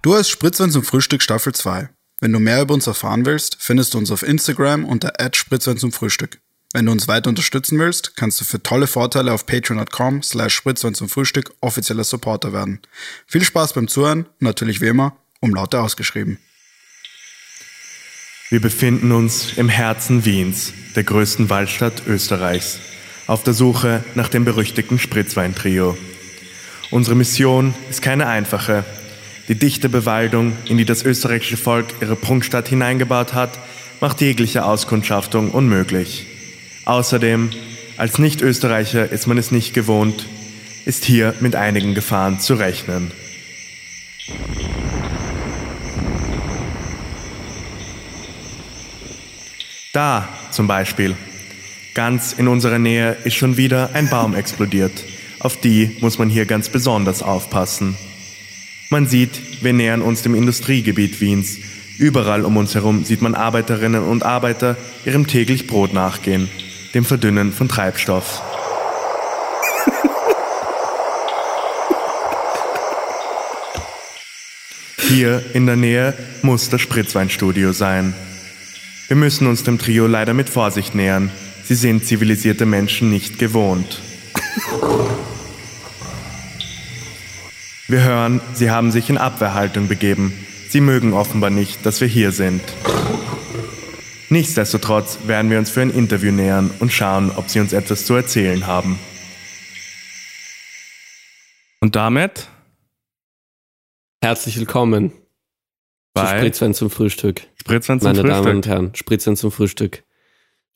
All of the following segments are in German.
Du hast Spritzwein zum Frühstück Staffel 2. Wenn du mehr über uns erfahren willst, findest du uns auf Instagram unter Spritzwein zum Frühstück. Wenn du uns weiter unterstützen willst, kannst du für tolle Vorteile auf patreon.com slash Spritzwein zum Frühstück offizieller Supporter werden. Viel Spaß beim Zuhören und natürlich wie immer, um Laute ausgeschrieben. Wir befinden uns im Herzen Wiens, der größten Waldstadt Österreichs, auf der Suche nach dem berüchtigten Spritzweintrio. Unsere Mission ist keine einfache. Die dichte Bewaldung, in die das österreichische Volk ihre Prunkstadt hineingebaut hat, macht jegliche Auskundschaftung unmöglich. Außerdem, als Nicht-Österreicher ist man es nicht gewohnt, ist hier mit einigen Gefahren zu rechnen. Da zum Beispiel. Ganz in unserer Nähe ist schon wieder ein Baum explodiert. Auf die muss man hier ganz besonders aufpassen. Man sieht, wir nähern uns dem Industriegebiet Wiens. Überall um uns herum sieht man Arbeiterinnen und Arbeiter ihrem täglich Brot nachgehen, dem Verdünnen von Treibstoff. Hier in der Nähe muss das Spritzweinstudio sein. Wir müssen uns dem Trio leider mit Vorsicht nähern. Sie sind zivilisierte Menschen nicht gewohnt. Wir hören, sie haben sich in Abwehrhaltung begeben. Sie mögen offenbar nicht, dass wir hier sind. Nichtsdestotrotz werden wir uns für ein Interview nähern und schauen, ob sie uns etwas zu erzählen haben. Und damit Herzlich willkommen zu bei Spritzwein zum Frühstück. Spritzwein zum Meine Frühstück. Damen und Herren, Spritzwein zum Frühstück.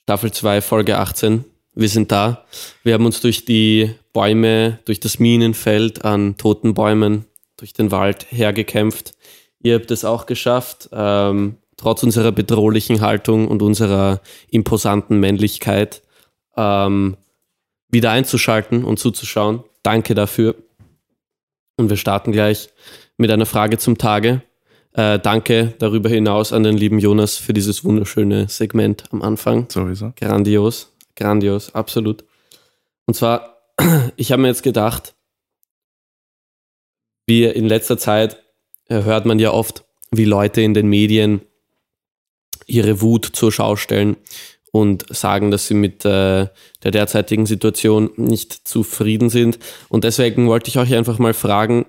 Staffel 2, Folge 18. Wir sind da. Wir haben uns durch die Bäume, durch das Minenfeld an toten Bäumen, durch den Wald hergekämpft. Ihr habt es auch geschafft, ähm, trotz unserer bedrohlichen Haltung und unserer imposanten Männlichkeit ähm, wieder einzuschalten und zuzuschauen. Danke dafür. Und wir starten gleich mit einer Frage zum Tage. Äh, danke darüber hinaus an den lieben Jonas für dieses wunderschöne Segment am Anfang. Sowieso. Grandios, grandios, absolut. Und zwar, ich habe mir jetzt gedacht, wie in letzter Zeit äh, hört man ja oft, wie Leute in den Medien ihre Wut zur Schau stellen und sagen, dass sie mit äh, der derzeitigen Situation nicht zufrieden sind. Und deswegen wollte ich euch einfach mal fragen,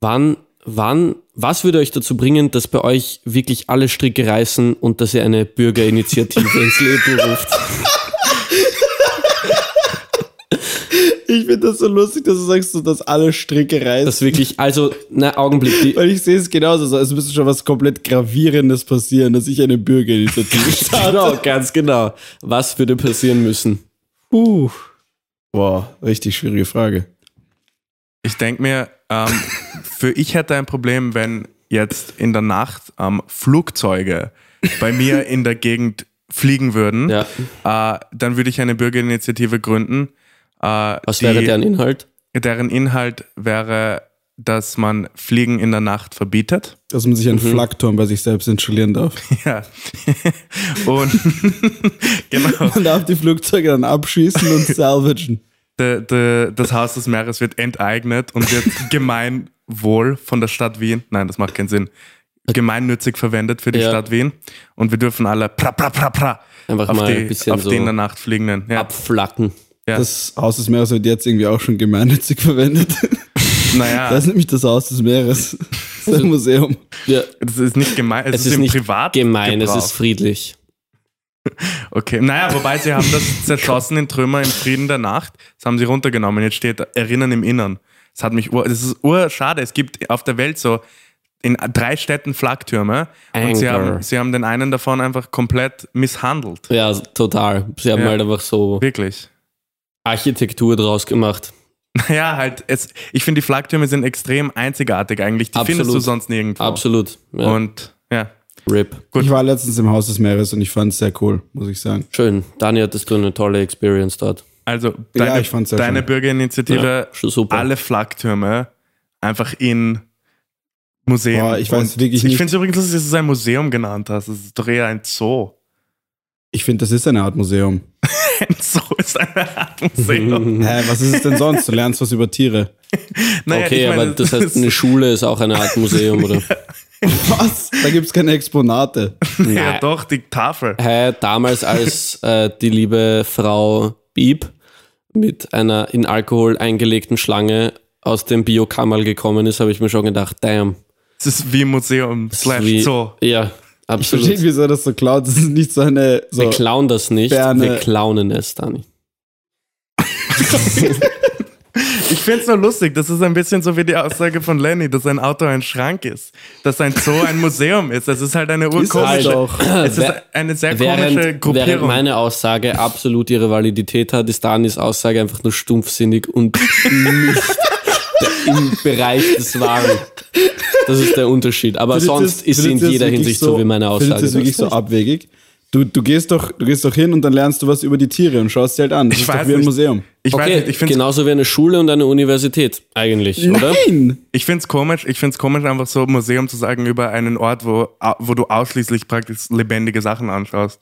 wann, wann, was würde euch dazu bringen, dass bei euch wirklich alle Stricke reißen und dass ihr eine Bürgerinitiative ins Leben ruft? Ich finde das so lustig, dass du sagst, so, dass alle Stricke reißen. Das wirklich, also, na, Augenblick, die, Weil ich sehe es genauso so. Es müsste schon was komplett Gravierendes passieren, dass ich eine Bürgerinitiative starte. genau, ganz genau. Was würde passieren müssen? Puh. Boah, richtig schwierige Frage. Ich denke mir, ähm, für ich hätte ein Problem, wenn jetzt in der Nacht ähm, Flugzeuge bei mir in der Gegend fliegen würden. Ja. Äh, dann würde ich eine Bürgerinitiative gründen. Äh, Was die- wäre deren Inhalt? Deren Inhalt wäre, dass man Fliegen in der Nacht verbietet. Dass man sich einen Flakturm bei sich selbst installieren darf. Ja. Und genau. Man darf die Flugzeuge dann abschießen und salvagen. De, de, das Haus des Meeres wird enteignet und wird gemeinwohl von der Stadt Wien, nein, das macht keinen Sinn, gemeinnützig verwendet für die Ja. Stadt Wien. Und wir dürfen alle pra, pra, pra, pra Einfach auf, mal ein die, bisschen auf so die in der Nacht fliegenden. Ja. abflacken. Ja. Das Haus des Meeres wird jetzt irgendwie auch schon gemeinnützig verwendet. naja, Das ist nämlich das Haus des Meeres. Das ist ein Museum. Ja, das ist nicht gemein, es, es ist, ist im nicht Privat. gemein, es ist friedlich. Okay, naja, wobei sie haben das zerschossen in Trümmer im Frieden der Nacht. Das haben sie runtergenommen. Jetzt steht Erinnern im Innern. Das hat mich, ur, das ist urschade. Es gibt auf der Welt so in drei Städten Flak-Türme und sie haben, sie haben den einen davon einfach komplett misshandelt. Ja, total. Sie haben Ja. halt einfach so Wirklich. Architektur draus gemacht. Naja, halt, es, ich finde, die Flak-Türme sind extrem einzigartig eigentlich. Die Absolut. findest du sonst nirgendwo. Absolut. Ja. Und RIP. Gut. Ich war letztens im Haus des Meeres und ich fand es sehr cool, muss ich sagen. Schön. Dani, hattest du eine tolle Experience dort. also Ja, deine, ich fand's sehr deine schön. Bürgerinitiative, Ja, alle Flaktürme einfach in Museen. Boah, ich weiß Und wirklich Ich finde es übrigens, dass du es ein Museum genannt hast. Das ist doch eher ein Zoo. Ich finde, das ist eine Art Museum. so ist eine Art Museum. Hä, was ist es denn sonst? Du lernst was über Tiere. Naja, Okay, ich meine, aber das heißt, eine Schule ist auch eine Art Museum, oder? Was? Da gibt's keine Exponate. ja Nein. doch, die Tafel. Hä, damals, als äh, die liebe Frau Bieb mit einer in Alkohol eingelegten Schlange aus dem Biokammerl gekommen ist, habe ich mir schon gedacht, damn. Es ist wie Museum das ist slash wie, Zoo. Ja, Ich verstehe, absolut. wieso das so klaut. Das ist nicht so eine. So. Wir klauen das nicht, Ferne- wir klaunen es, Dani. Ich finde es nur lustig. Das ist ein bisschen so wie die Aussage von Lenny, dass ein Auto ein Schrank ist. Dass ein Zoo ein Museum ist. Es ist halt eine Ist halt urkomische. doch. Es ist eine sehr komische Während, während Gruppierung. meine Aussage absolut ihre Validität hat, ist Danis Aussage einfach nur stumpfsinnig und nicht im Bereich des Wahren. Das ist der Unterschied. Aber Findet sonst ist sie in jeder Hinsicht so, wie meine Aussage. Ihr es wirklich so abwegig? Du, du, gehst doch, du gehst doch hin und dann lernst du was über die Tiere und schaust sie halt an. Das Ich ist doch weiß wie ein nicht. Museum. ich weiß Okay, nicht, ich finde es genauso wie eine Schule und eine Universität eigentlich, oder? Nein! ich find's komisch, ich find's komisch, einfach so Museum zu sagen über einen Ort, wo, wo du ausschließlich praktisch lebendige Sachen anschaust.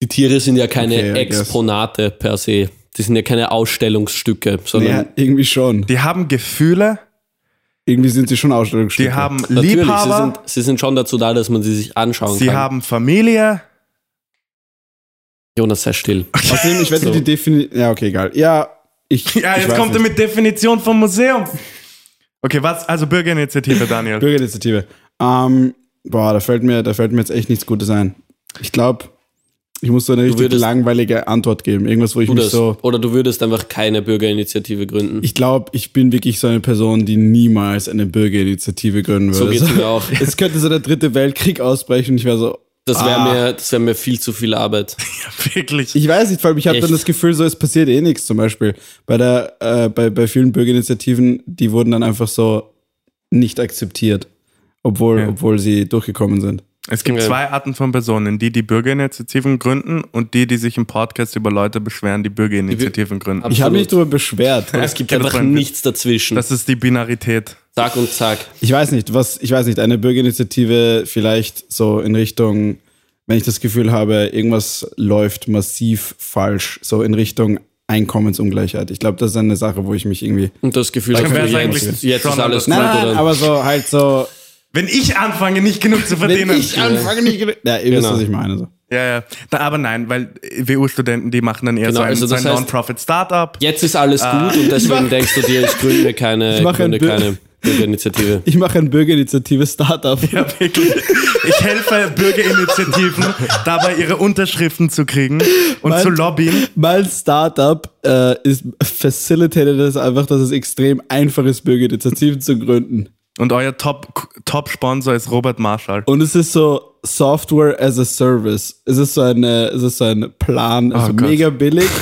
Die Tiere sind ja keine Okay. Exponate per se. Die sind ja keine Ausstellungsstücke, sondern Ja, irgendwie schon. Die haben Gefühle, Irgendwie sind sie schon Ausstellungsstücke. die haben natürlich, sie Liebhaber, sind, sie sind schon dazu da, dass man sie sich anschauen sie kann. haben Familie. Jonas, sei still. Außerdem, ich wette, So. die Definition. Ja, okay, egal. Ja, ich. Ja, ich jetzt weiß kommt er mit Definition vom Museum. Okay, was? Also Bürgerinitiative, Daniel. Bürgerinitiative. Ähm, boah, da fällt, mir, da fällt mir jetzt echt nichts Gutes ein. Ich glaube, ich muss so eine richtig würdest- langweilige Antwort geben. Irgendwas, wo ich Du mich so. oder du würdest einfach keine Bürgerinitiative gründen. Ich glaube, ich bin wirklich so eine Person, die niemals eine Bürgerinitiative gründen So würde. geht's mir auch. Es könnte so der dritte Weltkrieg ausbrechen und ich wäre so, Das wäre Ah. mir, das wär mir viel zu viel Arbeit. Wirklich. ich weiß nicht, vor allem ich habe dann das Gefühl, so es passiert eh nichts zum Beispiel. Bei, der, äh, bei, bei vielen Bürgerinitiativen, die wurden dann einfach so nicht akzeptiert, obwohl, Ja. obwohl sie durchgekommen sind. Es gibt Ja. zwei Arten von Personen, die die Bürgerinitiativen gründen und die, die sich im Podcast über Leute beschweren, die Bürgerinitiativen gründen. Absolut. Ich habe mich darüber beschwert. Es gibt einfach nichts dazwischen. Das ist die Binarität. zack und zack. Ich weiß nicht, was, ich weiß nicht, eine Bürgerinitiative vielleicht so in Richtung, wenn ich das Gefühl habe, irgendwas läuft massiv falsch, so in Richtung Einkommensungleichheit. Ich glaube, das ist eine Sache, wo ich mich irgendwie. Und das Gefühl, wär's jetzt, eigentlich jetzt schon ist alles alles- gut, Nein, nein, oder? aber so halt so. Wenn ich anfange, nicht genug zu Wenn verdienen. ich anfange, nicht. Ja, ihr wisst, Genau. was ich meine. So. ja, ja. Da, aber nein, weil WU-Studenten, die machen dann eher Genau, so ein, also so ein Non-Profit-Startup. Jetzt ist alles gut und deswegen denkst du dir, ich gründe keine, Ich mache ein gründe keine Bürgerinitiative. Ich mache ein Bürgerinitiative-Startup. Ja, wirklich. Ich helfe Bürgerinitiativen dabei, ihre Unterschriften zu kriegen und Mein- zu lobbyen. Mein Startup äh, ist facilitated es einfach, dass es extrem einfach ist, Bürgerinitiativen zu gründen. Und euer Top- Top-Sponsor ist Robert Marshall. Und es ist so Software as a Service. Es ist so, eine, es ist so ein Plan, also Oh mega billig.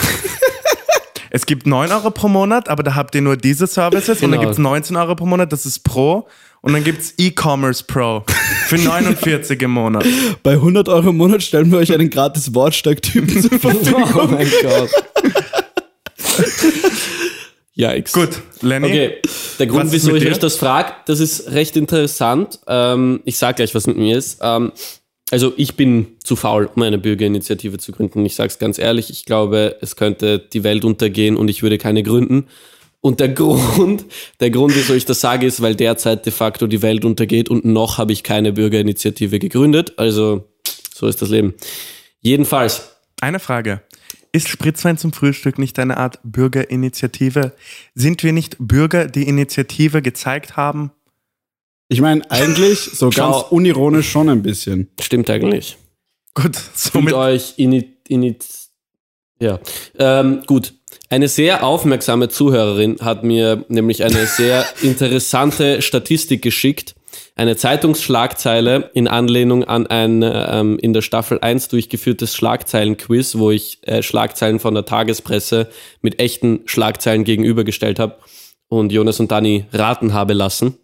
Es gibt 9 Euro pro Monat, aber da habt ihr nur diese Services. Und dann Genau. gibt es 19 Euro pro Monat, das ist Pro. Und dann gibt es E-Commerce Pro für 49 im Monat. Bei 100 Euro im Monat stellen wir euch einen gratis Wortsteigtypen zur Verfügung. Oh mein Gott. Yikes. Gut, Lenny. Okay, der Grund, wieso ich dir? euch das frage, das ist recht interessant. Ähm, ich sage gleich, was mit mir ist. Ähm, also ich bin zu faul, um eine Bürgerinitiative zu gründen. Ich sage es ganz ehrlich, ich glaube, es könnte die Welt untergehen und ich würde keine gründen. Und der Grund, der Grund, wieso ich das sage, ist, weil derzeit de facto die Welt untergeht und noch habe ich keine Bürgerinitiative gegründet. Also so ist das Leben. Jedenfalls, Eine Frage. Ist Spritzwein zum Frühstück nicht eine Art Bürgerinitiative? Sind wir nicht Bürger, die Initiative gezeigt haben? Ich meine, eigentlich so Schau. ganz unironisch schon ein bisschen. stimmt eigentlich. Gut, Fühlt somit. euch in, in, ja. Ähm, gut. Eine sehr aufmerksame Zuhörerin hat mir nämlich eine sehr interessante Statistik geschickt. Eine Zeitungsschlagzeile in Anlehnung an ein ähm, in der Staffel 1 durchgeführtes Schlagzeilenquiz, wo ich äh, Schlagzeilen von der Tagespresse mit echten Schlagzeilen gegenübergestellt habe und Jonas und Dani raten habe lassen.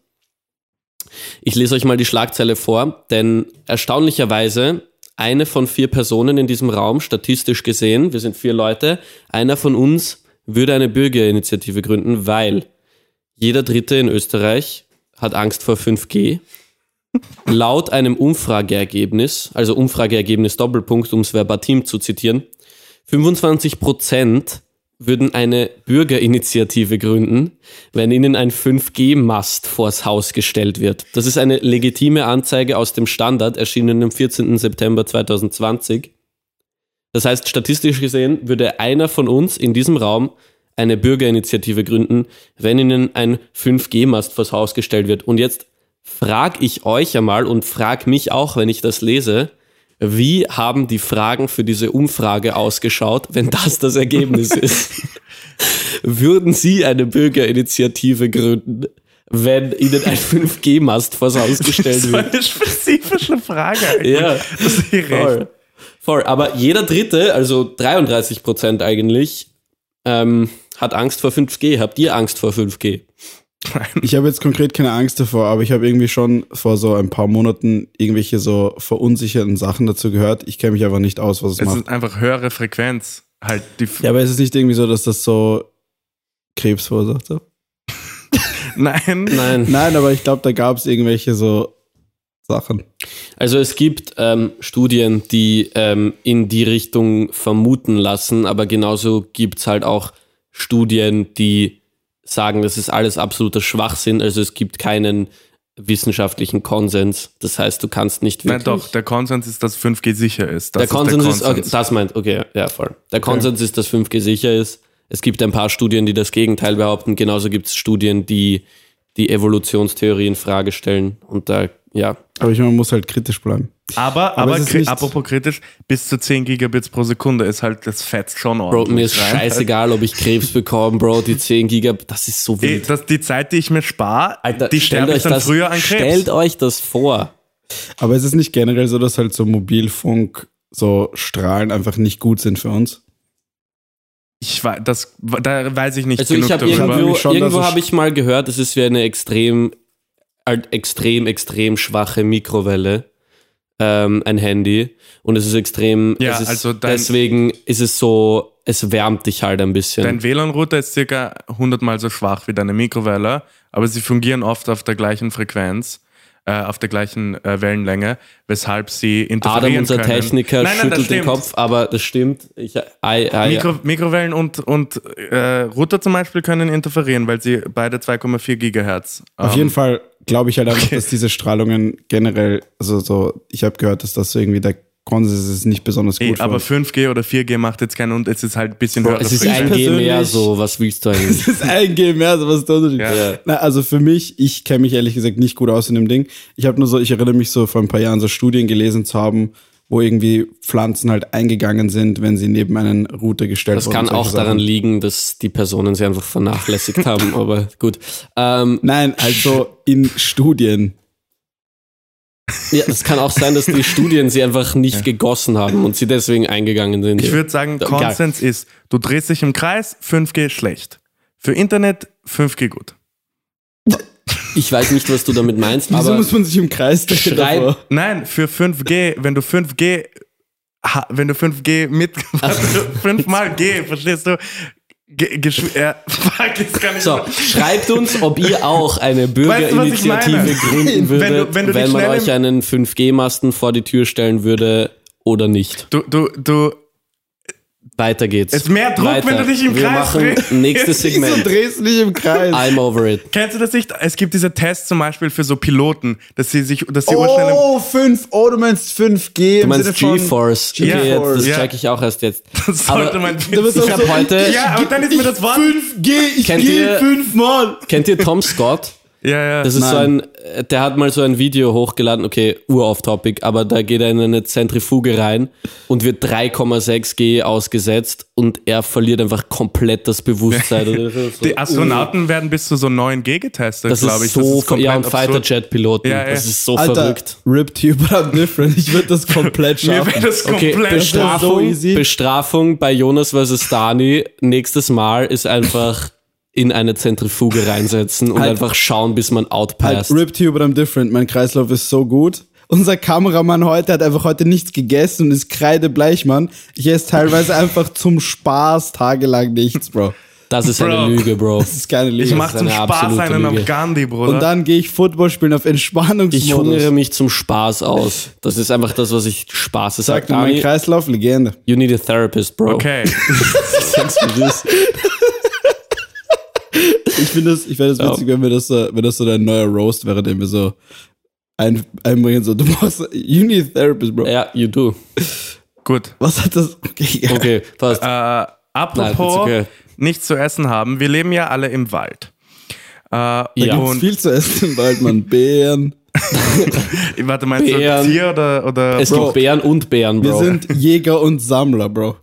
Ich lese euch mal die Schlagzeile vor, denn erstaunlicherweise eine von vier Personen in diesem Raum, statistisch gesehen, wir sind vier Leute, einer von uns würde eine Bürgerinitiative gründen, weil jeder Dritte in Österreich hat Angst vor 5G. laut einem Umfrageergebnis, also Umfrageergebnis Doppelpunkt, um es verbatim zu zitieren, 25 Prozent würden eine Bürgerinitiative gründen, wenn ihnen ein 5G-Mast vors Haus gestellt wird. Das ist eine legitime Anzeige aus dem Standard, erschienen am 14. September 2020. Das heißt, statistisch gesehen würde einer von uns in diesem Raum eine Bürgerinitiative gründen, wenn ihnen ein 5G-Mast vors Haus gestellt wird. Und jetzt frage ich euch einmal und frage mich auch, wenn ich das lese, wie haben die Fragen für diese Umfrage ausgeschaut, wenn das das Ergebnis ist? Würden Sie eine Bürgerinitiative gründen, wenn Ihnen ein 5G-Mast vors Haus gestellt so wird? eine spezifische Frage. eigentlich. Ja, Das ist voll. voll. Aber jeder Dritte, also 33 Prozent eigentlich, ähm, hat Angst vor 5G. Habt ihr Angst vor 5G? Ich habe jetzt konkret keine Angst davor, aber ich habe irgendwie schon vor so ein paar Monaten irgendwelche so verunsicherten Sachen dazu gehört. Ich kenne mich einfach nicht aus, was es, Es macht. ist einfach höhere Frequenz. Halt die Ja, aber ist es nicht irgendwie so, dass das so Krebs verursacht? So? Nein. Nein. Nein, aber ich glaube, da gab es irgendwelche so Sachen. Also es gibt ähm, Studien, die ähm, in die Richtung vermuten lassen, aber genauso gibt's halt auch Studien, die sagen, das ist alles absoluter Schwachsinn. Also es gibt keinen wissenschaftlichen Konsens. Das heißt, du kannst nicht Nein, wirklich... doch, der Konsens ist, dass 5G sicher ist. Das der ist Konsens der ist, okay, das meint, okay, ja, voll. Der Konsens ist, dass 5G sicher ist. Es gibt ein paar Studien, die das Gegenteil behaupten. Genauso gibt es Studien, die die Evolutionstheorie in Frage stellen. Und da, ja, Aber ich meine, man muss halt kritisch bleiben. Aber, Aber aber, es kri- apropos kritisch, bis zu 10 Gigabits pro Sekunde ist halt, das fetzt schon Bro, ordentlich mir ist rein. scheißegal, ob ich Krebs bekomme, Bro, die 10 Gigabit, das ist so wild. das, die Zeit, die ich mir spare, die stellt sterbe ich euch dann das, früher an Krebs. Stellt euch das vor. Aber es ist nicht generell so, dass halt so Mobilfunk, so Strahlen einfach nicht gut sind für uns. Ich weiß, das, da weiß ich nicht Also genug ich habe darüber. irgendwo, irgendwo es- habe ich mal gehört, es ist wie eine extrem, halt extrem, extrem schwache Mikrowelle. Ähm, ein Handy und es ist extrem, Ja, ist, also dein- deswegen ist es so, es wärmt dich halt ein bisschen. Dein WLAN-Router ist circa 100 mal so schwach wie deine Mikrowelle, aber sie fungieren oft auf der gleichen Frequenz, äh, auf der gleichen äh, Wellenlänge, weshalb sie interferieren Adam, unser können. Techniker, nein, nein, schüttelt den. Kopf, aber das stimmt. Ich, I, I, Mikro, Mikrowellen und, und äh, Router zum Beispiel können interferieren, weil sie beide 2,4 Gigahertz Auf ähm, jeden Fall glaube ich halt einfach, okay. dass diese Strahlungen generell, also so, ich habe gehört, dass das so irgendwie der Konsens ist nicht besonders gut. für aber uns. 5G oder 4G macht jetzt keinen und es ist halt ein bisschen Bro, höhere es ist Ich ein Frequenz. G mehr persönlich- so, was willst du eigentlich? Das ist ein G mehr, also was ist der Unterschied? Ja. Ja. Na, also für mich, ich kenne mich ehrlich gesagt nicht gut aus in dem Ding. Ich habe nur so, ich erinnere mich so vor ein paar Jahren so Studien gelesen zu haben, wo irgendwie Pflanzen halt eingegangen sind, wenn sie neben einen Router gestellt Das wurden. kann solche auch daran Sachen. liegen, dass die Personen sie einfach vernachlässigt haben, aber gut. Ähm, Nein, also in Studien. Ja, das kann auch sein, dass die Studien sie einfach nicht gegossen haben und sie deswegen eingegangen sind. Ich würde sagen, Ja, Konsens ist, du drehst dich im Kreis, 5G schlecht. Für Internet 5G gut. Ich weiß nicht, was du damit meinst, Wieso aber muss man sich im Kreis drehen? Nein, für 5G, wenn du 5G, ha- wenn du 5G mit, fünfmal G, verstehst du? Ge geschw- äh, fuck, jetzt kann ich so, schreibt uns, ob ihr auch eine Weißt du, Bürgerinitiative gründen Wenn du- würdet, wenn wenn, du dich man euch einen 5G-Masten vor die Tür stellen würde oder nicht. Du, du, du, Weiter geht's. Es ist mehr Druck, Weiter. wenn du dich im Wir Kreis machen drehst. nächstes Segment. drehst du nicht im Kreis? I'm over it. kennst du das nicht? Es gibt diese Tests zum Beispiel für so Piloten, dass sie sich, dass sie Oh, 5, oh, du meinst 5G Du meinst GeForce. Okay, jetzt, das ja. check ich auch erst jetzt. das sollte Aber man du bist ich so- heute, Ja, aber dann ist mir das Wort. 5G, ich Kennt gehe fünfmal. kennt ihr Tom Scott? Ja, ja. Das ist so ein, der hat mal so ein Video hochgeladen, okay, ur-off-topic, aber da geht er in eine Zentrifuge rein und wird 3,6 G ausgesetzt und er verliert einfach komplett das Bewusstsein. Das ist so, die Astronauten werden bis zu so 9G getestet, das glaube ist ich. so, komplett ja, und. Fighter-Jet-Piloten, Ja, ja. das ist so Alter, verrückt. ripped you, but I'm different. Ich würde das komplett Mir schaffen. wäre das Okay, komplett Bestrafung, so easy. Bestrafung bei Jonas vs. Dani nächstes Mal ist einfach in eine Zentrifuge reinsetzen und Halt. einfach schauen, bis man Halt, outpasst. ripped you, but I'm different. Mein Kreislauf ist so gut. Unser Kameramann heute hat einfach heute nichts gegessen und ist kreidebleich, Mann. Ich esse teilweise einfach zum Spaß tagelang nichts, Bro. Das ist Bro. eine Lüge, Bro. Das ist keine Lüge. Ich mach ist zum Spaß einen Lüge. auf Gandhi, Bruder. Und dann gehe ich Football spielen auf Ich Entspannungsmodus. hungere mich zum Spaß aus. Das ist einfach das, was ich Spaß Sagt sage. mir mein Kreislauf, Legende. you need a therapist, Bro. okay. Sagst du das? Ich finde das, ich fände das witzig, wenn wir das so, wenn das so dein neuer Roast wäre, den wir so ein, einbringen, so, du brauchst, you need a therapist, bro. Ja, you do. Gut. Was hat das, okay, ja. Okay, passt. Äh, Nein, apropos ist okay. nichts zu essen haben, wir leben ja alle im Wald. Äh, Ja. Und viel zu essen im Wald, man. Beeren. warte, meinst du Bären. Tier oder, oder es Bro, gibt Bären und Bären, Wir Bro. sind Jäger und Sammler, Bro.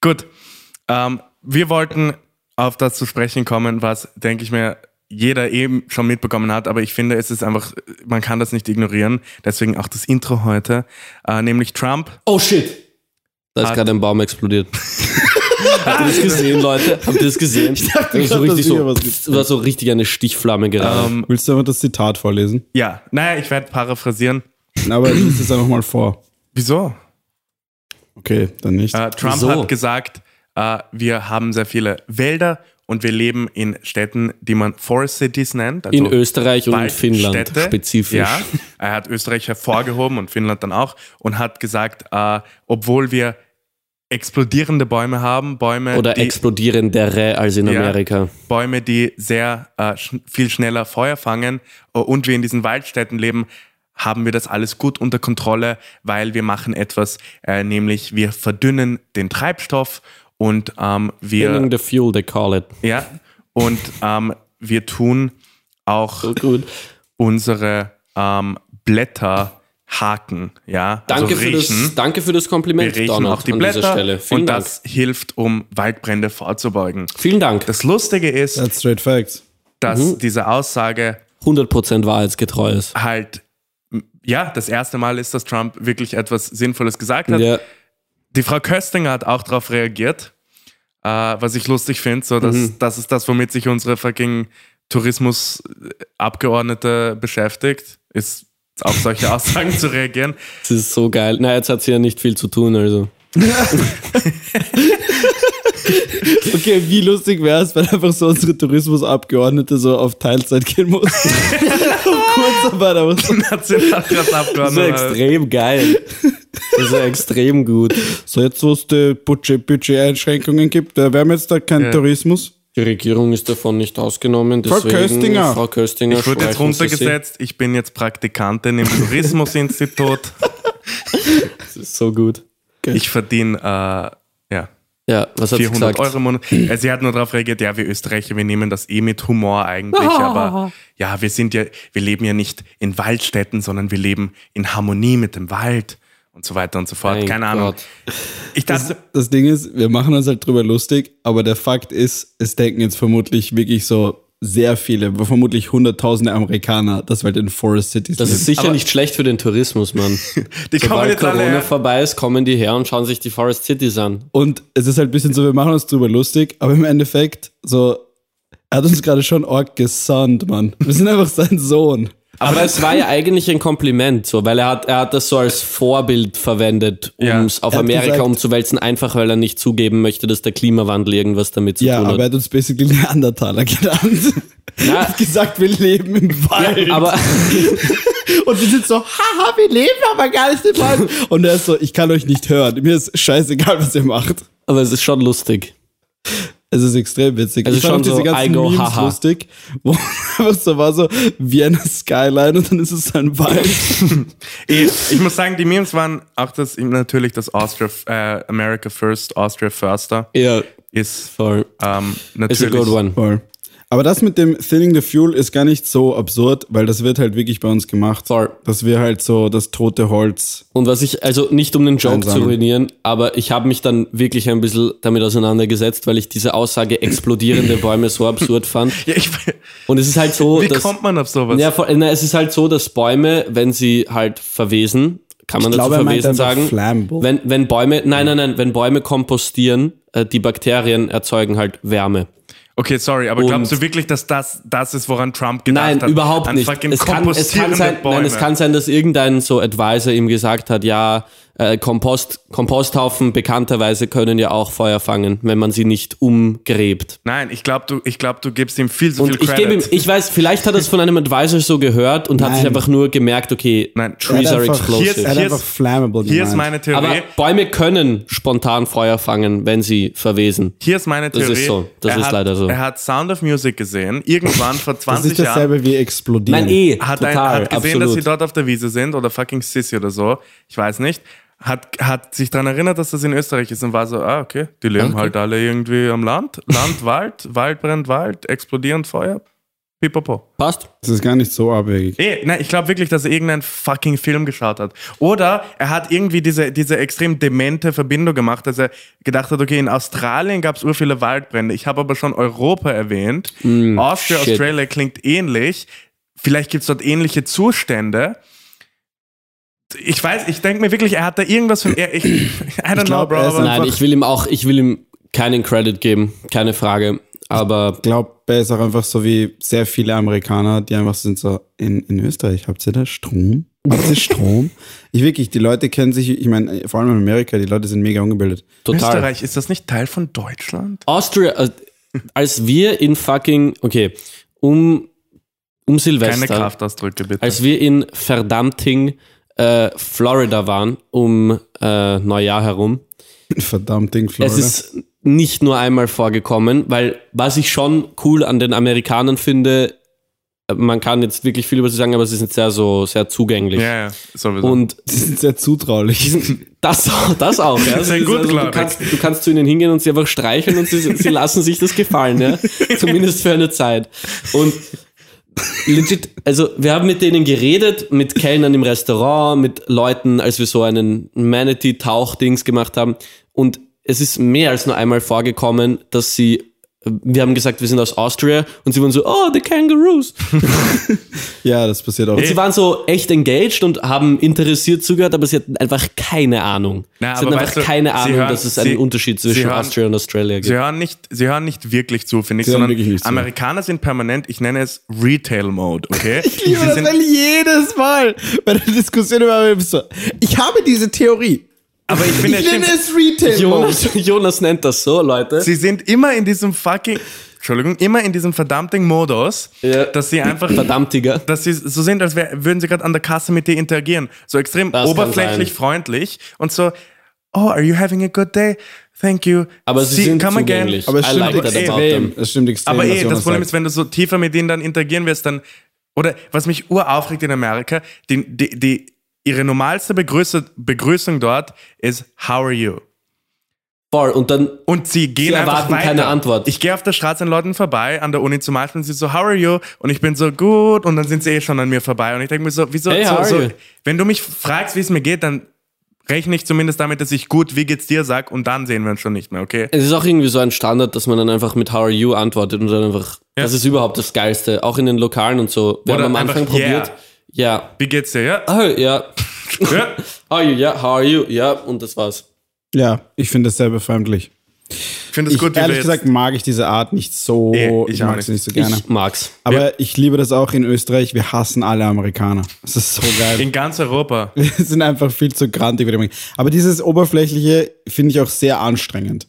Gut. Ähm, wir wollten auf das zu sprechen kommen, was, denke ich mir, jeder eben schon mitbekommen hat, aber ich finde, es ist einfach, man kann das nicht ignorieren. Deswegen auch das Intro heute, äh, nämlich Trump. oh shit! Da ist gerade ein Baum explodiert. Habt ihr das gesehen, Leute? Habt ihr das gesehen? dachte das, so richtig hier so, was war so richtig eine Stichflamme gerade. Ähm, Willst du aber das Zitat vorlesen? ja, naja, ich werde paraphrasieren. Aber lies es einfach mal vor. Wieso? Okay, dann nicht. Äh, Trump Wieso? hat gesagt, wir haben sehr viele Wälder und wir leben in Städten, die man Forest Cities nennt. Also In Österreich und in Finnland Waldstädte. spezifisch. Ja, er hat Österreich hervorgehoben und Finnland dann auch und hat gesagt, äh, obwohl wir explodierende Bäume haben, Bäume, Oder die, explodierendere als in Ja. Amerika. Bäume, die sehr äh, sch viel schneller Feuer fangen äh, und wir in diesen Waldstätten leben, haben wir das alles gut unter Kontrolle, weil wir machen etwas, äh, nämlich wir verdünnen den Treibstoff und ähm, wir Thinning the fuel, they call it. ja und ähm, wir tun auch So gut. unsere ähm, Blätter haken, ja, Danke, also für riechen. das, danke für das Kompliment, wir riechen Donald, auch die Blätter Stelle. Vielen und Dank. das hilft, um Waldbrände vorzubeugen. Vielen Dank. Das Lustige ist, That's straight facts. dass Mhm. diese Aussage 100% wahrheitsgetreu ist. halt, ja, das erste Mal ist, dass Trump wirklich etwas Sinnvolles gesagt hat. Ja, Die Frau Köstinger hat auch darauf reagiert, äh, was ich lustig finde. So, dass, Mhm. Das ist das, womit sich unsere fucking Tourismusabgeordnete beschäftigt, ist auf solche Aussagen zu reagieren. das ist so geil. Na, jetzt hat sie ja nicht viel zu tun, also. Okay, wie lustig wäre es, wenn einfach so unsere Tourismusabgeordnete so auf Teilzeit gehen muss. Kurzarbeit, aber so, So Nationalratsabgeordnete. extrem geil. Das ist ja extrem gut. so jetzt, wo es die Budget- Budget-Einschränkungen gibt, da wären wir jetzt da kein Ja. Tourismus. Die Regierung ist davon nicht ausgenommen. Frau Deswegen, Köstinger. Frau Köstinger. Ich wurde jetzt runtergesetzt, ich bin jetzt Praktikantin im Tourismusinstitut. Das ist so gut. Ich verdiene, äh, ja, Ja, was hat sie 400 gesagt? Euro im Monat. Äh, Sie hat nur darauf reagiert, ja, wir Österreicher, wir nehmen das eh mit Humor eigentlich, aber ja, wir sind ja, wir leben ja nicht in Waldstätten, sondern wir leben in Harmonie mit dem Wald und so weiter und so fort. Mein Keine Ahnung. Gott. Ich dachte, Das Ding ist, wir machen uns halt drüber lustig, aber der Fakt ist, es denken jetzt vermutlich wirklich so sehr viele, vermutlich hunderttausende Amerikaner, dass wir halt in Forest Cities Das ist sicher Aber- nicht schlecht für den Tourismus, Mann. die kommen Sobald jetzt alle Corona her. vorbei ist, kommen die her und schauen sich die Forest Cities an. Und es ist halt ein bisschen so, wir machen uns drüber lustig, aber im Endeffekt, so, er hat uns gerade schon arg gesandt, Mann. Wir sind einfach sein Sohn. Aber, es war ja eigentlich ein Kompliment, so, weil er hat, er hat das so als Vorbild verwendet, um Ja. es auf Er hat Amerika gesagt- umzuwälzen, einfach weil er nicht zugeben möchte, dass der Klimawandel irgendwas damit zu Ja, tun aber er hat. hat uns basically Neandertaler genannt. Er Ja, hat gesagt, wir leben im Wald. aber Und wir sind so, haha, wir leben aber gar nicht im Wald. Und er ist so, ich kann euch nicht hören. Mir ist scheißegal, was ihr macht. aber es ist schon lustig. Es ist extrem witzig. Also ich fand schon auch diese so, ganzen go, Memes haha. lustig, wo so war so Vienna Skyline und dann ist es ein Wald. Eh, Ich muss sagen, die Memes waren auch das, natürlich das Austria, äh, America First, Austria Firster Ja, ist voll. ähm, It's a natürlich. good one. Voll. Aber das mit dem Thinning the Fuel ist gar nicht so absurd, weil das wird halt wirklich bei uns gemacht. Voll. Dass wir halt so das tote Holz. Und was ich, also nicht um den Joke zu Einsammeln. ruinieren, aber ich habe mich dann wirklich ein bisschen damit auseinandergesetzt, weil ich diese Aussage explodierende Bäume so absurd fand. Ja, ich, Und es ist halt so, wie dass. kommt man auf sowas? Ja, na, es ist halt so, dass Bäume, wenn sie halt verwesen, kann man Ich dazu glaube, er meint verwesen sagen, flammable. wenn, wenn Bäume, nein, nein, nein, wenn Bäume kompostieren, äh, die Bakterien erzeugen halt Wärme. Okay, sorry, aber Und- glaubst du wirklich, dass das das ist, woran Trump gedacht Nein, hat? überhaupt An nicht. Es kann, es, kann sein, nein, es kann sein, dass irgendein so Advisor ihm gesagt hat, ja, äh, Kompost, Komposthaufen bekannterweise können ja auch Feuer fangen, wenn man sie nicht umgräbt. Nein, ich glaube, du, ich glaub, du gibst ihm viel zu Und viel ich gebe ihm, Credit. ich weiß, vielleicht hat er es von einem Advisor so gehört und hat sich Nein. einfach nur gemerkt, okay, Nein. Trees are einfach- explosive. Hier ist- Er Hier einfach flammable Hier ist meine Theorie. Aber Bäume können spontan Feuer fangen, wenn sie verwesen. Hier ist meine Das Theorie. ist so. Das er ist hat, leider so. Er hat Sound of Music gesehen, irgendwann vor Das ist 20 nicht Jahren. dasselbe wie explodieren. Nein, eh, Hat, total, ein, hat gesehen, absolut. dass sie dort auf der Wiese sind oder fucking Sissy oder so. Ich weiß nicht. Hat, hat sich daran erinnert, dass das in Österreich ist und war so, ah, okay, die leben Okay. halt alle irgendwie am Land. Land, Wald, Wald brennt Wald, explodierend Feuer. Pipapo. Passt. Das ist gar nicht so abwegig. Eh, nein, ich glaube wirklich, dass er irgendeinen fucking Film geschaut hat. Oder er hat irgendwie diese, diese extrem demente Verbindung gemacht, dass er gedacht hat, okay, in Australien gab es ur viele Waldbrände. Ich habe aber schon Europa erwähnt. Austria, shit. Australia klingt ähnlich. Vielleicht gibt es dort ähnliche Zustände. Ich weiß, ich denke mir wirklich, er hat da irgendwas von. Er, ich, I don't glaub, know, er Bro. ist Aber Nein, ich will ihm auch, ich will ihm keinen Credit geben, keine Frage. Aber Ich glaube, er ist auch einfach so wie sehr viele Amerikaner, die einfach sind so, in, in Österreich, habt ihr da Strom? Habt ihr Strom? ich wirklich, die Leute kennen sich, ich meine, vor allem in Amerika, die Leute sind mega ungebildet. total. Österreich, ist das nicht Teil von Deutschland? Austria, äh, als wir in fucking, okay, um, um Keine Silvester, Kraftausdrücke, bitte. als wir in verdammting äh, Florida waren, um äh, Neujahr herum, Verdammt Ding, Florida. es ist nicht nur einmal vorgekommen, weil was ich schon cool an den Amerikanern finde, man kann jetzt wirklich viel über sie sagen, aber sie sind sehr so, sehr zugänglich. ja, ja, sowieso. Und die sind sehr zutraulich. Das, das auch, ja. Das ist Also, gut, also, du, kannst, du kannst zu ihnen hingehen und sie einfach streicheln und sie, sie lassen sich das gefallen, ja. Zumindest für eine Zeit. Und legit, also wir haben mit denen geredet, mit Kellnern im Restaurant, mit Leuten, als wir so einen Manatee-Tauchdings gemacht haben. Und es ist mehr als nur einmal vorgekommen, dass sie wir haben gesagt, wir sind aus Austria und sie waren so, oh, the kangaroos. ja, das passiert auch. Und sie waren so echt engaged und haben interessiert zugehört, aber sie hatten einfach keine Ahnung. Na, sie aber hatten einfach du, keine Ahnung, hören- dass es einen sie- Unterschied zwischen hören- Austria und Australia gibt. Sie hören nicht, sie hören nicht wirklich zu, finde ich, Sie sondern zu. Amerikaner sind permanent, ich nenne es Retail-Mode, okay? Ich liebe Sie das, weil jedes Mal bei der Diskussion über bist so, ich habe diese Theorie. Aber ich finde, Ich es nenne es Retail. Jonas, Jonas nennt das so, Leute. sie sind immer in diesem fucking, Entschuldigung, immer in diesem verdammten Modus, Ja. dass sie einfach, Verdammtiger. dass sie so sind, als wär, würden sie gerade an der Kasse mit dir interagieren. So extrem Das oberflächlich freundlich und so, oh, are you having a good day? Thank you. Aber sie See, sind come again. zugänglich. Aber es I stimmt like extrem. Es stimmt extrem. Aber eh, das Problem sagt. ist, wenn du so tiefer mit denen dann interagieren wirst, dann, oder was mich uraufregt in Amerika, die, die, die, ihre normalste Begrüße, Begrüßung dort ist, how are you? Voll. Und dann, Und sie gehen Sie erwarten weiter. keine Antwort. Ich gehe auf der Straße an Leuten vorbei, an der Uni zum Beispiel, und sie so, how are you? Und ich bin so, gut, und dann sind sie eh schon an mir vorbei. Und ich denke mir so, wieso, Hey, so, so, wenn du mich fragst, wie es mir geht, dann rechne ich zumindest damit, dass ich gut, wie geht's dir sag, und dann sehen wir uns schon nicht mehr, okay? es ist auch irgendwie so ein Standard, dass man dann einfach mit How are you antwortet und dann einfach, Ja. das ist überhaupt das Geilste. Auch in den Lokalen und so. Wir Oder haben am einfach, Anfang yeah. Ja. Wie geht's dir, ja? Oh, ja. ja? How are you? Ja, how are you? Ja, und das war's. Ja, ich finde das sehr befremdlich. Ich finde es gut, wie ehrlich gesagt mag ich diese Art nicht so. Nee, ich ich mag nicht. sie nicht so gerne. Ich mag's. Aber ich liebe das auch in Österreich. Wir hassen alle Amerikaner. Das ist so geil. in ganz Europa. Wir sind einfach viel zu grantig. Aber dieses Oberflächliche finde ich auch sehr anstrengend.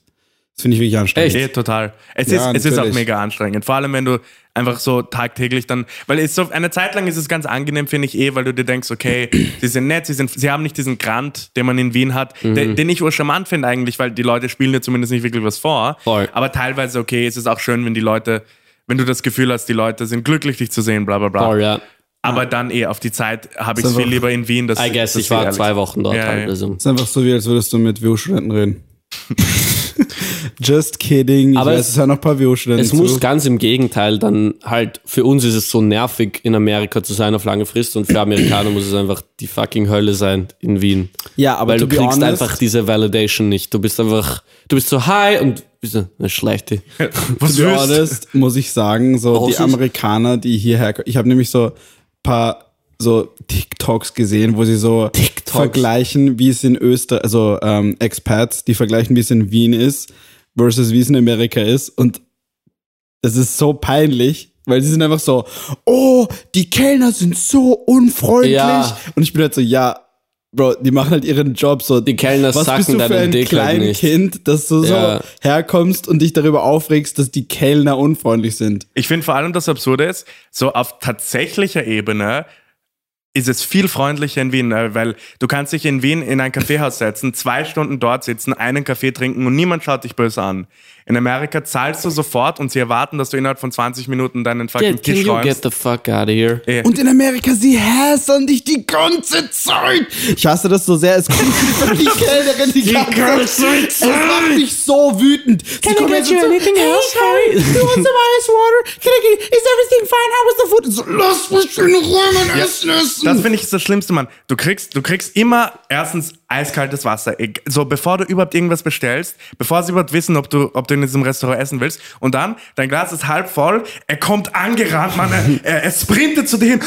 Das finde ich wirklich anstrengend. Eh, total. Es, Ja, ist, es ist auch mega anstrengend. Vor allem, wenn du einfach so tagtäglich dann, weil es so, eine Zeit lang ist es ganz angenehm, finde ich eh, weil du dir denkst, okay, sie sind nett, sie, sind, sie haben nicht diesen Grant, den man in Wien hat, den, den ich ur charmant finde eigentlich, weil die Leute spielen dir zumindest nicht wirklich was vor. Voll. Aber teilweise, okay, es ist auch schön, wenn die Leute, wenn du das Gefühl hast, die Leute sind glücklich, dich zu sehen, bla bla bla. Voll, ja. Aber dann eh, auf die Zeit habe ich es viel lieber in Wien. Das, I guess, ich war zwei Wochen dort Ja, halt. ja. Also. Es ist einfach so, wie als würdest du mit WU-Studenten reden. Just kidding. Ich Aber weiß, es- es hören noch ein paar WU-Studenten Es zu. muss ganz im Gegenteil dann halt, für uns ist es so nervig, in Amerika zu sein auf lange Frist und für Amerikaner muss es einfach die fucking Hölle sein in Wien. Ja, aber Weil du kriegst honest- einfach diese Validation nicht. Du bist einfach, du bist so high und bist so, eine schlechte. Was du? honest, muss ich sagen, so Aussicht? die Amerikaner, die hierher kommen. Ich habe nämlich so ein paar so TikToks gesehen, wo sie so TikToks? vergleichen, wie es in Österreich, also ähm, Expats, die vergleichen, wie es in Wien ist versus wie es in Amerika ist. Und das ist so peinlich, weil sie sind einfach so, oh, die Kellner sind so unfreundlich. Ja. Und ich bin halt so, ja, Bro, die machen halt ihren Job so. Die Kellner Was sacken bist du für deinen ein Dick halt kleines. Kind, dass du Ja. so herkommst und dich darüber aufregst, dass die Kellner unfreundlich sind? Ich finde vor allem das Absurde ist, so auf tatsächlicher Ebene ist es viel freundlicher in Wien, äh, weil du kannst dich in Wien in ein Kaffeehaus setzen, zwei Stunden dort sitzen, einen Kaffee trinken und niemand schaut dich böse an. In Amerika zahlst du sofort und sie erwarten, dass du innerhalb von 20 Minuten deinen fucking Get, can Tisch you räumst. get the fuck out of here? Und in Amerika, sie hasseln dich die ganze Zeit. Ich hasse das so sehr. Es kommt die Kellnerin die, ganze Zeit. Es macht mich so wütend. Sie kommen jetzt und so, hey, sorry, you want some ice water? Can I get, is everything fine? How was the food? So, lass mich in Ruhe mein Essen essen. Das finde ich ist das Schlimmste, Mann. Du kriegst, du kriegst immer erstens eiskaltes Wasser. So, bevor du überhaupt irgendwas bestellst, bevor sie überhaupt wissen, ob du, ob du in diesem Restaurant essen willst. Und dann, dein Glas ist halb voll, er kommt angerannt, Mann, er, er, sprintet zu dir hin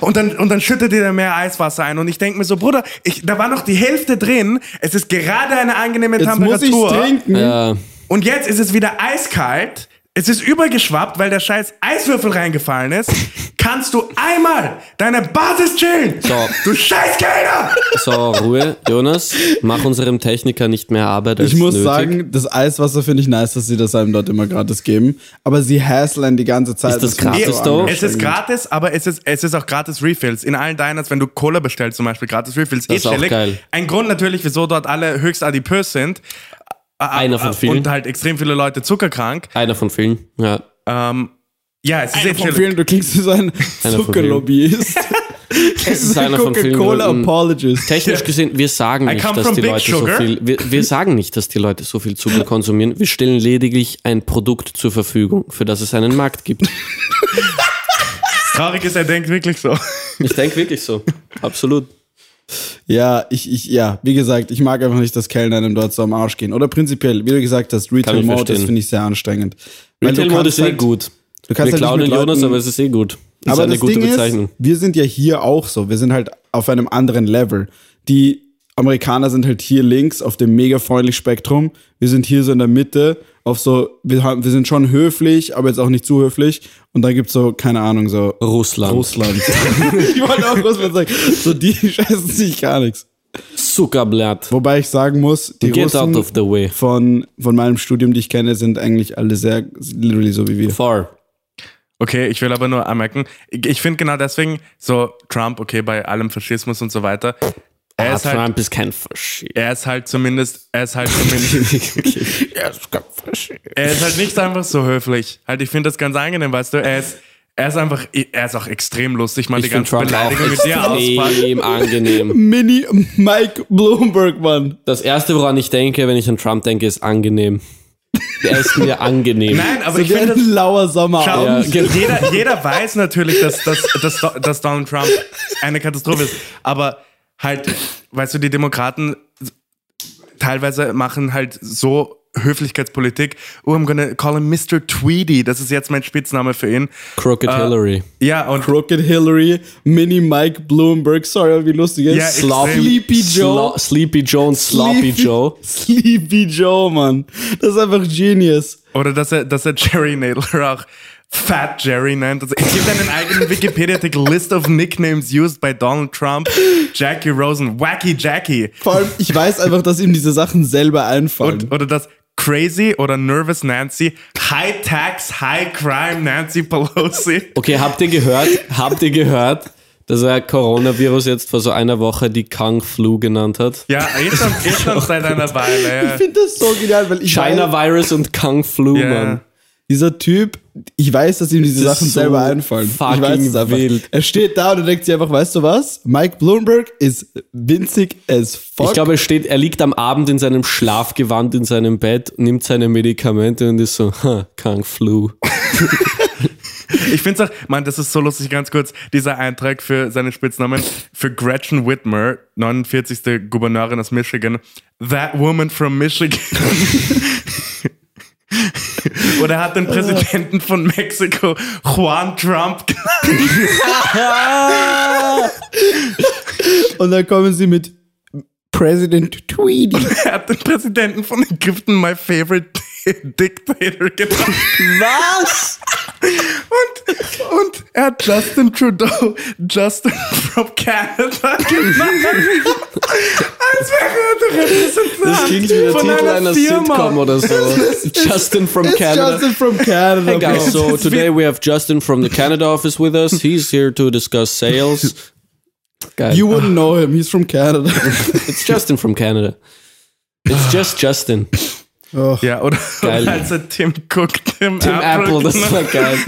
und dann, und dann schüttet dir mehr Eiswasser ein. Und ich denke mir so, Bruder, ich, da war noch die Hälfte drin. Es ist gerade eine angenehme Jetzt muss ich Temperatur. trinken. Ja, Und jetzt ist es wieder eiskalt. Es ist übergeschwappt, weil der scheiß Eiswürfel reingefallen ist. Kannst du einmal deine Basis chillen? So. Du scheiß Kellner! so, Ruhe. Jonas, mach unserem Techniker nicht mehr Arbeit als Ich muss nötig. sagen, das Eiswasser finde ich nice, dass sie das einem dort immer gratis geben. Aber sie hasseln die ganze Zeit. Ist das ich gratis so da? Es ist gratis, aber es ist, es ist auch gratis Refills. In allen Diners, wenn du Cola bestellst, zum Beispiel gratis Refills. Das ist auch geil. Ein Grund natürlich, wieso dort alle höchst adipös sind. Einer von vielen. Und halt extrem viele Leute zuckerkrank. Einer von vielen. Ja. Ähm, ja, es ist eh Von vielen, du klingst wie so ein Einer von Zuckerlobbyist. Es ist einer von vielen Gründen. Apologist. Technisch gesehen, wir sagen nicht, dass die Leute so Sugar. viel. Wir, wir sagen nicht, dass die Leute so viel Zucker konsumieren. Wir stellen lediglich ein Produkt zur Verfügung, für das es einen Markt gibt. Traurig ist, er denkt wirklich so. Ich denke wirklich so. Absolut. Ja, ich, ich, ja, wie gesagt, ich mag einfach nicht, dass Kellner einem dort so am Arsch gehen. Oder prinzipiell, wie du gesagt hast, Retail Mode, das finde ich sehr anstrengend. Retail Mode ist eh halt- gut. Du kannst wir halt nicht mit Jonas, Leuten- aber es ist eh gut. Das Aber ist eine gute Ding Bezeichnung. ist, wir sind ja hier auch so. Wir sind halt auf einem anderen Level. Die Amerikaner sind halt hier links auf dem mega freundlich Spektrum. Wir sind hier so in der Mitte auf so, wir, haben, wir sind schon höflich, aber jetzt auch nicht zu höflich. Und dann gibt's so, keine Ahnung, so Russland. Russland. ich wollte auch Russland sagen. So, die scheißen sich gar nichts. Zuckerblatt. Wobei ich sagen muss, die Get Russen out of the way. von, von meinem Studium, die ich kenne, sind eigentlich alle sehr, literally so wie wir. Far. Okay, ich will aber nur anmerken, ich, ich finde genau deswegen so Trump, okay, bei allem Faschismus und so weiter, er Ah, ist halt, Trump ist kein Faschist. er ist halt zumindest, er ist halt zumindest, er ist halt nicht einfach so höflich. Halt, ich finde das ganz angenehm, weißt du, er ist, er ist einfach, er ist auch extrem lustig, mal die ganzen Trump auch Beleidigungen mit dir extrem angenehm. Mini Mike Bloomberg, Mann. Das erste, woran ich denke, wenn ich an Trump denke, ist angenehm. Er ist mir angenehm. Nein, aber So ich finde, ein lauer Sommerabend. Schau, jeder, jeder weiß natürlich, dass, dass, dass, dass Donald Trump eine Katastrophe ist. Aber halt, weißt du, die Demokraten teilweise machen halt so Höflichkeitspolitik. Oh, I'm gonna call him Mr. Tweedy. Das ist jetzt mein Spitzname für ihn. Crooked Hillary. Ja, und Crooked Hillary, Mini Mike Bloomberg, sorry, wie lustig ist. Ja, Sloppy. Sleepy Joe. Slo Sleepy Joe und Sloppy Sleepy- Joe. Sleepy Joe, Mann. Das ist einfach genius. Oder dass er, dass er Jerry Nadler auch Fat Jerry nennt. Also, es gibt einen eigenen Wikipedia-Artikel, List of Nicknames used by Donald Trump, Jackie Rosen, Wacky Jackie. Vor allem, ich weiß einfach, dass ihm diese Sachen selber einfallen. Und, oder das Crazy oder Nervous Nancy, High Tax, High Crime Nancy Pelosi. Okay, habt ihr gehört? habt ihr gehört, dass er Coronavirus jetzt vor so einer Woche die Kung Flu genannt hat? Ja, eh schon, eh schon seit einer Weile. ich Ja. finde das so genial, weil ich China Virus und Kung Flu, Ja. Mann. Dieser Typ, ich weiß, dass ihm diese Das Sachen so selber einfallen. Ich fucking weiß es einfach. wild. Er steht da und er denkt sich einfach, weißt du was? Mike Bloomberg ist winzig as fuck. Ich glaube, er steht, er liegt am Abend in seinem Schlafgewand in seinem Bett, nimmt seine Medikamente und ist so, ha, Kung Flu. Ich finde es auch, man, das ist so lustig, ganz kurz, dieser Eintrag für seinen Spitznamen, für Gretchen Whitmer, 49. Gouverneurin aus Michigan, That Woman from Michigan. Oder er hat den Präsidenten von Mexiko, Juan Trump, und dann kommen sie mit President Tweedy. er hat den Präsidenten von Ägypten My Favorite Dictator gebracht. Was? Und, und er hat Justin Trudeau, Justin from Canada genannt. Als wäre er der Repräsentant Das klingt wie der von Titel einer Firma. Sitcom oder so. Justin from Canada. Justin from Canada. Hey guys, so today we have Justin from the Canada office with us. He's here to discuss sales. Geil. You wouldn't know him. He's from Canada. It's Justin from Canada. It's just Justin. Oh. Ja, oder, Geil. als er Tim Cook, Tim, Tim Apple, das genannt- war geil.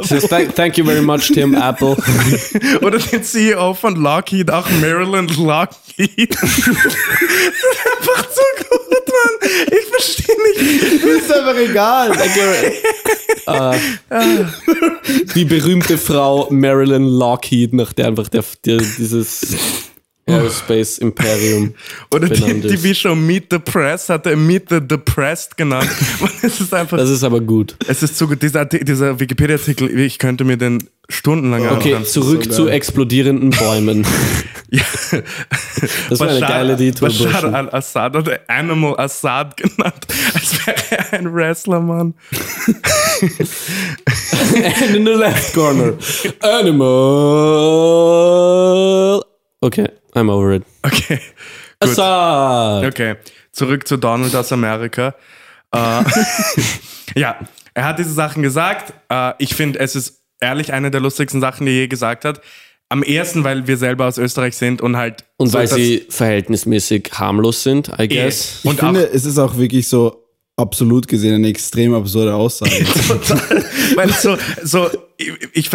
Says, thank, thank you very much, Tim Apple. Oder den CEO von Lockheed, auch Maryland Lockheed. das ist einfach zu gut, Mann. Ich verstehe nicht. ist einfach egal. Die berühmte Frau Marilyn Lockheed, nach der einfach der, der, dieses Aerospace Imperium Oder die, die wie Meet the Press hat er Meet the Depressed genannt. Es ist einfach, Das ist aber gut. es ist zu gut. Dieser, dieser Wikipedia-Artikel, ich könnte mir den stundenlang Okay, anhören. zurück so zu geil. explodierenden Bäumen. Ja. Das war eine geile Detour, Bashar al-Assad oder Animal Assad genannt, als wäre er ein Wrestler, Mann. And in the left corner, animal. Okay, I'm over it. Okay. Gut. Assad. Okay, zurück zu Donald aus Amerika. Äh, ja, er hat diese Sachen gesagt. Äh, ich finde, es ist ehrlich eine der lustigsten Sachen, die er je gesagt hat. Am ersten, weil wir selber aus Österreich sind und halt. Und so weil sie verhältnismäßig harmlos sind, I guess. Ich und finde, auch, es ist auch wirklich so absolut gesehen eine extrem absurde Aussage. total, weil so, so, ich, ich,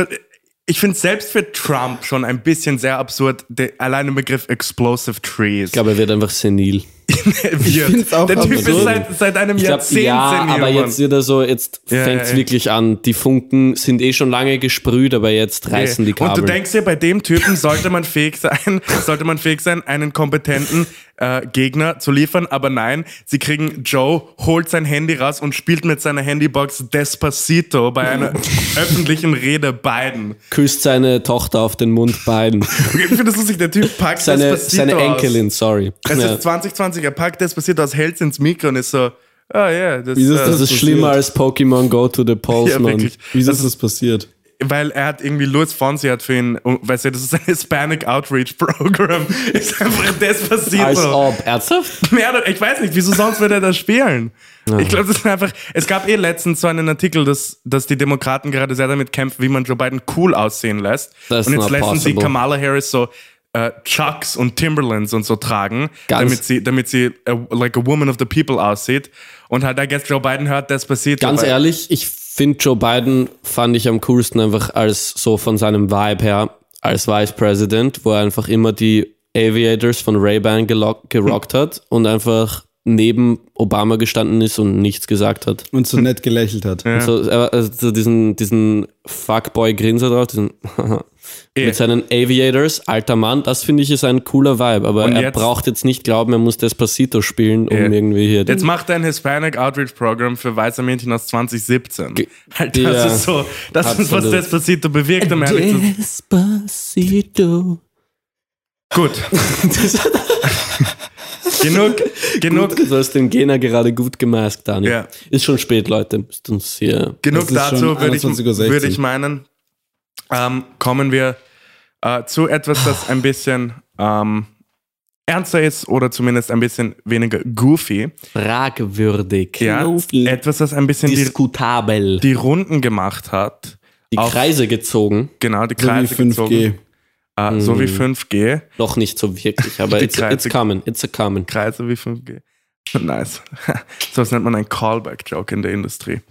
ich finde selbst für Trump schon ein bisschen sehr absurd, der alleine Begriff Explosive Trees. Ich glaube, er wird einfach senil. wird. find's auch der Typ ist absurd. seit, seit einem Ich glaub, Jahrzehnt ja, senil, aber Mann. jetzt wird er so, jetzt Ja, fängt es ja, ja. wirklich an. Die Funken sind eh schon lange gesprüht, aber jetzt reißen die Kabel. Und du denkst dir, bei dem Typen sollte man fähig sein, sollte man fähig sein, einen kompetenten äh, Gegner zu liefern, aber nein, sie kriegen Joe, holt sein Handy raus und spielt mit seiner Handybox Despacito bei einer öffentlichen Rede Biden. Küsst seine Tochter auf den Mund beiden. Ich finde das lustig, der Typ packt Seine, Despacito seine aus. Enkelin, sorry. Es Ja. ist 2020, er packt Despacito aus, hält ins Mikro und ist so, ah ja, das, Wieso ist äh, Das ist passiert? schlimmer als Pokémon Go to the Polls, ja, Mann. Wieso ist das passiert? Weil er hat irgendwie Louis Fonsi hat für ihn, weißt du, das ist ein Hispanic Outreach Program, ist einfach ein Despacito. Als ob. Ernsthaft? Mehr oder, ich weiß nicht, wieso sonst würde er das spielen? Ich glaube, das ist einfach, es gab eh letztens so einen Artikel, dass, dass die Demokraten gerade sehr damit kämpfen, wie man Joe Biden cool aussehen lässt. That's und jetzt lassen sie. Kamala Harris so äh, Chucks und Timberlands und so tragen, Ganz- damit sie, damit sie äh, like a woman of the people aussieht. Und halt, I guess Joe Biden hört Despacito. Ganz weil- ehrlich, ich finde Joe Biden fand ich am coolsten einfach als so von seinem Vibe her als Vice President, wo er einfach immer die Aviators von Ray-Ban gerockt hat und einfach neben Obama gestanden ist und nichts gesagt hat. Und so nett gelächelt hat. Ja. So, er, also so diesen, diesen Fuckboy-Grinser drauf, diesen mit seinen Aviators, alter Mann, das finde ich ist ein cooler Vibe, aber Und er jetzt- braucht jetzt nicht glauben, er muss Despacito spielen, um Ja. irgendwie hier Jetzt macht er ein Hispanic Outreach Program für weiße Mädchen aus 2017. Ge- Halt, das Ja. ist so, das ist, was Absolut. Despacito bewirkt, um ehrlich. Despacito. Gut. genug, genug, Du hast den Gena gerade gut gemaskt, Daniel. Ja. Ist schon spät, Leute. Müsst uns hier. genug dazu, würde ich, 21:16 Uhr. würde ich meinen. Ähm, kommen wir äh, zu etwas, das ein bisschen ähm, ernster ist oder zumindest ein bisschen weniger goofy. Fragwürdig. Ja, etwas, das ein bisschen die, Diskutabel. Die, die Runden gemacht hat. auf- Kreise gezogen. Genau, die So Kreise 5G. gezogen. Äh, So wie 5G. Noch nicht so wirklich, aber it's, Kreise- it's coming. It's a coming. Kreise wie 5G. Nice. so was nennt man ein Callback-Joke in der Industrie.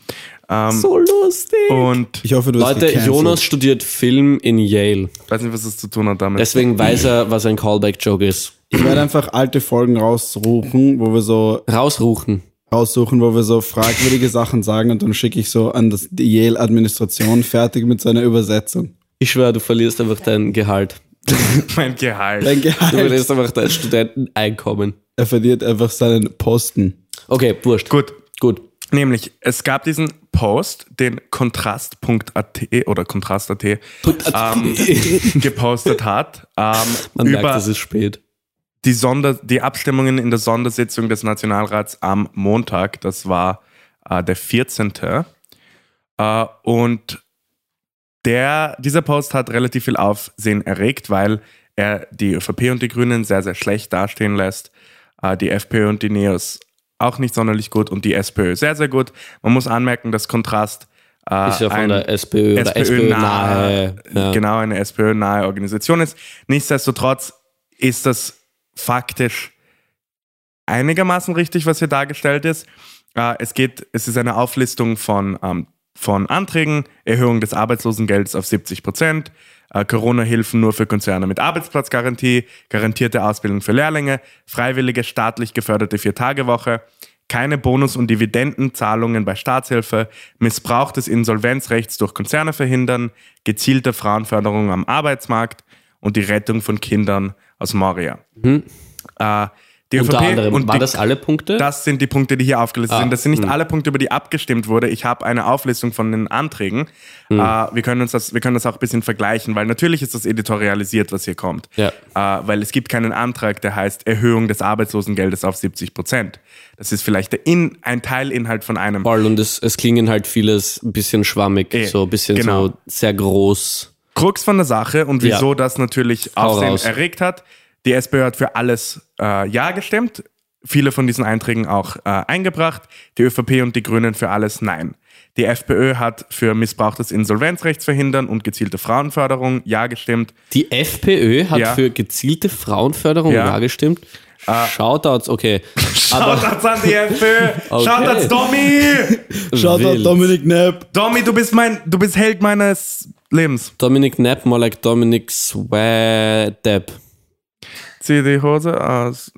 Ähm, So lustig. Und Ich hoffe, du Leute. Jonas studiert Film in Yale. ich weiß nicht, was das zu tun hat damit. Deswegen weiß er, was ein Callback-Joke ist. Ich werde einfach alte Folgen raussuchen, wo wir so Rausruchen. raussuchen, wo wir so fragwürdige Sachen sagen und dann schicke ich so an das, die Yale-Administration fertig mit seiner Übersetzung. Ich schwöre, du verlierst einfach dein Gehalt. mein Gehalt. Dein Du Gehalt. verlierst einfach dein Studenteneinkommen. Er verliert einfach seinen Posten. Okay, wurscht. Gut. Gut. Nämlich, es gab diesen Post, den kontrast.at oder kontrast.at ähm, gepostet hat. Ähm, Man merkt, über, es ist spät. die, Sonder, die Abstimmungen in der Sondersitzung des Nationalrats am Montag, das war äh, der 14. Äh, und der, dieser Post hat relativ viel Aufsehen erregt, weil er die ÖVP und die Grünen sehr, sehr schlecht dastehen lässt. Äh, die FPÖ und die NEOS auch nicht sonderlich gut und die SPÖ sehr, sehr gut. Man muss anmerken, dass Kontrast äh, Ist ja von der SPÖ oder SPÖ-nahe. Ja. genau eine SPÖ-nahe Organisation ist. Nichtsdestotrotz ist das faktisch einigermaßen richtig, was hier dargestellt ist. Äh, es geht, es ist eine Auflistung von, ähm, von Anträgen, Erhöhung des Arbeitslosengelds auf 70 Prozent, äh, Corona-Hilfen nur für Konzerne mit Arbeitsplatzgarantie, garantierte Ausbildung für Lehrlinge, freiwillige staatlich geförderte Viertagewoche, keine Bonus- und Dividendenzahlungen bei Staatshilfe, Missbrauch des Insolvenzrechts durch Konzerne verhindern, gezielte Frauenförderung am Arbeitsmarkt und die Rettung von Kindern aus Moria. Äh, die Unter ÖVP anderem, und war die, das alle Punkte? das sind die Punkte, die hier aufgelistet Ah, sind. Das sind nicht hm. alle Punkte, über die abgestimmt wurde. Ich habe eine Auflistung von den Anträgen. Hm. Äh, wir, können uns das, wir können das auch ein bisschen vergleichen, weil natürlich ist das editorialisiert, was hier kommt. Ja. Äh, weil es gibt keinen Antrag, der heißt Erhöhung des Arbeitslosengeldes auf 70 Prozent. Das ist vielleicht der In, ein Teilinhalt von einem. Voll und es, es klingen halt vieles ein bisschen schwammig, Eh, so ein bisschen genau. so sehr groß. Krux von der Sache und wieso Ja. das natürlich Aufsehen erregt hat. Die SPÖ hat für alles äh, Ja gestimmt, viele von diesen Einträgen auch äh, eingebracht, die ÖVP und die Grünen für alles Nein. Die FPÖ hat für Missbrauch des Insolvenzrechts verhindern und gezielte Frauenförderung Ja gestimmt. Die FPÖ hat Ja. für gezielte Frauenförderung Ja. ja, gestimmt. Shoutouts, okay. Shoutouts an die FPÖ! Okay. Shoutouts Domi! Shoutout. Dominik Knapp. Domi, du bist mein, du bist Held meines Lebens. Dominic Knapp, more like Dominic Swedepp. Zieh die Hose aus.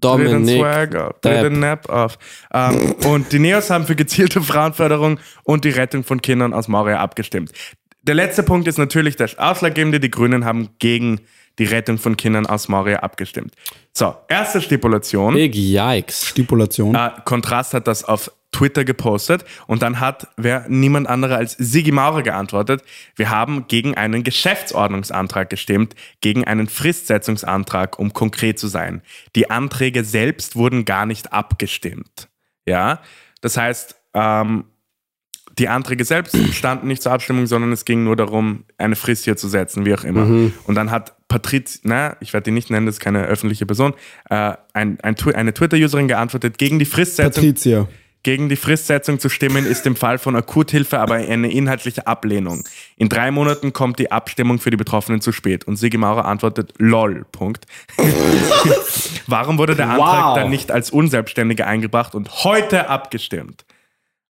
Dreh den Swag auf, dreh den Nap auf. Ähm, und die Neos haben für gezielte Frauenförderung und die Rettung von Kindern aus Moria abgestimmt. Der letzte Punkt ist natürlich der ausschlaggebende. Die Grünen haben gegen die Rettung von Kindern aus Moria abgestimmt. So, erste Stipulation. Big Yikes. Stipulation. Äh, Kontrast hat das auf Twitter gepostet und dann hat wer niemand anderer als Sigi Maurer geantwortet, wir haben gegen einen Geschäftsordnungsantrag gestimmt, gegen einen Fristsetzungsantrag, um konkret zu sein. Die Anträge selbst wurden gar nicht abgestimmt. Ja, das heißt, ähm, die Anträge selbst standen nicht zur Abstimmung, sondern es ging nur darum, eine Frist hier zu setzen, wie auch immer. Und dann hat Patriz, na, ich werde die nicht nennen, das ist keine öffentliche Person, äh, ein, ein, eine Twitter-Userin geantwortet, gegen die Fristsetzung Patricia. Gegen die Fristsetzung zu stimmen, ist im Fall von Akuthilfe aber eine inhaltliche Ablehnung. In drei Monaten kommt die Abstimmung für die Betroffenen zu spät. Und Sigi Maurer antwortet, lol, Punkt. Warum wurde der Antrag Wow. dann nicht als Unselbstständiger eingebracht und heute abgestimmt?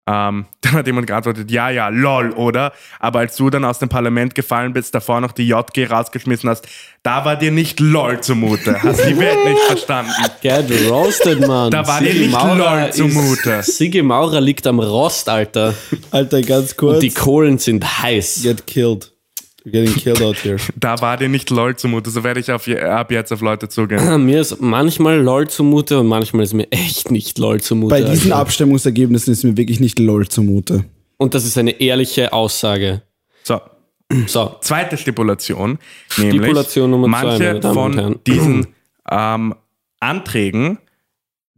Ähm, dann hat jemand geantwortet, ja, ja, lol, oder? Aber als du dann aus dem Parlament gefallen bist, davor noch die JG rausgeschmissen hast, da war dir nicht lol zumute. Hast die Welt nicht verstanden. Get roasted, Mann. Da war dir Sigi nicht Maurer lol ist- zumute. Sigi Maurer liegt am Rost, Alter. Alter, ganz kurz. Die Kohlen sind heiß. Get killed. You're getting killed out here. Da war dir nicht lol zumute, so werde ich auf, ab jetzt auf Leute zugehen. Mir ist manchmal LOL zumute und manchmal ist mir echt nicht LOL zumute. Bei diesen Alter. Abstimmungsergebnissen ist mir wirklich nicht lol zumute. Und das ist eine ehrliche Aussage. So, So, zweite Stipulation, nämlich Stipulation Nummer zwei, manche meine Damen und von Herren. diesen ähm, Anträgen,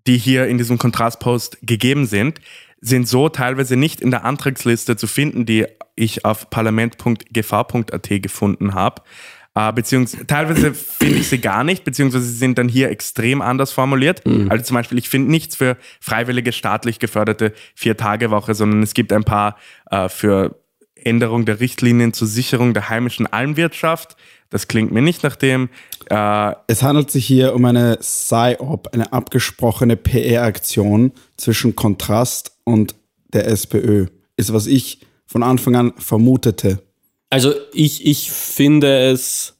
die hier in diesem Kontrastpost gegeben sind, sind so teilweise nicht in der Antragsliste zu finden, die ich auf parlament.gv.at gefunden habe. Äh, beziehungsweise teilweise finde ich sie gar nicht, beziehungsweise sie sind dann hier extrem anders formuliert. Mhm. Also zum Beispiel, ich finde nichts für freiwillige staatlich geförderte Vier-Tage-Woche, sondern es gibt ein paar äh, für Änderung der Richtlinien zur Sicherung der heimischen Almwirtschaft. Das klingt mir nicht nach dem. Äh, Es handelt sich hier um eine PSYOP, eine abgesprochene PR-Aktion zwischen Kontrast und der SPÖ. Ist, was ich von Anfang an vermutete. also ich, ich finde es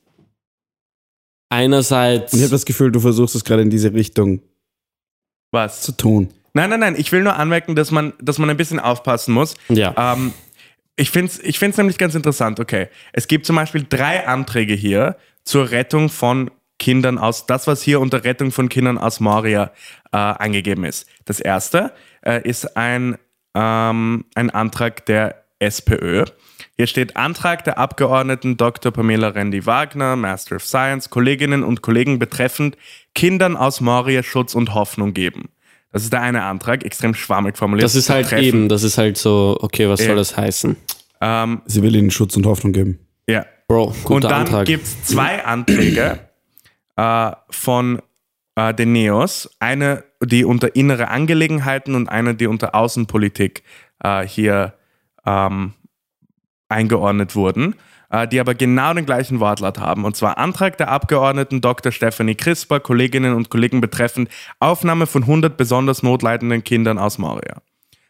einerseits. Und ich habe das Gefühl, du versuchst es gerade in diese Richtung was? zu tun. Nein, nein, nein. Ich will nur anmerken, dass man, dass man ein bisschen aufpassen muss. ja. Ähm, ich finde es ich find's nämlich ganz interessant. Okay, es gibt zum Beispiel drei Anträge hier zur Rettung von Kindern aus, das, was hier unter Rettung von Kindern aus Moria äh, angegeben ist. Das erste äh, ist ein, ähm, ein Antrag der SPÖ. Hier steht Antrag der Abgeordneten Dr. Pamela Rendi-Wagner, Master of Science, Kolleginnen und Kollegen betreffend Kindern aus Moria Schutz und Hoffnung geben. Das ist der eine Antrag, extrem schwammig formuliert. Das ist halt Betreffen- eben, das ist halt so, okay, was Ja. soll das heißen? Ähm, Sie will ihnen Schutz und Hoffnung geben. ja. Bro, guter Und dann Antrag. gibt es zwei Anträge äh, von äh, den Neos. Eine, die unter innere Angelegenheiten und eine, die unter Außenpolitik äh, hier ähm, eingeordnet wurden, die aber genau den gleichen Wortlaut haben. Und zwar Antrag der Abgeordneten Dr. Stephanie Crisper, Kolleginnen und Kollegen betreffend Aufnahme von 100 besonders notleidenden Kindern aus Moria.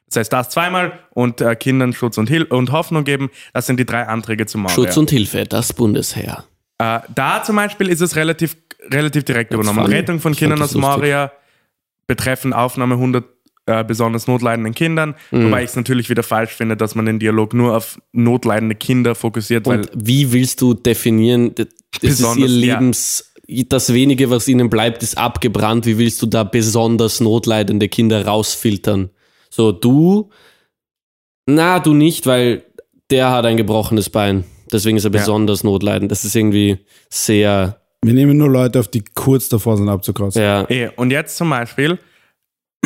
Das heißt, das zweimal und äh, Kindern Schutz und, Hil und Hoffnung geben, das sind die drei Anträge zu Moria. Schutz und Hilfe, das Bundesheer. Äh, da zum Beispiel ist es relativ, relativ direkt übernommen. Rettung von Kindern aus. Moria betreffend Aufnahme 100 äh, besonders notleidenden Kindern. Mhm. Wobei ich es natürlich wieder falsch finde, dass man den Dialog nur auf notleidende Kinder fokussiert, weil Und wie willst du definieren, das ist ihr Besonders, ja. Lebens, das wenige, was ihnen bleibt, ist abgebrannt. Wie willst du da besonders notleidende Kinder rausfiltern? So, du, na, du nicht, weil der hat ein gebrochenes Bein. Deswegen ist er Ja. besonders notleidend. Das ist irgendwie sehr, Wir nehmen nur Leute auf, die kurz davor sind abzukratzen. ja. Eh, Und jetzt zum Beispiel,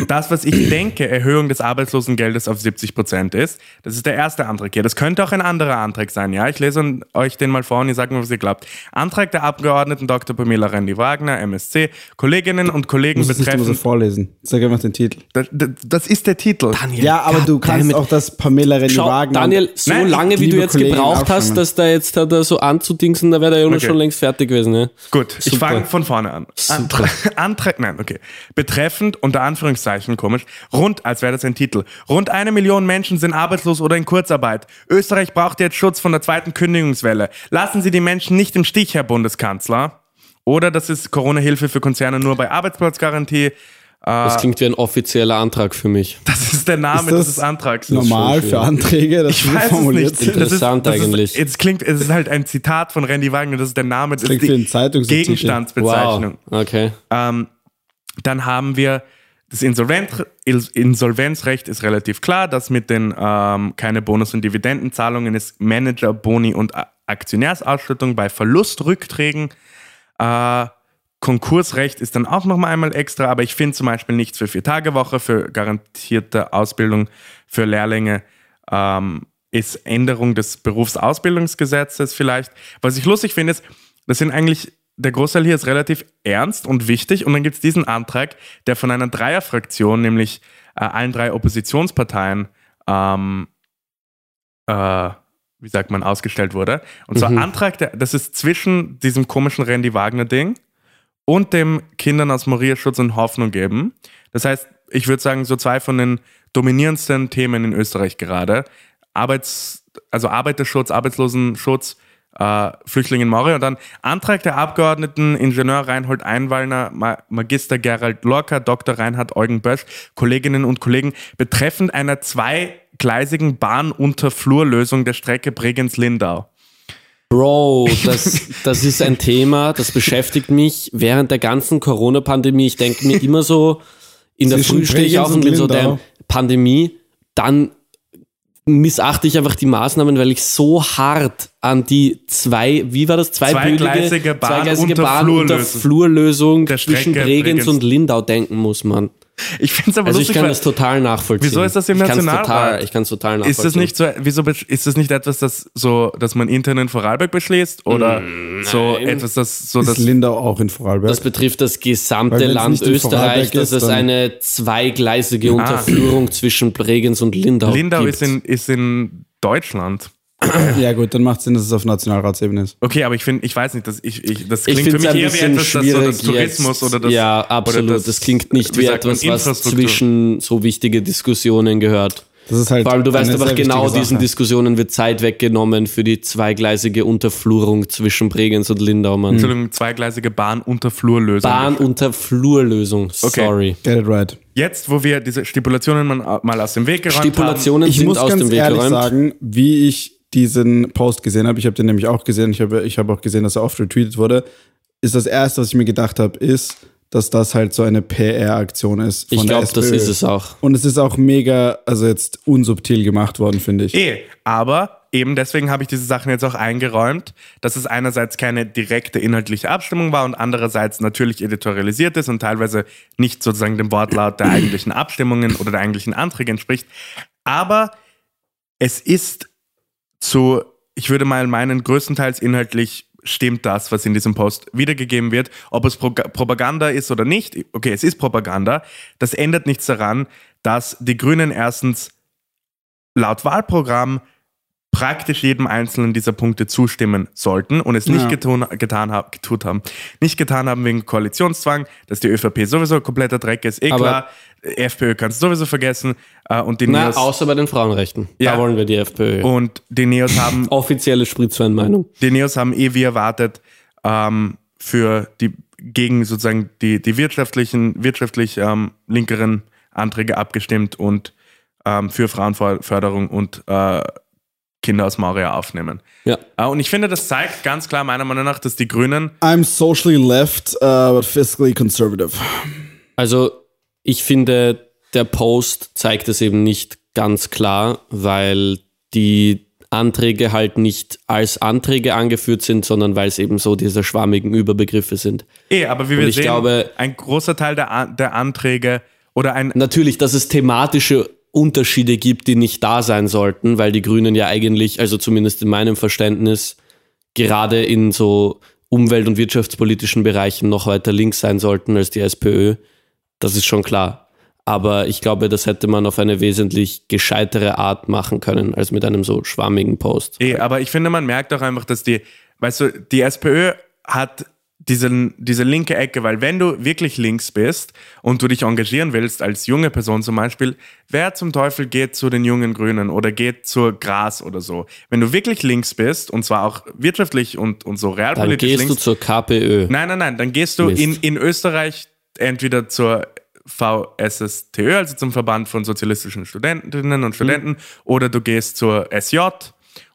das, was ich denke, Erhöhung des Arbeitslosengeldes auf 70 Prozent ist, das ist der erste Antrag hier. Das könnte auch ein anderer Antrag sein, ja? Ich lese euch den mal vor und ihr sagt mir, was ihr glaubt. Antrag der Abgeordneten Dr. Pamela Rendi-Wagner, MSC, Kolleginnen und Kollegen Du musst es nicht immer so betreffend... vorlesen. Sag einfach den Titel. Das, das, das ist der Titel. Daniel, Ja, aber du kannst auch das Pamela Rendi Schau, Wagner. Daniel, so Nein, lange wie du jetzt Kollegen, gebraucht hast, dass da jetzt da so anzudingsen, da wäre der Jonas Okay. schon längst fertig gewesen. Ne? Gut, ich Super. fange von vorne an. Antrag, Antrag, nein, okay. Betreffend, unter Anführungszeichen, komisch, rund, als wäre das ein Titel, rund eine Million Menschen sind arbeitslos oder in Kurzarbeit. Österreich braucht jetzt Schutz von der zweiten Kündigungswelle. Lassen Sie die Menschen nicht im Stich, Herr Bundeskanzler. Oder das ist Corona-Hilfe für Konzerne nur bei Arbeitsplatzgarantie. Das klingt wie ein offizieller Antrag für mich. Das ist der Name Ist das dieses Antrags. normal für Anträge, dass Ich weiß es formuliert nicht. sind. Das ist, Interessant das ist, eigentlich. Es klingt, es ist halt ein Zitat von Randy Wagner, das ist der Name, das klingt ist die. Gegenstandsbezeichnung. Wow, okay. Ähm, dann haben wir das Insolvenz, Insolvenzrecht ist relativ klar, das mit den ähm, keine Bonus- und Dividendenzahlungen ist Manager, Boni und Aktionärsausschüttung bei Verlustrückträgen. Äh, Konkursrecht ist dann auch nochmal einmal extra, aber ich finde zum Beispiel nichts für Vier-Tage-Woche, für garantierte Ausbildung für Lehrlinge. Ähm, ist Änderung des Berufsausbildungsgesetzes vielleicht. Was ich lustig finde, ist, das sind eigentlich, der Großteil hier ist relativ ernst und wichtig und dann gibt es diesen Antrag, der von einer Dreierfraktion, nämlich äh, allen drei Oppositionsparteien, ähm, äh, wie sagt man, ausgestellt wurde. Und zwar Mhm. Antrag, der, das ist zwischen diesem komischen Randy Wagner-Ding und dem Kindern aus Moria Schutz und Hoffnung geben. Das heißt, ich würde sagen, so zwei von den dominierendsten Themen in Österreich gerade. Arbeits, also Arbeiterschutz, Arbeitslosenschutz, äh, Flüchtlinge in Moria und dann Antrag der Abgeordneten Ingenieur Reinhold Einwallner, Ma Magister Gerald Lorca, Dr. Reinhard Eugen Bösch, Kolleginnen und Kollegen betreffend einer zweigleisigen Bahnunterflurlösung der Strecke Bregenz-Lindau. Bro, das, das ist ein Thema, das beschäftigt mich während der ganzen Corona-Pandemie. Ich denke mir immer so, in der Früh stehe ich auf und bin so, der Pandemie, dann missachte ich einfach die Maßnahmen, weil ich so hart an die zwei, wie war das, zweibügelige, Zweigleisige Bahn zweigleisige unter Bahn unter Flurlösung. Flurlösung zwischen Bregenz Bregenz. und Lindau denken muss, man. Ich finde es aber Also ich lustig, kann weil- das total nachvollziehen. Wieso ist das im ich Nationalrat? Total, ich kann es total nachvollziehen. Ist das nicht so, wieso ist das nicht etwas, das so, dass man intern in Vorarlberg beschließt oder so nein. etwas, das so Ist das Lindau auch in Vorarlberg? Das betrifft das gesamte Land Österreich, dass ist, es eine zweigleisige Unterführung zwischen Bregenz und Lindau, Lindau gibt. ist in, ist in Deutschland. ja gut, dann macht Sinn, dass es auf Nationalratsebene ist. Okay, aber ich finde, ich weiß nicht, das, ich, ich, das ich klingt für finde es mich ein eher wie bisschen etwas, das so schwierig das Tourismus jetzt. oder das. Ja, absolut. oder das, klingt nicht wie wie etwas, was zwischen so wichtige Diskussionen gehört. Das ist halt Vor allem, du weißt sehr genau, wichtige diesen Sache. Diskussionen wird Zeit weggenommen für die zweigleisige Unterflurung zwischen Bregenz und Lindau, Mann. Entschuldigung, zweigleisige Bahn unter Flurlösung. Bahn unter Flurlösung, sorry. Get it right. Jetzt, wo wir diese Stipulationen mal, aus dem Weg geräumt Stipulationen Ich sind muss aus ganz dem Weg ehrlich geräumt. sagen, wie ich diesen Post gesehen habe, ich habe den nämlich auch gesehen, ich habe, ich habe auch gesehen, dass er oft retweetet wurde, ist das erste, was ich mir gedacht habe, ist, dass das halt so eine PR-Aktion ist. Ich glaube, das ist es auch. Und es ist auch mega, also jetzt unsubtil gemacht worden, finde ich. Eh, aber eben deswegen habe ich diese Sachen jetzt auch eingeräumt, dass es einerseits keine direkte inhaltliche Abstimmung war und andererseits natürlich editorialisiert ist und teilweise nicht sozusagen dem Wortlaut der eigentlichen Abstimmungen oder der eigentlichen Anträge entspricht. Aber es ist zu, ich würde mal meinen, größtenteils inhaltlich stimmt das, was in diesem Post wiedergegeben wird. Ob es Pro Propaganda ist oder nicht, okay, es ist Propaganda. Das ändert nichts daran, dass die Grünen erstens laut Wahlprogramm praktisch jedem einzelnen dieser Punkte zustimmen sollten und es nicht Ja. getun, getan haben, getut haben. Nicht getan haben wegen Koalitionszwang, dass die ÖVP sowieso kompletter Dreck ist. Eh Aber- klar, FPÖ kannst du sowieso vergessen. Äh, und die Na, Neos, außer bei den Frauenrechten. Ja. Da wollen wir die FPÖ. und die Neos haben Offizielle Spritzwein-Meinung. die Neos haben eh wie erwartet ähm, für die gegen sozusagen die, die wirtschaftlichen, wirtschaftlich ähm, linkeren Anträge abgestimmt und ähm, für Frauenförderung und äh, Kinder aus Moria aufnehmen. Ja. Äh, und ich finde, das zeigt ganz klar meiner Meinung nach, dass die Grünen I'm socially left, uh, but fiscally conservative. Also, ich finde, der Post zeigt es eben nicht ganz klar, weil die Anträge halt nicht als Anträge angeführt sind, sondern weil es eben so diese schwammigen Überbegriffe sind. eh, aber wie wir sehen, glaube- ein großer Teil der, An- der Anträge oder ein Natürlich, dass es thematische Unterschiede gibt, die nicht da sein sollten, weil die Grünen ja eigentlich, also zumindest in meinem Verständnis, gerade in so umwelt- und wirtschaftspolitischen Bereichen noch weiter links sein sollten als die SPÖ. Das ist schon klar. Aber ich glaube, das hätte man auf eine wesentlich gescheitere Art machen können, als mit einem so schwammigen Post. Eh, aber ich finde, man merkt auch einfach, dass die, weißt du, die SPÖ hat diesen, diese linke Ecke, weil wenn du wirklich links bist und du dich engagieren willst, als junge Person zum Beispiel, wer zum Teufel geht zu den jungen Grünen oder geht zur Gras oder so? Wenn du wirklich links bist, und zwar auch wirtschaftlich und, und so Dann realpolitisch gehst du links, zur KPÖ. Nein, nein, nein. Dann gehst du Mist. in, in Österreich entweder zur VSSTÖ, also zum Verband von sozialistischen Studentinnen und Studenten, oder du gehst zur SJ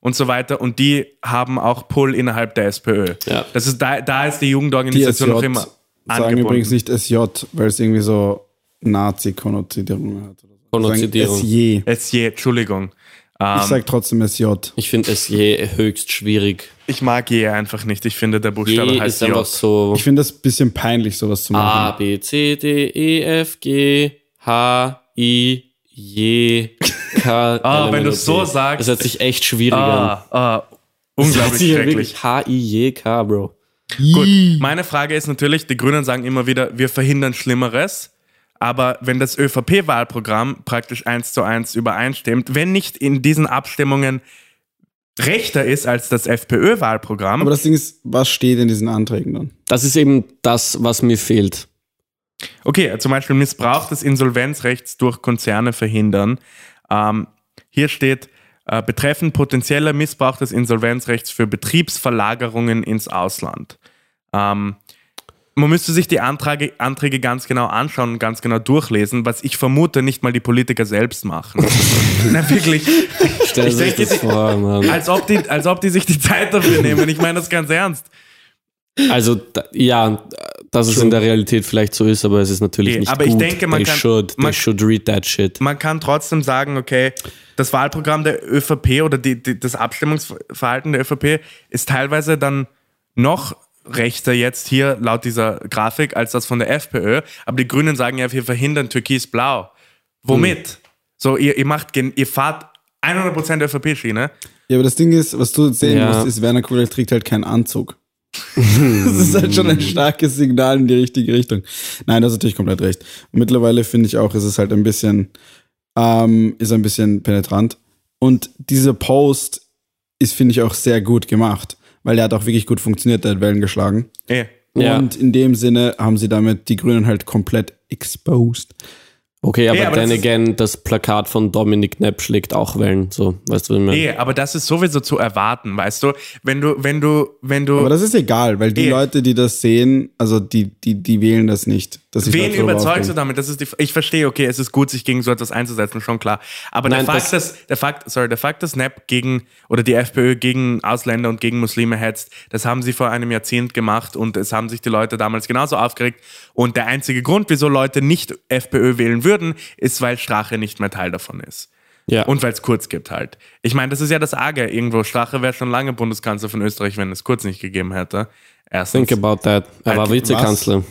und so weiter. Und die haben auch Pull innerhalb der SPÖ. Ja. Das ist, da, da ist die Die Jugendorganisation SJ noch immer sagen angebunden. übrigens nicht SJ, weil es irgendwie so Nazi-Konnotierungen hat. Konnotierung. SJ. SJ, Entschuldigung. Ähm, Ich sag trotzdem SJ. Ich finde es je höchst schwierig. Ich mag je einfach nicht. Ich finde, der Buchstabe Je heißt ist J. so Ich finde das ein bisschen peinlich, sowas zu A, machen. B, C, D, E, F, G, H, I, J, K. Ah, L, wenn du O, so sagst. Das hört sich echt schwierig an. Ah, ah, Das hört unglaublich schrecklich. H, I, J, K, Bro. Gut, meine Frage ist natürlich, die Grünen sagen immer wieder, wir verhindern Schlimmeres. Aber wenn das ÖVP-Wahlprogramm praktisch eins zu eins übereinstimmt, wenn nicht in diesen Abstimmungen rechter ist als das FPÖ-Wahlprogramm, Aber das Ding ist, was steht in diesen Anträgen dann? Das ist eben das, was mir fehlt. okay, zum Beispiel Missbrauch des Insolvenzrechts durch Konzerne verhindern. Ähm, hier steht, äh, betreffend potenzieller Missbrauch des Insolvenzrechts für Betriebsverlagerungen ins Ausland. Ähm, man müsste sich die Anträge, Anträge ganz genau anschauen und ganz genau durchlesen, was ich vermute, nicht mal die Politiker selbst machen. Na, wirklich. Stell Ich denke, das die- vor, Mann. Als ob, die, als ob die sich die Zeit dafür nehmen. Ich meine das ganz ernst. Also, da, ja, dass es in der Realität vielleicht so ist, aber es ist natürlich Eh, nicht aber gut. ich denke, man they kann- should, man- should read that shit. man kann trotzdem sagen, okay, das Wahlprogramm der ÖVP oder die, die, das Abstimmungsverhalten der ÖVP ist teilweise dann noch rechter jetzt hier laut dieser Grafik als das von der FPÖ. Aber die Grünen sagen ja, wir verhindern Türkis-Blau. Womit? So, ihr, ihr macht, ihr fahrt 100% ÖVP-Schiene. Ja, aber das Ding ist, was du sehen Ja. musst, ist, Werner Kugel trägt halt keinen Anzug. das ist halt schon ein starkes Signal in die richtige Richtung. Nein, das ist natürlich komplett recht. Und mittlerweile finde ich auch, ist es halt ein bisschen, ähm, ist ein bisschen penetrant. Und dieser Post ist, finde ich, auch sehr gut gemacht, weil der hat auch wirklich gut funktioniert, der hat Wellen geschlagen. Ja. Und in dem Sinne haben sie damit die Grünen halt komplett exposed. Okay, aber, Ja, aber das ist- again, das Plakat von Dominik Knepp schlägt auch Wellen. So, weißt du, was ich meine? Eh, aber das ist sowieso zu erwarten, weißt du? Wenn du, wenn du, wenn du. Aber das ist egal, weil die Eh. Leute, die das sehen, also die, die, die wählen das nicht. Wen überzeugst du damit? Das ist die, ich verstehe, okay, es ist gut, sich gegen so etwas einzusetzen, schon klar. Aber Nein, der Fakt, das- dass, der Fakt, sorry, der Fakt, dass NAP gegen, oder die FPÖ gegen Ausländer und gegen Muslime hetzt, das haben sie vor einem Jahrzehnt gemacht und es haben sich die Leute damals genauso aufgeregt. Und der einzige Grund, wieso Leute nicht FPÖ wählen würden, ist, weil Strache nicht mehr Teil davon ist. Ja. Und weil es Kurz gibt halt. Ich meine, das ist ja das Arge. Irgendwo, Strache wäre schon lange Bundeskanzler von Österreich, wenn es Kurz nicht gegeben hätte. Erstens. Think about that. Er war Vizekanzler.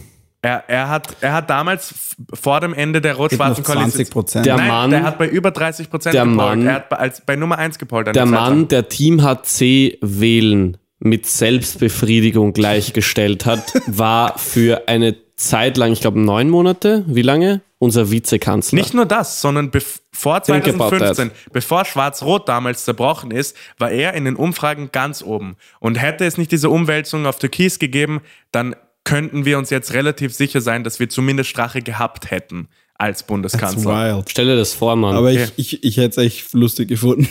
Er, er, hat, er hat damals vor dem Ende der rot-schwarzen Noch 20 Prozent. Der Nein, Mann- der hat bei über 30 Prozent der gepollt. Mann- er hat bei, als, bei Nummer 1 gepollt. Der Mann, der Team HC wählen mit Selbstbefriedigung gleichgestellt hat, war für eine Zeit lang, ich glaube neun Monate, wie lange? Unser Vizekanzler. Nicht nur das, sondern vor Think about 2015, bevor Schwarz-Rot damals zerbrochen ist, war er in den Umfragen ganz oben. Und hätte es nicht diese Umwälzung auf Türkis gegeben, dann könnten wir uns jetzt relativ sicher sein, dass wir zumindest Strache gehabt hätten als Bundeskanzler. wild. Stell dir das vor, Mann. Aber Ja. ich, ich, ich hätte es echt lustig gefunden.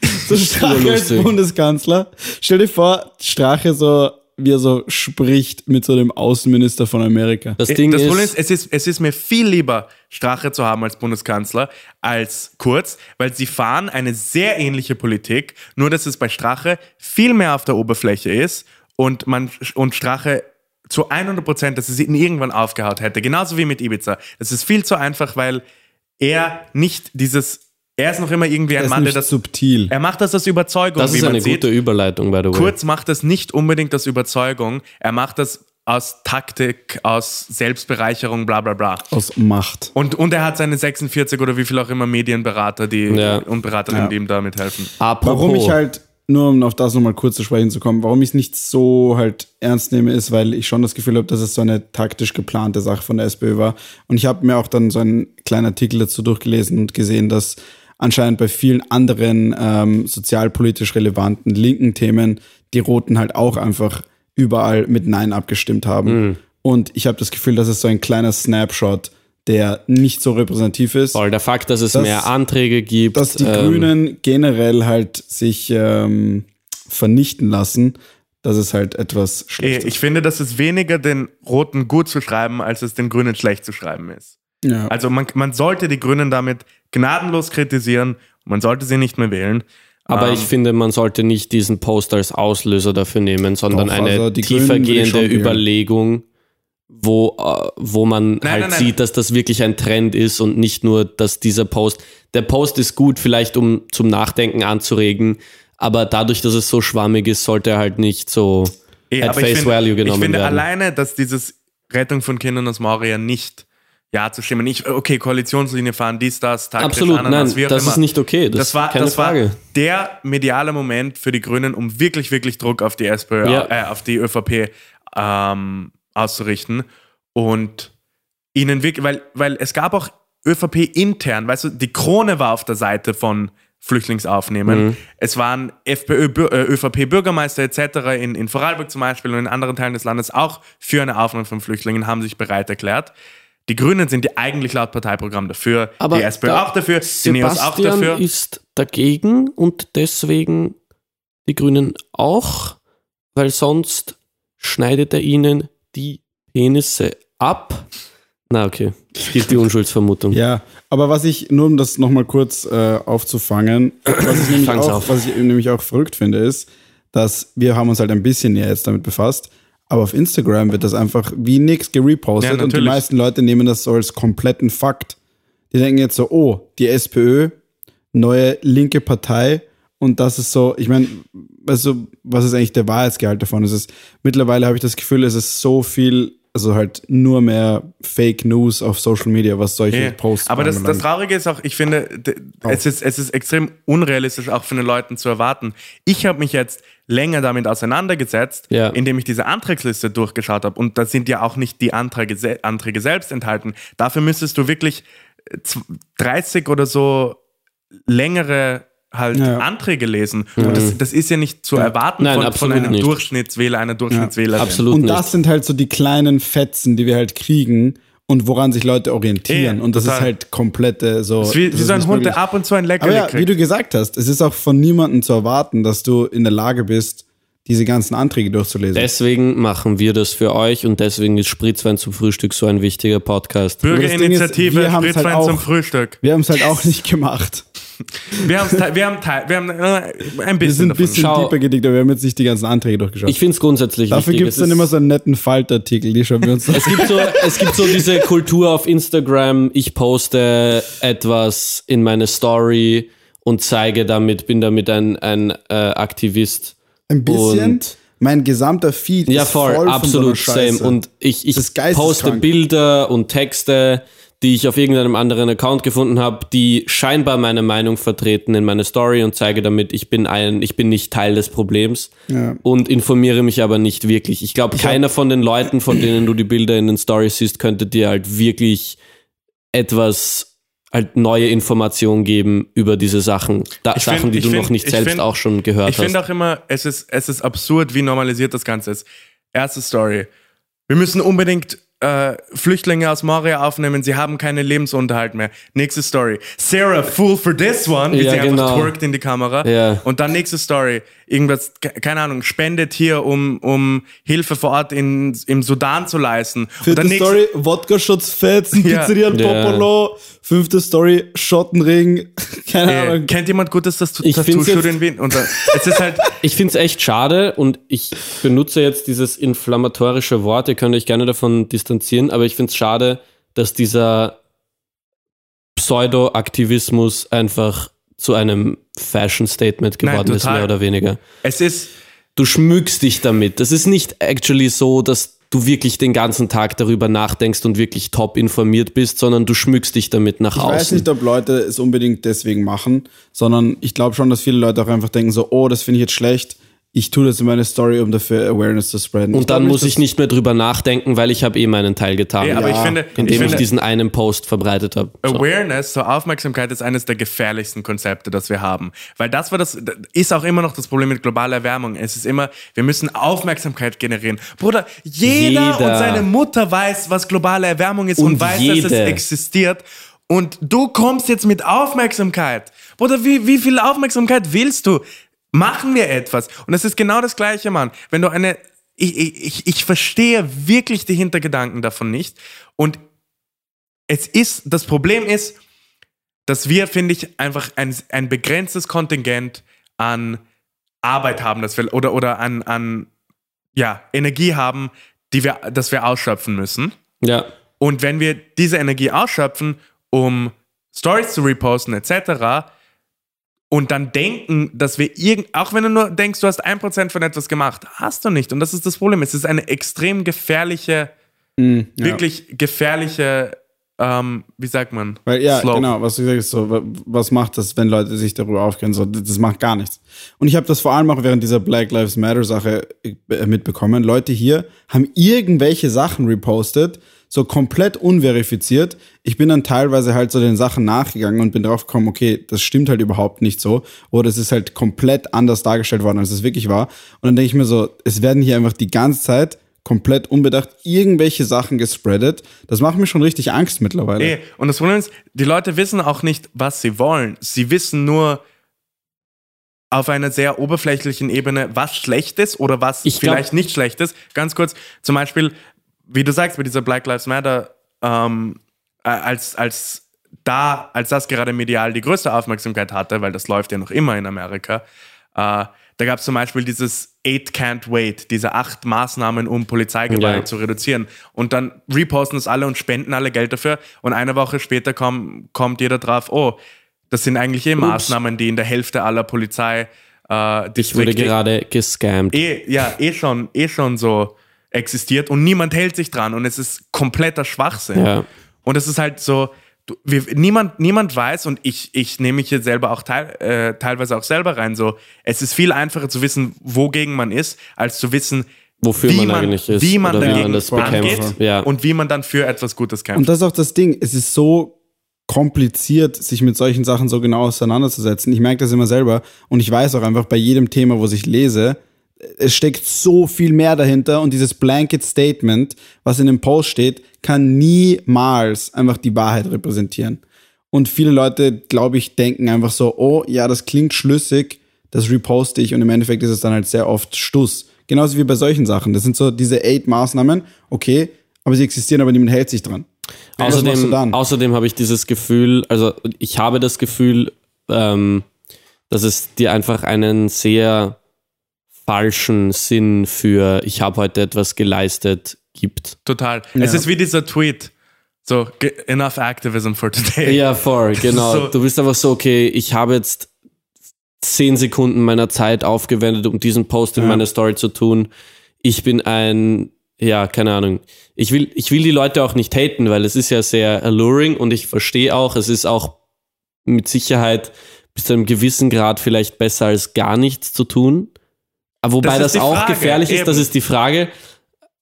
so Strache als lustig. Bundeskanzler. Stell dir vor, Strache so, wie er so spricht mit so dem Außenminister von Amerika. das Ding das ist, Problem ist es, ist, es ist mir viel lieber, Strache zu haben als Bundeskanzler, als Kurz, weil sie fahren eine sehr ähnliche Politik, nur dass es bei Strache viel mehr auf der Oberfläche ist und, man, und Strache zu 100 Prozent, dass es ihn irgendwann aufgehaut hätte. Genauso wie mit Ibiza. Das ist viel zu einfach, weil er nicht dieses, er ist noch immer irgendwie ein Er ist Mann, der das, subtil. er macht das aus Überzeugung, das wie ist man eine sieht. gute Überleitung, by the way. Kurz macht das nicht unbedingt aus Überzeugung, er macht das aus Taktik, aus Selbstbereicherung, bla bla bla. Aus Macht. Und, und er hat seine 46 oder wie viel auch immer Medienberater die, Ja. und Beraterinnen, Ja. die ihm da mithelfen. Apropos, Warum ich halt, nur um auf das nochmal kurz zu sprechen zu kommen, warum ich es nicht so halt ernst nehme, ist, weil ich schon das Gefühl habe, dass es so eine taktisch geplante Sache von der SPÖ war. Und ich habe mir auch dann so einen kleinen Artikel dazu durchgelesen und gesehen, dass anscheinend bei vielen anderen ähm, sozialpolitisch relevanten linken Themen die Roten halt auch einfach überall mit Nein abgestimmt haben. Und ich habe das Gefühl, dass es so ein kleiner Snapshot, der nicht so repräsentativ ist Voll, der Fakt, dass es Das- mehr Anträge gibt. dass die ähm, Grünen generell halt sich ähm, vernichten lassen, das ist halt etwas Eh, Schlechtes. Ich finde, dass es weniger den Roten gut zu schreiben, als es den Grünen schlecht zu schreiben ist. ja. Also man, man sollte die Grünen damit gnadenlos kritisieren, man sollte sie nicht mehr wählen. Aber Ähm, ich finde, man sollte nicht diesen Post als Auslöser dafür nehmen, sondern Doch, eine also ich tiefergehende. Überlegung, wo, äh, wo man halt nein, nein. sieht, dass das wirklich ein Trend ist und nicht nur, dass dieser Post, der Post ist gut, vielleicht um zum Nachdenken anzuregen, aber dadurch, dass es so schwammig ist, sollte er halt nicht so Eh, at face finde- value genommen Ich finde werden. alleine, dass dieses Rettung von Kindern aus Moria nicht ja zu stimmen. Ich, okay, Koalitionslinie fahren, dies, das, taktisch, Absolut, Ananas, nein, das immer. ist nicht okay. Das, Das war, keine das Frage. war der mediale Moment für die Grünen, um wirklich, wirklich Druck auf die SPÖ, Ja. äh, auf die ÖVP ähm, auszurichten. Und ihnen wirklich, weil, weil es gab auch ÖVP intern, weißt du, die Krone war auf der Seite von Flüchtlingsaufnehmen. Mhm. Es waren FPÖ, äh, ÖVP-Bürgermeister etc. In, in Vorarlberg zum Beispiel und in anderen Teilen des Landes auch für eine Aufnahme von Flüchtlingen haben sich bereit erklärt. Die Grünen sind ja eigentlich laut Parteiprogramm dafür, Aber die SPÖ auch dafür, die Neos auch Sebastian dafür. ist dagegen und deswegen die Grünen auch, weil sonst schneidet er ihnen die Penisse ab. Na okay, es gilt die Unschuldsvermutung. Ja, aber was ich, nur um das nochmal kurz äh, aufzufangen, was ich, nämlich Fang's auch, auf. was ich nämlich auch verrückt finde, ist, dass wir haben uns halt ein bisschen näher jetzt damit befasst, aber auf Instagram wird das einfach wie nix gerepostet Ja, und die meisten Leute nehmen das so als kompletten Fakt. Die denken jetzt so, oh, die SPÖ, neue linke Partei und das ist so, ich meine, du, was ist eigentlich der Wahrheitsgehalt davon? Es ist, mittlerweile habe ich das Gefühl, es ist so viel, also halt nur mehr Fake News auf Social Media, was solche Ja. Posts Aber das, das. Traurige ist auch, ich finde, es ist, es ist extrem unrealistisch auch von den Leuten zu erwarten. Ich habe mich jetzt länger damit auseinandergesetzt, Ja. indem ich diese Antragsliste durchgeschaut habe. Und da sind ja auch nicht die Anträge, Anträge selbst enthalten. Dafür müsstest du wirklich äh, zw- 30 oder so längere halt Ja. Anträge lesen. Und das, das ist ja nicht zu erwarten Nein, von, von einem nicht. Durchschnittswähler, einer Durchschnittswählerin. Absolut Und nicht. das sind halt so die kleinen Fetzen, die wir halt kriegen und woran sich Leute orientieren. Eh, und das total. ist halt komplette so. Das ist wie, wie so ein nicht Hund, möglich. der ab und zu ein Aber Leckerli ja, wie kriegt. du gesagt hast, es ist auch von niemandem zu erwarten, dass du in der Lage bist, diese ganzen Anträge durchzulesen. Deswegen machen wir das für euch und deswegen ist Spritzwein zum Frühstück so ein wichtiger Podcast. Bürgerinitiative haben's Spritzwein halt auch- zum Frühstück. wir haben es halt auch nicht gemacht. Wir, wir haben, wir haben äh, ein Wir bisschen sind ein davon. bisschen Schau. deeper gedickt, aber wir haben jetzt nicht die ganzen Anträge durchgeschaut. Ich finde es grundsätzlich Dafür gibt es dann immer so einen netten Faltartikel, die schauen wir uns Es gibt, so, es gibt so diese Kultur auf Instagram, ich poste etwas in meine Story und zeige damit, bin damit ein, ein äh, Aktivist. ein bisschen. Und- mein gesamter Feed Ja, ist voll, voll absolut von so einer same. Und ich, ich poste Bilder und Texte, die ich auf irgendeinem anderen Account gefunden habe, die scheinbar meine Meinung vertreten in meine Story und zeige damit, ich bin ein, ich bin nicht Teil des Problems Ja. und informiere mich aber nicht wirklich. Ich glaube, keiner von den Leuten, von denen du die Bilder in den Stories siehst, könnte dir halt wirklich etwas halt neue Informationen geben über diese Sachen. Da, Ich Sachen, find- die ich du find- noch nicht ich selbst find- auch schon gehört Ich finde hast. auch immer, es ist, es ist absurd, wie normalisiert das Ganze ist. Erste Story. Wir müssen unbedingt äh, Flüchtlinge aus Moria aufnehmen, sie haben keinen Lebensunterhalt mehr. Nächste Story. Sarah, fool for this one, wie Ja, sie einfach genau. twerkt in die Kamera. Ja. Und dann nächste Story. Irgendwas, ke- keine Ahnung, spendet hier, um, um Hilfe vor Ort in, im Sudan zu leisten. Vierte Story, Wodka-Shots fetzen, Ja. Pizzeria und Ja. Popolo. Fünfte Story, Schottenring. Keine äh, Ahnung. kennt jemand Gutes das Tattoo-Studio in Wien? Und es ist halt, Ich finde es echt schade und ich benutze jetzt dieses inflammatorische Wort, ihr könnt euch gerne davon distanzieren, aber ich finde es schade, dass dieser Pseudo-Aktivismus einfach zu einem Fashion-Statement Nein, geworden ist, total. mehr oder weniger. es ist, Du schmückst dich damit. Das ist nicht actually so, dass du wirklich den ganzen Tag darüber nachdenkst und wirklich top informiert bist, sondern du schmückst dich damit nach Ich außen. weiß nicht, ob Leute es unbedingt deswegen machen, sondern ich glaube schon, dass viele Leute auch einfach denken so, oh, das finde ich jetzt schlecht. Ich tue das in meine Story, um dafür Awareness zu spreaden. und dann muss ich dass- nicht mehr drüber nachdenken, weil ich habe eh meinen Teil getan. ja, aber ich Ja, finde, ich indem ich, finde diesen einen Post verbreitet habe. So. Awareness, so Aufmerksamkeit ist eines der gefährlichsten Konzepte, das wir haben. Weil das war das, ist auch immer noch das Problem mit globaler Erwärmung. Es ist immer, wir müssen Aufmerksamkeit generieren. Bruder, jeder, Jeder. und seine Mutter weiß, was globale Erwärmung ist und, Und weiß, dass jede. es existiert. Und du kommst jetzt mit Aufmerksamkeit. Bruder, wie, wie viel Aufmerksamkeit willst du? Machen wir etwas. Und es ist genau das Gleiche, Mann. Wenn du eine, ich, ich, ich, verstehe wirklich die Hintergedanken davon nicht. Und es ist, das Problem ist, dass wir, finde ich, einfach ein, ein begrenztes Kontingent an Arbeit haben, dass wir, oder, oder an, an ja, Energie haben, die wir, das wir ausschöpfen müssen. Ja. Und wenn wir diese Energie ausschöpfen, um Stories zu reposten, etc., und dann denken, dass wir irgend, auch wenn du nur denkst, du hast ein Prozent von etwas gemacht, hast du nicht. Und das ist das Problem. Es ist eine extrem gefährliche, Mm, ja. wirklich gefährliche, ähm, wie sagt man? Weil, ja, Slope. genau, was du gesagt hast, so, wa- was macht das, wenn Leute sich darüber aufklären? So, das das macht gar nichts. Und ich habe das vor allem auch während dieser Black Lives Matter Sache äh, mitbekommen. Leute hier haben irgendwelche Sachen repostet, so komplett unverifiziert. Ich bin dann teilweise halt so den Sachen nachgegangen und bin drauf gekommen, okay, das stimmt halt überhaupt nicht so. Oder es ist halt komplett anders dargestellt worden, als es wirklich war. Und dann denke ich mir so, es werden hier einfach die ganze Zeit komplett unbedacht irgendwelche Sachen gespreadet. Das macht mir schon richtig Angst mittlerweile. Eh, und das Problem ist, die Leute wissen auch nicht, was sie wollen. Sie wissen nur auf einer sehr oberflächlichen Ebene, was schlecht ist oder was Ich glaub- vielleicht nicht schlecht ist. Ganz kurz, zum Beispiel, wie du sagst, mit dieser Black Lives Matter, ähm, äh, als, als da, als das gerade medial die größte Aufmerksamkeit hatte, weil das läuft ja noch immer in Amerika, äh, da gab es zum Beispiel dieses Eight Can't Wait, diese acht Maßnahmen, um Polizeigewalt Ja. zu reduzieren. Und dann reposten das alle und spenden alle Geld dafür. Und eine Woche später komm, kommt jeder drauf, oh, das sind eigentlich eh Maßnahmen, die in der Hälfte aller Polizei äh, Ich wurde gerade gescammt. eh, ja, eh schon, eh schon so existiert und niemand hält sich dran und es ist kompletter Schwachsinn. Ja. Und es ist halt so, du, wir, niemand, niemand weiß und ich, ich nehme mich hier selber auch teil, äh, teilweise auch selber rein, so, es ist viel einfacher zu wissen, wogegen man ist, als zu wissen, Wofür wie man eigentlich ist wie man oder wie dagegen man das bekämpft. Ja. und wie man dann für etwas Gutes kämpft. Und das ist auch das Ding. Es ist so kompliziert, sich mit solchen Sachen so genau auseinanderzusetzen. Ich merke das immer selber und ich weiß auch einfach bei jedem Thema, wo ich lese, es steckt so viel mehr dahinter und dieses Blanket Statement, was in dem Post steht, kann niemals einfach die Wahrheit repräsentieren. Und viele Leute, glaube ich, denken einfach so, oh ja, das klingt schlüssig, das reposte ich und im Endeffekt ist es dann halt sehr oft Stuss. Genauso wie bei solchen Sachen. Das sind so diese eight Maßnahmen, okay, aber sie existieren, aber niemand hält sich dran. Du Außerdem, außerdem habe ich dieses Gefühl, also ich habe das Gefühl, ähm, dass es dir einfach einen sehr falschen Sinn für ich habe heute etwas geleistet gibt. Total. Es Ja. ist wie dieser Tweet. So, enough activism for today. Ja, voll, genau. so- du bist einfach so, okay, ich habe jetzt zehn Sekunden meiner Zeit aufgewendet, um diesen Post in Ja. meine Story zu tun. Ich bin ein, ja, keine Ahnung. Ich will, ich will die Leute auch nicht haten, weil es ist ja sehr alluring und ich verstehe auch, es ist auch mit Sicherheit bis zu einem gewissen Grad vielleicht besser als gar nichts zu tun. Aber wobei Das das, auch Frage, gefährlich ist, das eben. ist die Frage.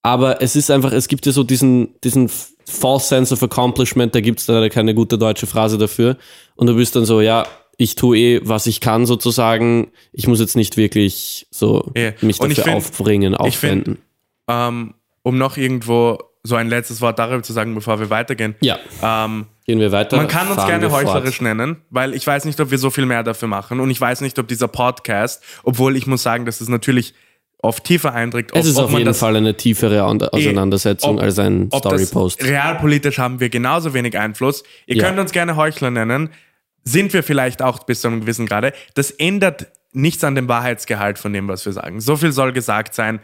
Aber es ist einfach, es gibt ja so diesen, diesen false sense of accomplishment, da gibt es leider keine gute deutsche Phrase dafür. Und du bist dann so, ja, ich tue eh, was ich kann sozusagen. Ich muss jetzt nicht wirklich so Ja. mich dafür find- aufbringen, ich find- aufwenden. Ähm, um noch irgendwo so ein letztes Wort darüber zu sagen, bevor wir weitergehen. Ja, Ähm, gehen wir weiter. man kann uns gerne fort. heuchlerisch nennen, weil ich weiß nicht, ob wir so viel mehr dafür machen. Und ich weiß nicht, ob dieser Podcast, obwohl ich muss sagen, dass es natürlich oft tiefer eindringt. Es ist auf jeden das, Fall eine tiefere Aund- Auseinandersetzung ob- als ein Story-Post. Realpolitisch haben wir genauso wenig Einfluss. Ihr Ja. könnt uns gerne Heuchler nennen. Sind wir vielleicht auch bis zu einem gewissen Grade. Das ändert nichts an dem Wahrheitsgehalt von dem, was wir sagen. So viel soll gesagt sein.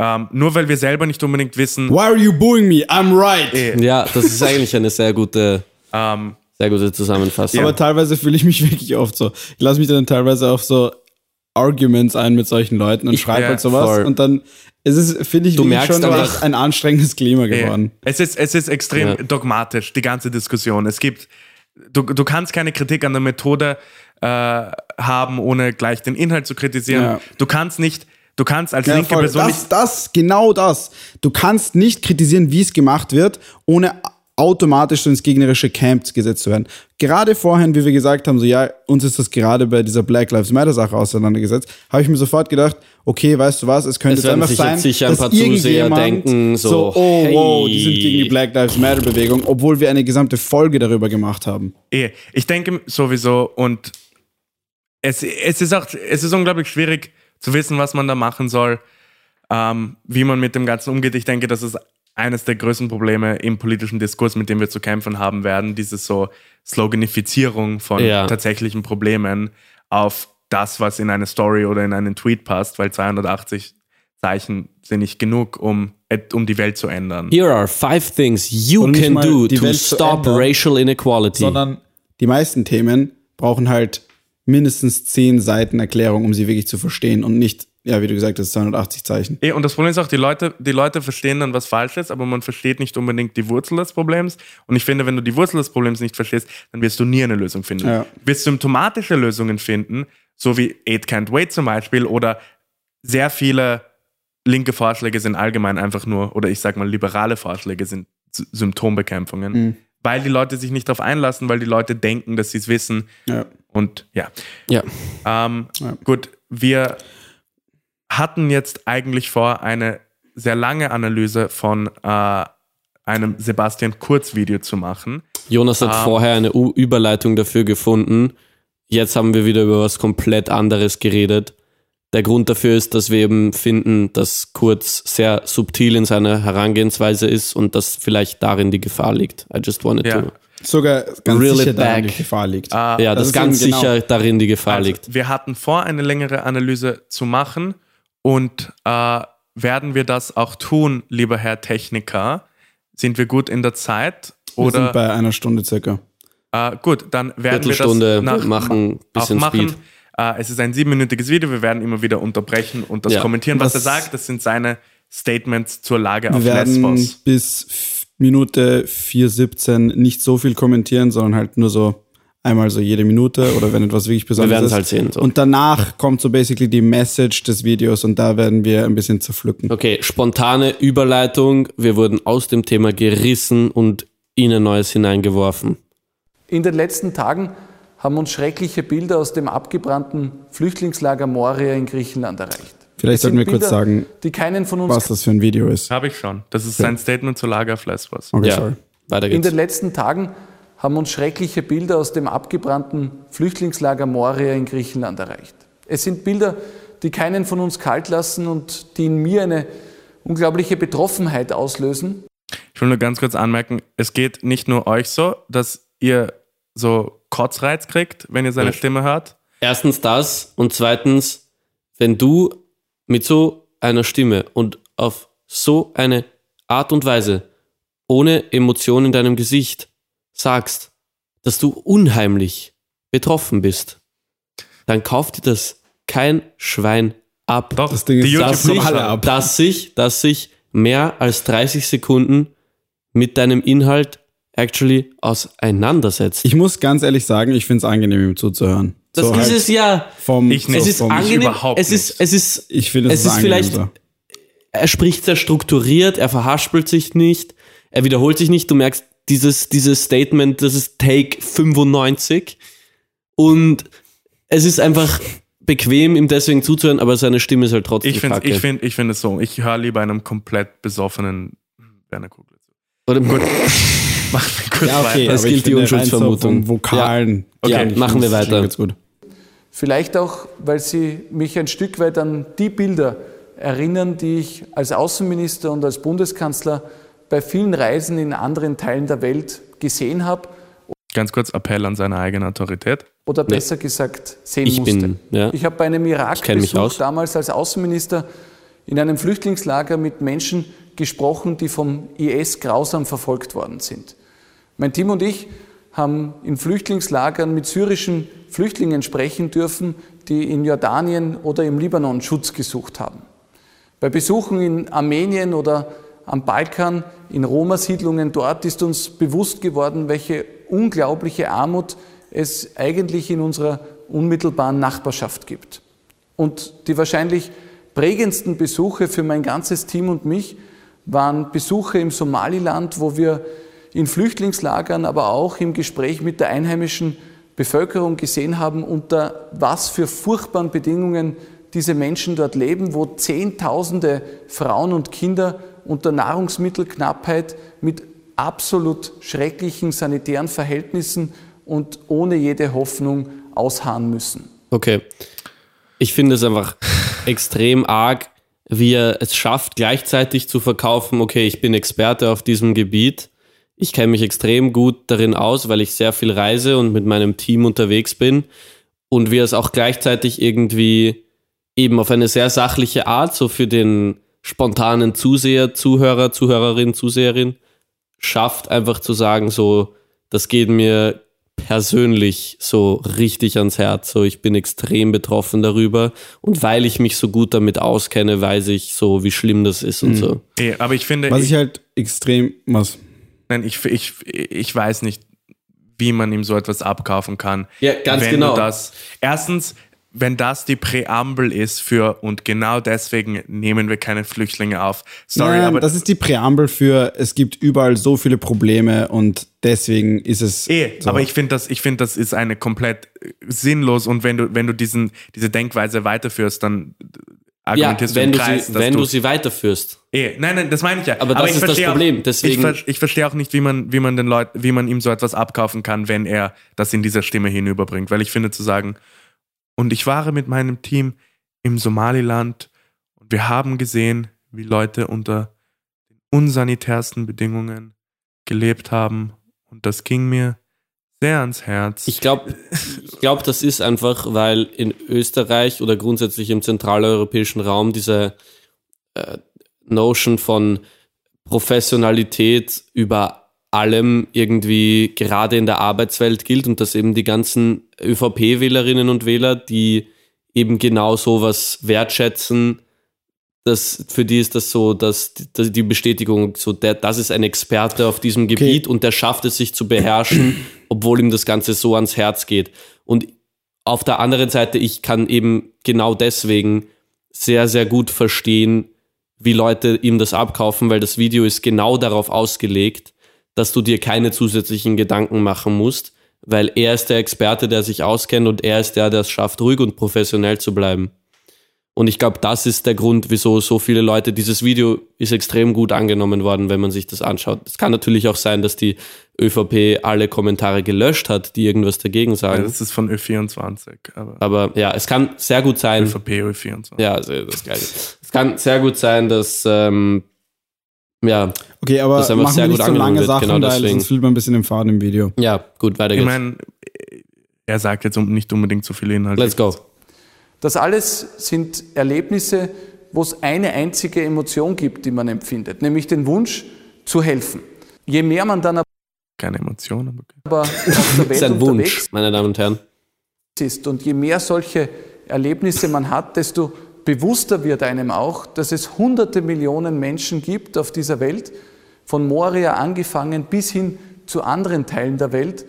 Ähm, nur weil wir selber nicht unbedingt wissen, Why are you booing me? I'm right. Ja, das ist eigentlich eine sehr gute, ähm, sehr gute Zusammenfassung. Aber teilweise fühle ich mich wirklich oft so. Ich lasse mich dann teilweise auf so Arguments ein mit solchen Leuten und schreibe ja, halt sowas. voll. Und dann ist es, finde ich, Du wirklich merkst schon echt ein anstrengendes Klima geworden. Es ist, es ist extrem Ja. dogmatisch, die ganze Diskussion. Es gibt, du, du kannst keine Kritik an der Methode äh, haben, ohne gleich den Inhalt zu kritisieren. Ja. Du kannst nicht, du kannst als Ja, linke voll. Person nicht das, das, genau das. Du kannst nicht kritisieren, wie es gemacht wird, ohne automatisch so ins gegnerische Camp gesetzt zu werden. Gerade vorhin, wie wir gesagt haben, so ja, uns ist das gerade bei dieser Black Lives Matter Sache auseinandergesetzt, habe ich mir sofort gedacht, okay, weißt du was, es könnte Es jetzt einfach sich sein, jetzt ein dass paar Zuseher irgendjemand denken, so, oh, wow, hey. die sind gegen die Black Lives Matter Bewegung, obwohl wir eine gesamte Folge darüber gemacht haben. Eh, ich denke sowieso und es, es, ist auch, es ist unglaublich schwierig zu wissen, was man da machen soll, ähm, wie man mit dem Ganzen umgeht. Ich denke, das ist eines der größten Probleme im politischen Diskurs, mit dem wir zu kämpfen haben werden, diese so Sloganifizierung von Ja. tatsächlichen Problemen auf das, was in eine Story oder in einen Tweet passt, weil 280 Zeichen sind nicht genug, um, um die Welt zu ändern. Here are five things you can do to Welt zu stop ändern, racial inequality. Sondern die meisten Themen brauchen halt mindestens zehn Seiten Erklärung, um sie wirklich zu verstehen und nicht, ja, wie du gesagt hast, 280 Zeichen. Und das Problem ist auch, die Leute, die Leute verstehen dann, was falsch ist, aber man versteht nicht unbedingt die Wurzel des Problems. Und ich finde, wenn du die Wurzel des Problems nicht verstehst, dann wirst du nie eine Lösung finden. Ja. Du wirst symptomatische Lösungen finden, so wie Eight Can't Wait zum Beispiel, oder sehr viele linke Vorschläge sind allgemein einfach nur, oder ich sag mal, liberale Vorschläge sind Symptombekämpfungen, Mhm. weil die Leute sich nicht darauf einlassen, weil die Leute denken, dass sie es wissen. Ja. Und ja, ja. ähm, Ja. Gut, wir hatten jetzt eigentlich vor, eine sehr lange Analyse von äh, einem Sebastian Kurz-Video zu machen. Jonas hat Ah. vorher eine U Überleitung dafür gefunden. Jetzt haben wir wieder über was komplett anderes geredet. Der Grund dafür ist, dass wir eben finden, dass Kurz sehr subtil in seiner Herangehensweise ist und dass vielleicht darin die Gefahr liegt. I just wanted Ja. to. Sogar ganz Reel sicher back. die Gefahr liegt. Äh, Ja, das dass ist ganz genau- sicher darin die Gefahr also, liegt. wir hatten vor, eine längere Analyse zu machen und äh, werden wir das auch tun, lieber Herr Techniker? Sind wir gut in der Zeit? wir sind Oder bei einer Stunde circa. äh, gut, dann werden wir das nach, machen, auch bisschen machen. Speed. Äh, es ist ein siebenminütiges Video, wir werden immer wieder unterbrechen und das Ja. kommentieren, was, Was- er sagt. Das sind seine Statements zur Lage auf Wir werden Lesbos. bis Minute 4,17 nicht so viel kommentieren, sondern halt nur so einmal so jede Minute oder wenn etwas wirklich Wir Besonderes werden es ist. halt sehen. So. Und danach kommt so basically die Message des Videos und da werden wir ein bisschen zerpflücken. Okay, spontane Überleitung. Wir wurden aus dem Thema gerissen und in ein neues hineingeworfen. In den letzten Tagen haben uns schreckliche Bilder aus dem abgebrannten Flüchtlingslager Moria in Griechenland erreicht. Vielleicht sollten wir kurz Bilder, sagen, die keinen von uns was das für ein Video ist. Habe ich schon. Das ist sein Statement zur Lage auf Lesbos. Okay, Ja, sorry. weiter In geht's. den letzten Tagen haben uns schreckliche Bilder aus dem abgebrannten Flüchtlingslager Moria in Griechenland erreicht. Es sind Bilder, die keinen von uns kalt lassen und die in mir eine unglaubliche Betroffenheit auslösen. Ich will nur ganz kurz anmerken, es geht nicht nur euch so, dass ihr so Kotzreiz kriegt, wenn ihr seine Stimme hört. Erstens das und zweitens, wenn du mit so einer Stimme und auf so eine Art und Weise ohne Emotion in deinem Gesicht sagst, dass du unheimlich betroffen bist, dann kauft dir das kein Schwein ab. Doch, Das Ding ist, dass sich, alle ab. dass sich, dass sich mehr als 30 Sekunden mit deinem Inhalt actually auseinandersetzt. Ich muss ganz ehrlich sagen, ich finde es angenehm, ihm zuzuhören. Das So ist halt es ja. Vom, Ich nicht. Es ist vom, angenehm. überhaupt es ist, es ist, Ich finde, es es ist vielleicht, so. er spricht sehr strukturiert, er verhaspelt sich nicht, er wiederholt sich nicht. Du merkst dieses, dieses Statement, das ist Take 95 und es ist einfach bequem, ihm deswegen zuzuhören, aber seine Stimme ist halt trotzdem Ich finde ich find, ich find es so. Ich höre lieber einem komplett besoffenen Werner Kugler zu. Oder, Gut. Machen wir kurz Ja, okay, weiter. Das gilt die finde, Unschuldsvermutung. Vokalen. Ja, ich machen wir weiter. Ganz gut. Vielleicht auch, weil sie mich ein Stück weit an die Bilder erinnern, die ich als Außenminister und als Bundeskanzler bei vielen Reisen in anderen Teilen der Welt gesehen habe Ganz kurz Appell an seine eigene Autorität. oder besser gesagt sehen Ich musste. bin, ja. Ich habe bei einem Irak-Besuch damals als Außenminister in einem Flüchtlingslager mit Menschen gesprochen, die vom IS grausam verfolgt worden sind. Mein Team und ich haben in Flüchtlingslagern mit syrischen Flüchtlingen sprechen dürfen, die in Jordanien oder im Libanon Schutz gesucht haben. Bei Besuchen in Armenien oder am Balkan, in Roma-Siedlungen dort ist uns bewusst geworden, welche unglaubliche Armut es eigentlich in unserer unmittelbaren Nachbarschaft gibt. Und die wahrscheinlich prägendsten Besuche für mein ganzes Team und mich waren Besuche im Somaliland, wo wir in Flüchtlingslagern, aber auch im Gespräch mit der einheimischen Bevölkerung gesehen haben, unter was für furchtbaren Bedingungen diese Menschen dort leben, wo Zehntausende Frauen und Kinder unter Nahrungsmittelknappheit mit absolut schrecklichen sanitären Verhältnissen und ohne jede Hoffnung ausharren müssen. Okay. Ich finde es einfach extrem arg, wie er es schafft, gleichzeitig zu verkaufen, okay, ich bin Experte auf diesem Gebiet. Ich kenne mich extrem gut darin aus, weil ich sehr viel reise und mit meinem Team unterwegs bin. Und wie er es auch gleichzeitig irgendwie eben auf eine sehr sachliche Art, so für den spontanen Zuseher, Zuhörer, Zuhörerin, Zuseherin, schafft, einfach zu sagen, so, das geht mir persönlich so richtig ans Herz. So, ich bin extrem betroffen darüber. Und weil ich mich so gut damit auskenne, weiß ich so, wie schlimm das ist und so. Eh, aber ich finde, Was ich, ich halt extrem, was, nein, ich, ich, ich weiß nicht, wie man ihm so etwas abkaufen kann. Ja, ganz wenn genau. Das, erstens, wenn das die Präambel ist für und genau deswegen nehmen wir keine Flüchtlinge auf. Sorry, Nein, aber das ist die Präambel für, es gibt überall so viele Probleme und deswegen ist es. Eh, so. aber ich finde das, ich finde das ist eine komplett äh, sinnlos und wenn du, wenn du diesen, diese Denkweise weiterführst, dann Ja, argumentierst wenn, du du im Kreis, sie, dass wenn du, du sie weiterführst. eh, nein, nein, das meine ich ja. Aber das ich ist das verstehe Problem, Auch, deswegen- ich, ich verstehe auch nicht, wie man, wie man den Leuten, wie man ihm so etwas abkaufen kann, wenn er das in dieser Stimme hinüberbringt, weil ich finde zu sagen, und ich war mit meinem Team im Somaliland und wir haben gesehen, wie Leute unter den unsanitärsten Bedingungen gelebt haben und das ging mir sehr ans Herz. Ich glaube, ich glaub, das ist einfach, weil in Österreich oder grundsätzlich im zentraleuropäischen Raum diese äh, Notion von Professionalität über allem irgendwie gerade in der Arbeitswelt gilt und dass eben die ganzen ÖVP-Wählerinnen und Wähler, die eben genau sowas wertschätzen, das, für die ist das so, dass die, die Bestätigung, so der, das ist ein Experte auf diesem Gebiet und der schafft es sich zu beherrschen, obwohl ihm das Ganze so ans Herz geht. Und auf der anderen Seite, ich kann eben genau deswegen sehr, sehr gut verstehen, wie Leute ihm das abkaufen, weil das Video ist genau darauf ausgelegt, dass du dir keine zusätzlichen Gedanken machen musst, weil er ist der Experte, der sich auskennt und er ist der, der es schafft, ruhig und professionell zu bleiben. Und ich glaube, das ist der Grund, wieso so viele Leute, dieses Video ist extrem gut angenommen worden, wenn man sich das anschaut. Es kann natürlich auch sein, dass die ÖVP alle Kommentare gelöscht hat, die irgendwas dagegen Ja, sagen. das ist von Ö24. Aber Aber ja, es kann sehr gut sein. ÖVP Ö24. Ja, also das ist geil. Es kann sehr gut sein, dass ähm, ja, Okay, aber Das einfach machen sehr wir gut nicht so angenommen lange wird, Sachen, genau weil deswegen. sonst fühlt man ein bisschen den Faden im Video. ja, gut, weiter Ich geht's. meine, er sagt jetzt um- nicht unbedingt so viele Inhalte. Let's go. Das alles sind Erlebnisse, wo es eine einzige Emotion gibt, die man empfindet, nämlich den Wunsch zu helfen. Je mehr man dann Keine Emotion, aber okay. aber auf der Das ist ein Wunsch, meine Damen und Herren. ist und je mehr solche Erlebnisse man hat, desto bewusster wird einem auch, dass es hunderte Millionen Menschen gibt auf dieser Welt, von Moria angefangen bis hin zu anderen Teilen der Welt,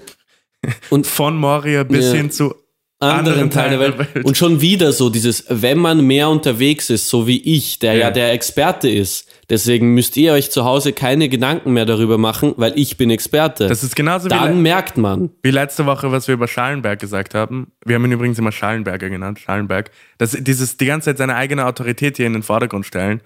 Und von Moria bis Ja. hin zu anderen Teil der Welt. Und schon wieder so dieses, wenn man mehr unterwegs ist, so wie ich, der ja, Ja. der Experte ist, deswegen müsst ihr euch zu Hause keine Gedanken mehr darüber machen, weil ich bin Experte. Das ist genauso wie, Dann le merkt man. wie letzte Woche, was wir über Schallenberg gesagt haben. Wir haben ihn übrigens immer Schallenberger genannt, Schallenberg. Dass dieses die ganze Zeit seine eigene Autorität hier in den Vordergrund stellen.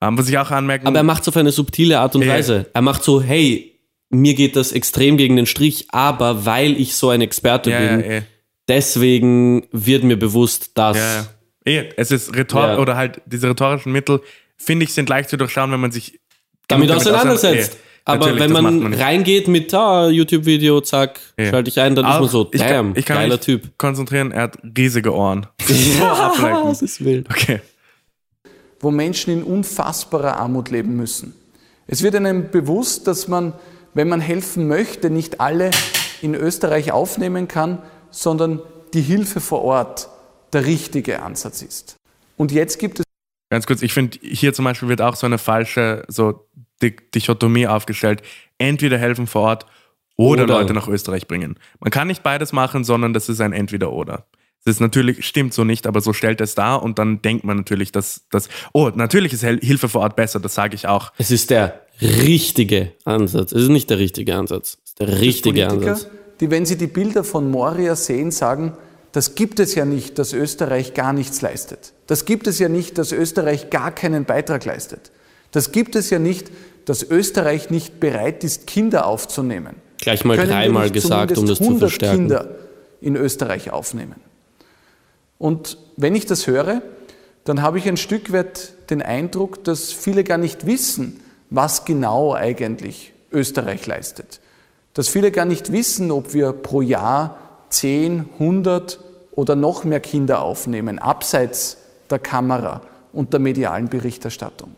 Ähm, was ich auch anmerken Aber er macht es auf eine subtile Art und Ja. Weise. Er macht so, hey, mir geht das extrem gegen den Strich, aber weil ich so ein Experte ja, ja, bin, eh. Deswegen wird mir bewusst, dass Ja, ja. Eh, es ist Rhetor Ja. oder halt diese rhetorischen Mittel, finde ich, sind leicht zu durchschauen, wenn man sich damit auseinandersetzt. auseinander- Eh, Aber natürlich, wenn man, man reingeht mit ah, YouTube-Video, zack, Ja. schalte ich ein, dann ist man Auch- so, ich damn, kann, ich kann geiler mich Typ. konzentrieren, er hat riesige Ohren. ableiten. das ist wild. Okay. wo Menschen in unfassbarer Armut leben müssen. Es wird einem bewusst, dass man, wenn man helfen möchte, nicht alle in Österreich aufnehmen kann, sondern die Hilfe vor Ort der richtige Ansatz ist. Und jetzt gibt es Ganz kurz, ich finde, hier zum Beispiel wird auch so eine falsche so Di- Dichotomie aufgestellt. Entweder helfen vor Ort oder, Oder. Leute nach Österreich bringen. Man kann nicht beides machen, sondern das ist ein Entweder-Oder. Das ist natürlich, stimmt so nicht, aber so stellt es dar und dann denkt man natürlich, dass das, oh, natürlich ist Hilfe vor Ort besser, das sage ich auch. Es ist der richtige Ansatz. Es ist nicht der richtige Ansatz. Es ist der richtige Ansatz. Die, wenn sie die Bilder von Moria sehen, sagen, das gibt es ja nicht, dass Österreich gar nichts leistet. Das gibt es ja nicht, dass Österreich gar keinen Beitrag leistet. Das gibt es ja nicht, dass Österreich nicht bereit ist, Kinder aufzunehmen. Gleich mal dreimal gesagt, um das zu 100 verstärken. Kinder in Österreich aufnehmen. Und wenn ich das höre, dann habe ich ein Stück weit den Eindruck, dass viele gar nicht wissen, was genau eigentlich Österreich leistet. Dass viele gar nicht wissen, ob wir pro Jahr 10, 100 oder noch mehr Kinder aufnehmen, abseits der Kamera und der medialen Berichterstattung.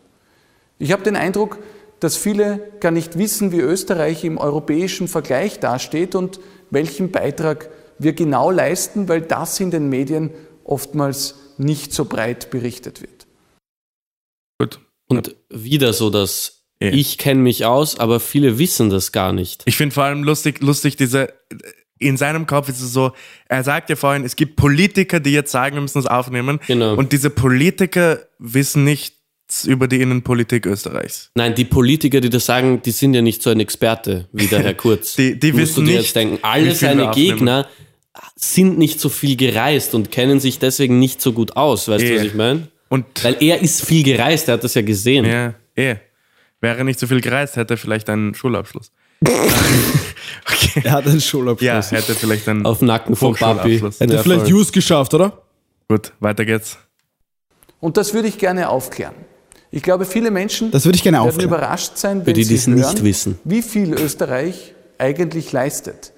Ich habe den Eindruck, dass viele gar nicht wissen, wie Österreich im europäischen Vergleich dasteht und welchen Beitrag wir genau leisten, weil das in den Medien oftmals nicht so breit berichtet wird. Gut. Und wieder so, dass Ja. ich kenne mich aus, aber viele wissen das gar nicht. Ich finde vor allem lustig, lustig diese, in seinem Kopf ist es so, er sagt ja vorhin, es gibt Politiker, die jetzt sagen, wir müssen es aufnehmen. Genau. Und diese Politiker wissen nichts über die Innenpolitik Österreichs. Nein, die Politiker, die das sagen, die sind ja nicht so ein Experte wie der Herr Kurz. Die- die Musst wissen du dir nicht, jetzt denken, alle seine. Gegner sind nicht so viel gereist und kennen sich deswegen nicht so gut aus. Weißt du, Eh. was ich meine? Und Weil er ist viel gereist, er hat das ja gesehen. ja, eh. Wäre nicht so viel gereist, hätte er vielleicht einen Schulabschluss. okay. Er hat einen Schulabschluss. Ja, hätte vielleicht einen Auf Nacken von Papi. Hätte Ja, vielleicht. Jus geschafft, oder? Gut, weiter geht's. Und das würde ich gerne aufklären. Ich glaube, viele Menschen Das würde ich gerne werden aufklären. überrascht sein, wenn die, sie hören, nicht wissen. wie viel Österreich eigentlich leistet.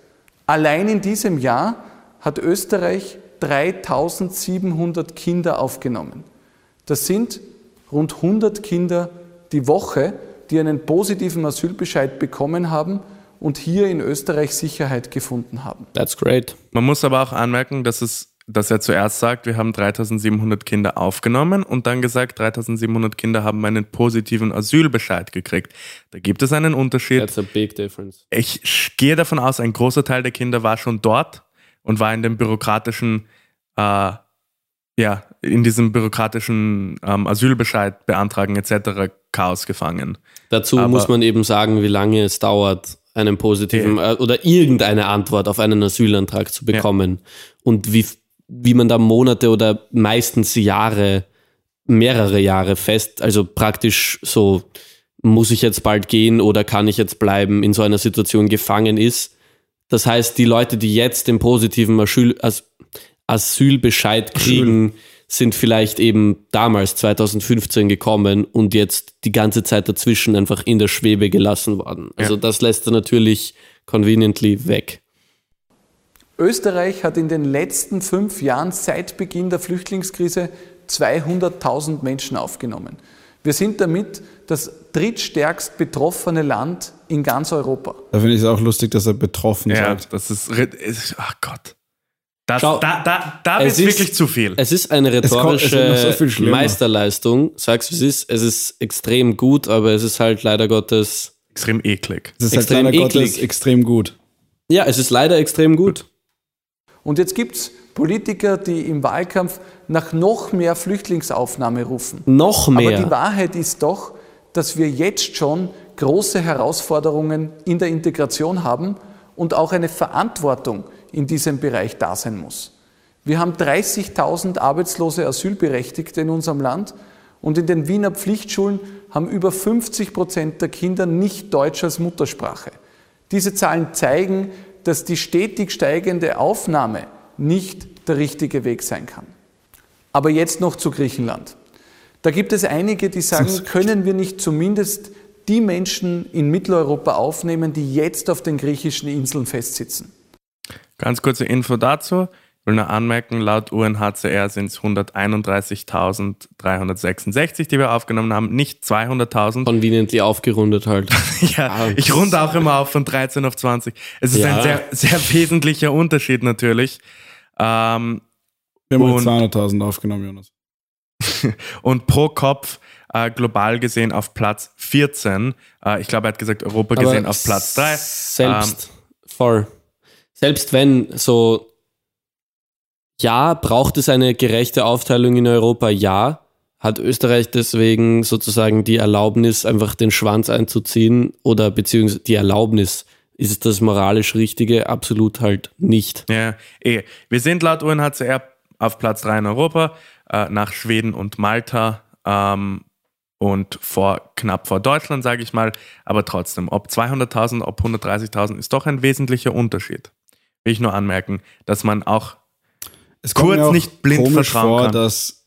Allein in diesem Jahr hat Österreich 3700 Kinder aufgenommen. Das sind rund 100 Kinder die Woche, die einen positiven Asylbescheid bekommen haben und hier in Österreich Sicherheit gefunden haben. That's great. Man muss aber auch anmerken, dass es dass er zuerst sagt, wir haben 3700 Kinder aufgenommen und dann gesagt, 3700 Kinder haben einen positiven Asylbescheid gekriegt. Da gibt es einen Unterschied. That's a big difference. Ich gehe davon aus, ein großer Teil der Kinder war schon dort und war in dem bürokratischen, äh, ja, in diesem bürokratischen ähm, Asylbescheid beantragen etc. Chaos gefangen. Dazu Aber- muss man eben sagen, wie lange es dauert, einen positiven äh, oder irgendeine Antwort auf einen Asylantrag zu bekommen und wie, wie man da Monate oder meistens Jahre mehrere Jahre fest, also praktisch so, muss ich jetzt bald gehen oder kann ich jetzt bleiben, in so einer Situation gefangen ist. Das heißt, die Leute, die jetzt den positiven Asyl, As Asylbescheid kriegen, Asyl. sind vielleicht eben damals 2015 gekommen und jetzt die ganze Zeit dazwischen einfach in der Schwebe gelassen worden. Also ja. das lässt er natürlich conveniently weg. Österreich hat in den letzten fünf Jahren seit Beginn der Flüchtlingskrise 200.000 Menschen aufgenommen. Wir sind damit das drittstärkst betroffene Land in ganz Europa. Da finde ich es auch lustig, dass er betroffen ja, sagt. Das ist, ach Gott. Das, Schau, da da, da wird es wirklich zu viel. Es ist eine rhetorische kommt, so Meisterleistung. Sag's, wie es ist. Es ist extrem gut, aber es ist halt leider Gottes. Extrem eklig. Es ist halt extrem halt leider eklig. Gottes extrem gut. Ja, es ist leider extrem gut. Und jetzt gibt es Politiker, die im Wahlkampf nach noch mehr Flüchtlingsaufnahme rufen. Noch mehr. Aber die Wahrheit ist doch, dass wir jetzt schon große Herausforderungen in der Integration haben und auch eine Verantwortung in diesem Bereich da sein muss. Wir haben 30.000 arbeitslose Asylberechtigte in unserem Land und in den Wiener Pflichtschulen haben über 50 Prozent der Kinder nicht Deutsch als Muttersprache. Diese Zahlen zeigen, dass die stetig steigende Aufnahme nicht der richtige Weg sein kann. Aber jetzt noch zu Griechenland. Da gibt es einige, die sagen, können wir nicht zumindest die Menschen in Mitteleuropa aufnehmen, die jetzt auf den griechischen Inseln festsitzen? Ganz kurze Info dazu. Ich will nur anmerken, laut UNHCR sind es 131.366, die wir aufgenommen haben, nicht 200.000. Conveniently aufgerundet halt. ja, ah. ich runde auch immer auf von 13 auf 20. Es ist ja. ein sehr, sehr wesentlicher Unterschied natürlich. Ähm, wir haben 200.000 aufgenommen, Jonas. und pro Kopf äh, global gesehen auf Platz 14. Äh, ich glaube, er hat gesagt, Europa Aber gesehen auf Platz 3. Selbst, ähm, voll. Selbst wenn so ja, braucht es eine gerechte Aufteilung in Europa? Ja. Hat Österreich deswegen sozusagen die Erlaubnis, einfach den Schwanz einzuziehen oder beziehungsweise die Erlaubnis? Ist das moralisch Richtige? Absolut halt nicht. Ja, eh. Wir sind laut UNHCR auf Platz 3 in Europa, äh, nach Schweden und Malta ähm, und vor, knapp vor Deutschland, sage ich mal. Aber trotzdem, ob 200.000, ob 130.000 ist doch ein wesentlicher Unterschied. Will ich nur anmerken, dass man auch es kurz nicht blind vertrauen vor, kann. dass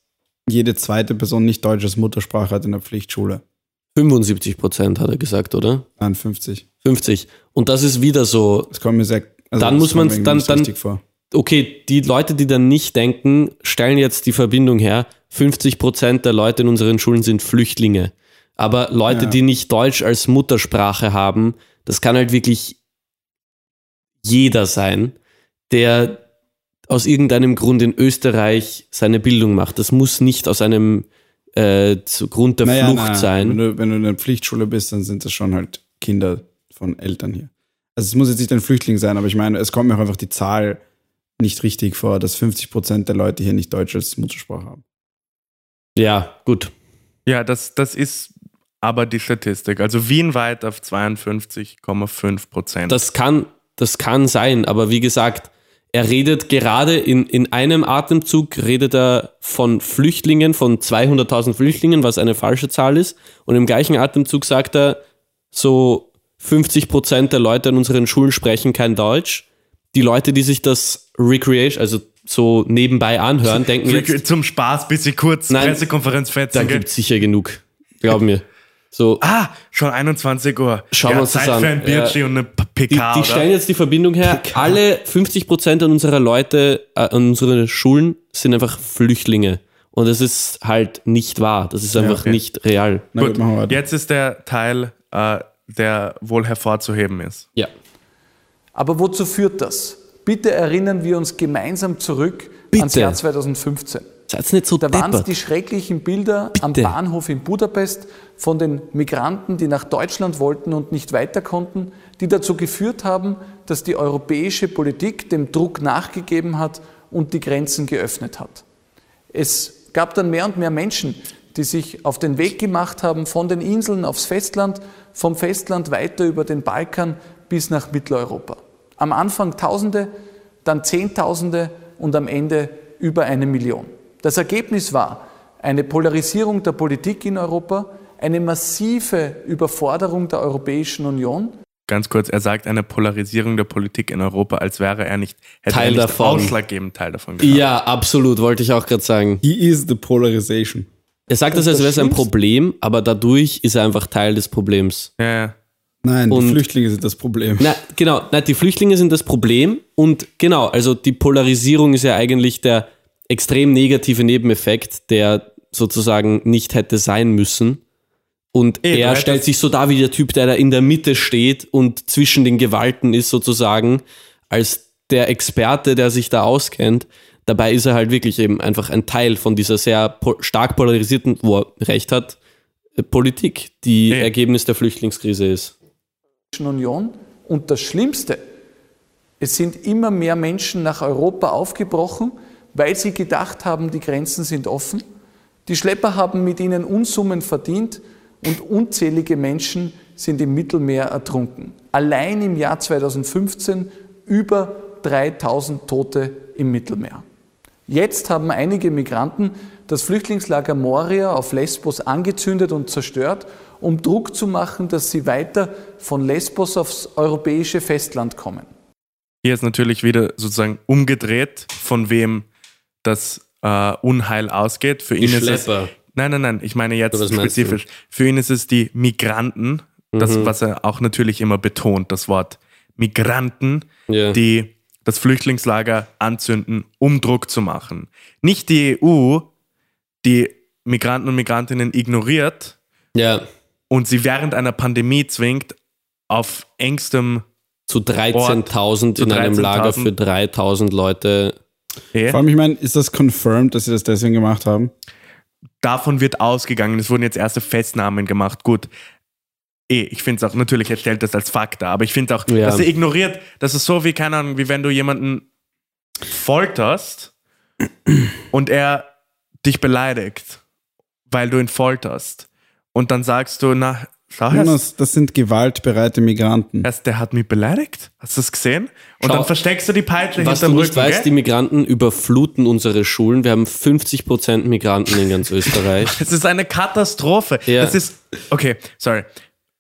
jede zweite Person nicht deutsches Muttersprache hat in der Pflichtschule. 75 Prozent hat er gesagt, oder? Nein, 50. 50. Und das ist wieder so. Das kommt mir sehr. Also dann muss man dann, dann vor. Okay, die Leute, die dann nicht denken, stellen jetzt die Verbindung her. 50 Prozent der Leute in unseren Schulen sind Flüchtlinge. Aber Leute, ja. die nicht Deutsch als Muttersprache haben, das kann halt wirklich jeder sein, der aus irgendeinem Grund in Österreich seine Bildung macht. Das muss nicht aus einem äh, Grund der naja, Flucht na, sein. Wenn du, wenn du in der Pflichtschule bist, dann sind das schon halt Kinder von Eltern hier. Also es muss jetzt nicht ein Flüchtling sein, aber ich meine, es kommt mir auch einfach die Zahl nicht richtig vor, dass 50 Prozent der Leute hier nicht Deutsch als Muttersprache haben. Ja, gut. Ja, das, das ist aber die Statistik. Also Wien weit auf 52,5 Prozent. Das kann, das kann sein, aber wie gesagt, er redet gerade in, in einem Atemzug, redet er von Flüchtlingen, von 200.000 Flüchtlingen, was eine falsche Zahl ist. Und im gleichen Atemzug sagt er, so 50 Prozent der Leute an unseren Schulen sprechen kein Deutsch. Die Leute, die sich das Recreation, also so nebenbei anhören, denken jetzt... Zum Spaß, bisschen kurz, Nein, Pressekonferenz fetzen. Da gibt sicher genug, glaub mir. So, ah, schon 21 Uhr. Schauen ja, wir uns Zeit das an. für ein Bierchen ja. und eine PK. Die, die stellen jetzt die Verbindung her. PK. Alle 50 Prozent an unserer Leute, äh, an unseren Schulen sind einfach Flüchtlinge. Und das ist halt nicht wahr. Das ist einfach ja, okay. nicht real. Na, gut, jetzt ist der Teil, äh, der wohl hervorzuheben ist. Ja. Aber wozu führt das? Bitte erinnern wir uns gemeinsam zurück Bitte. ans Jahr 2015. Seid's nicht so da waren es die schrecklichen Bilder Bitte. am Bahnhof in Budapest von den Migranten, die nach Deutschland wollten und nicht weiter konnten, die dazu geführt haben, dass die europäische Politik dem Druck nachgegeben hat und die Grenzen geöffnet hat. Es gab dann mehr und mehr Menschen, die sich auf den Weg gemacht haben von den Inseln aufs Festland, vom Festland weiter über den Balkan bis nach Mitteleuropa. Am Anfang Tausende, dann Zehntausende und am Ende über eine Million. Das Ergebnis war eine Polarisierung der Politik in Europa, eine massive Überforderung der Europäischen Union. Ganz kurz, er sagt eine Polarisierung der Politik in Europa, als wäre er nicht, hätte Teil er nicht davon. ausschlaggebend Teil davon gehabt. Ja, absolut, wollte ich auch gerade sagen. He is the polarization. Er sagt das, als wäre es ein Problem, aber dadurch ist er einfach Teil des Problems. Ja, ja. Nein, Und- die Flüchtlinge sind das Problem. Na, genau, na, die Flüchtlinge sind das Problem und genau, also die Polarisierung ist ja eigentlich der extrem negative Nebeneffekt, der sozusagen nicht hätte sein müssen. Und du er stellt sich so dar wie der Typ, der da in der Mitte steht und zwischen den Gewalten ist sozusagen, als der Experte, der sich da auskennt. Dabei ist er halt wirklich eben einfach ein Teil von dieser sehr po stark polarisierten, wo er recht hat, äh, Politik, die Eh. Ergebnis der Flüchtlingskrise ist. Union. Und das Schlimmste, es sind immer mehr Menschen nach Europa aufgebrochen, weil sie gedacht haben, die Grenzen sind offen. Die Schlepper haben mit ihnen Unsummen verdient und unzählige Menschen sind im Mittelmeer ertrunken. Allein im Jahr 2015 über 3000 Tote im Mittelmeer. Jetzt haben einige Migranten das Flüchtlingslager Moria auf Lesbos angezündet und zerstört, um Druck zu machen, dass sie weiter von Lesbos aufs europäische Festland kommen. Hier ist natürlich wieder sozusagen umgedreht, von wem das äh, Unheil ausgeht. Für ihn ist es. Schlepper. Nein, nein, nein, ich meine jetzt spezifisch. Für ihn ist es die Migranten, das, was er auch natürlich immer betont, das Wort Migranten, Ja. die das Flüchtlingslager anzünden, um Druck zu machen. Nicht die EU, die Migranten und Migrantinnen ignoriert Ja, und sie während einer Pandemie zwingt, auf engstem zu 13.000 in Zu einem Lager 13.000. für 3.000 Leute. Ehe. Vor allem, ich meine, ist das confirmed, dass sie das deswegen gemacht haben? davon wird ausgegangen. Es wurden jetzt erste Festnahmen gemacht. Gut. Eh, ich finde es auch, natürlich, er stellt das als Fakt dar, aber ich finde auch, Ja. dass er ignoriert, das ist so wie, keine Ahnung, wie wenn du jemanden folterst und er dich beleidigt, weil du ihn folterst. Und dann sagst du, na, her, Jonas, das sind gewaltbereite Migranten. erst der hat mich beleidigt. Hast du das gesehen? Und Schau, dann versteckst du die Peitsche Was du hinterm nicht Rücken, weißt, die? Migranten überfluten unsere Schulen. Wir haben 50% Migranten in ganz Österreich. Es ist eine Katastrophe. Ja. Das ist, okay, sorry.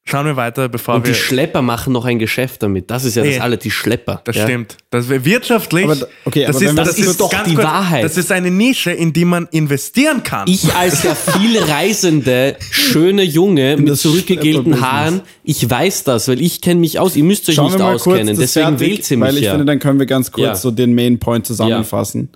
Schauen wir weiter, bevor Und wir... die Schlepper machen noch ein Geschäft damit. Das ist ja das alle, die Schlepper. Das ja. stimmt. Das wirtschaftlich. Aber okay, das aber ist, das das ist doch ganz die kurz, Wahrheit. Das ist eine Nische, in die man investieren kann. Ich als der viel reisende, schöne Junge mit zurückgegelten. Haaren, ich weiß das, weil ich kenne mich aus. Ihr müsst euch Schauen nicht wir mal kurz auskennen. das Deswegen fertig, wählt sie mich Weil ich ja. finde, dann können wir ganz kurz Ja. so den Main Point zusammenfassen.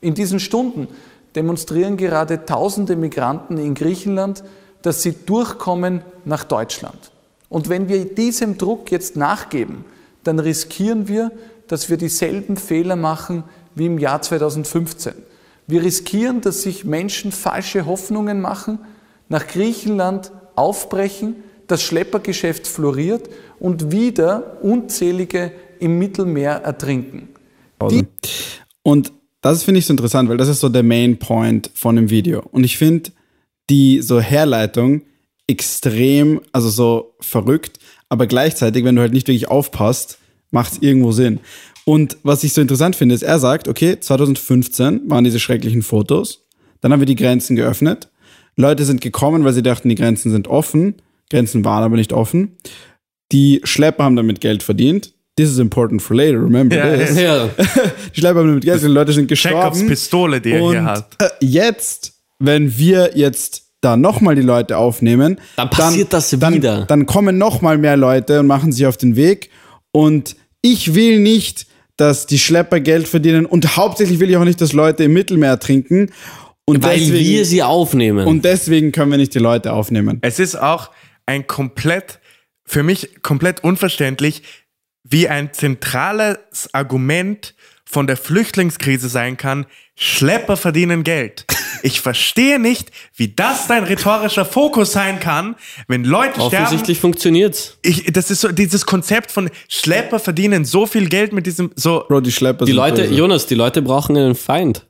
In diesen Stunden demonstrieren gerade tausende Migranten in Griechenland, dass sie durchkommen nach Deutschland. Und wenn wir diesem Druck jetzt nachgeben, dann riskieren wir, dass wir dieselben Fehler machen wie im Jahr 2015. Wir riskieren, dass sich Menschen falsche Hoffnungen machen, nach Griechenland aufbrechen, das Schleppergeschäft floriert und wieder unzählige im Mittelmeer ertrinken. Pause. Und das finde ich so interessant, weil das ist so der Main Point von dem Video. Und ich finde die so Herleitung extrem, also so verrückt, aber gleichzeitig, wenn du halt nicht wirklich aufpasst, macht es irgendwo Sinn. Und was ich so interessant finde, ist, er sagt, okay, 2015 waren diese schrecklichen Fotos, dann haben wir die Grenzen geöffnet, Leute sind gekommen, weil sie dachten, die Grenzen sind offen, Grenzen waren aber nicht offen. Die Schlepper haben damit Geld verdient. This is important for later, remember Ja, this. Ja. Die Schlepper haben damit Geld verdient, Leute sind gestorben. Pistole, die er Und hier hat. äh, jetzt, wenn wir jetzt da nochmal die Leute aufnehmen, Dann passiert das dann, wieder. Dann kommen nochmal mehr Leute und machen sich auf den Weg. Und ich will nicht, dass die Schlepper Geld verdienen und hauptsächlich will ich auch nicht, dass Leute im Mittelmeer trinken. Und Weil deswegen, wir sie aufnehmen. und deswegen können wir nicht die Leute aufnehmen. Es ist auch ein komplett, für mich komplett unverständlich, wie ein zentrales Argument von der Flüchtlingskrise sein kann, Schlepper verdienen Geld. Ich verstehe nicht, wie das dein rhetorischer Fokus sein kann, wenn Leute sterben. Offensichtlich funktioniert's. Ich, das ist so dieses Konzept von Schlepper verdienen so viel Geld mit diesem so Bro, die Schlepper Die sind Leute, böse. Jonas, die Leute brauchen einen Feind.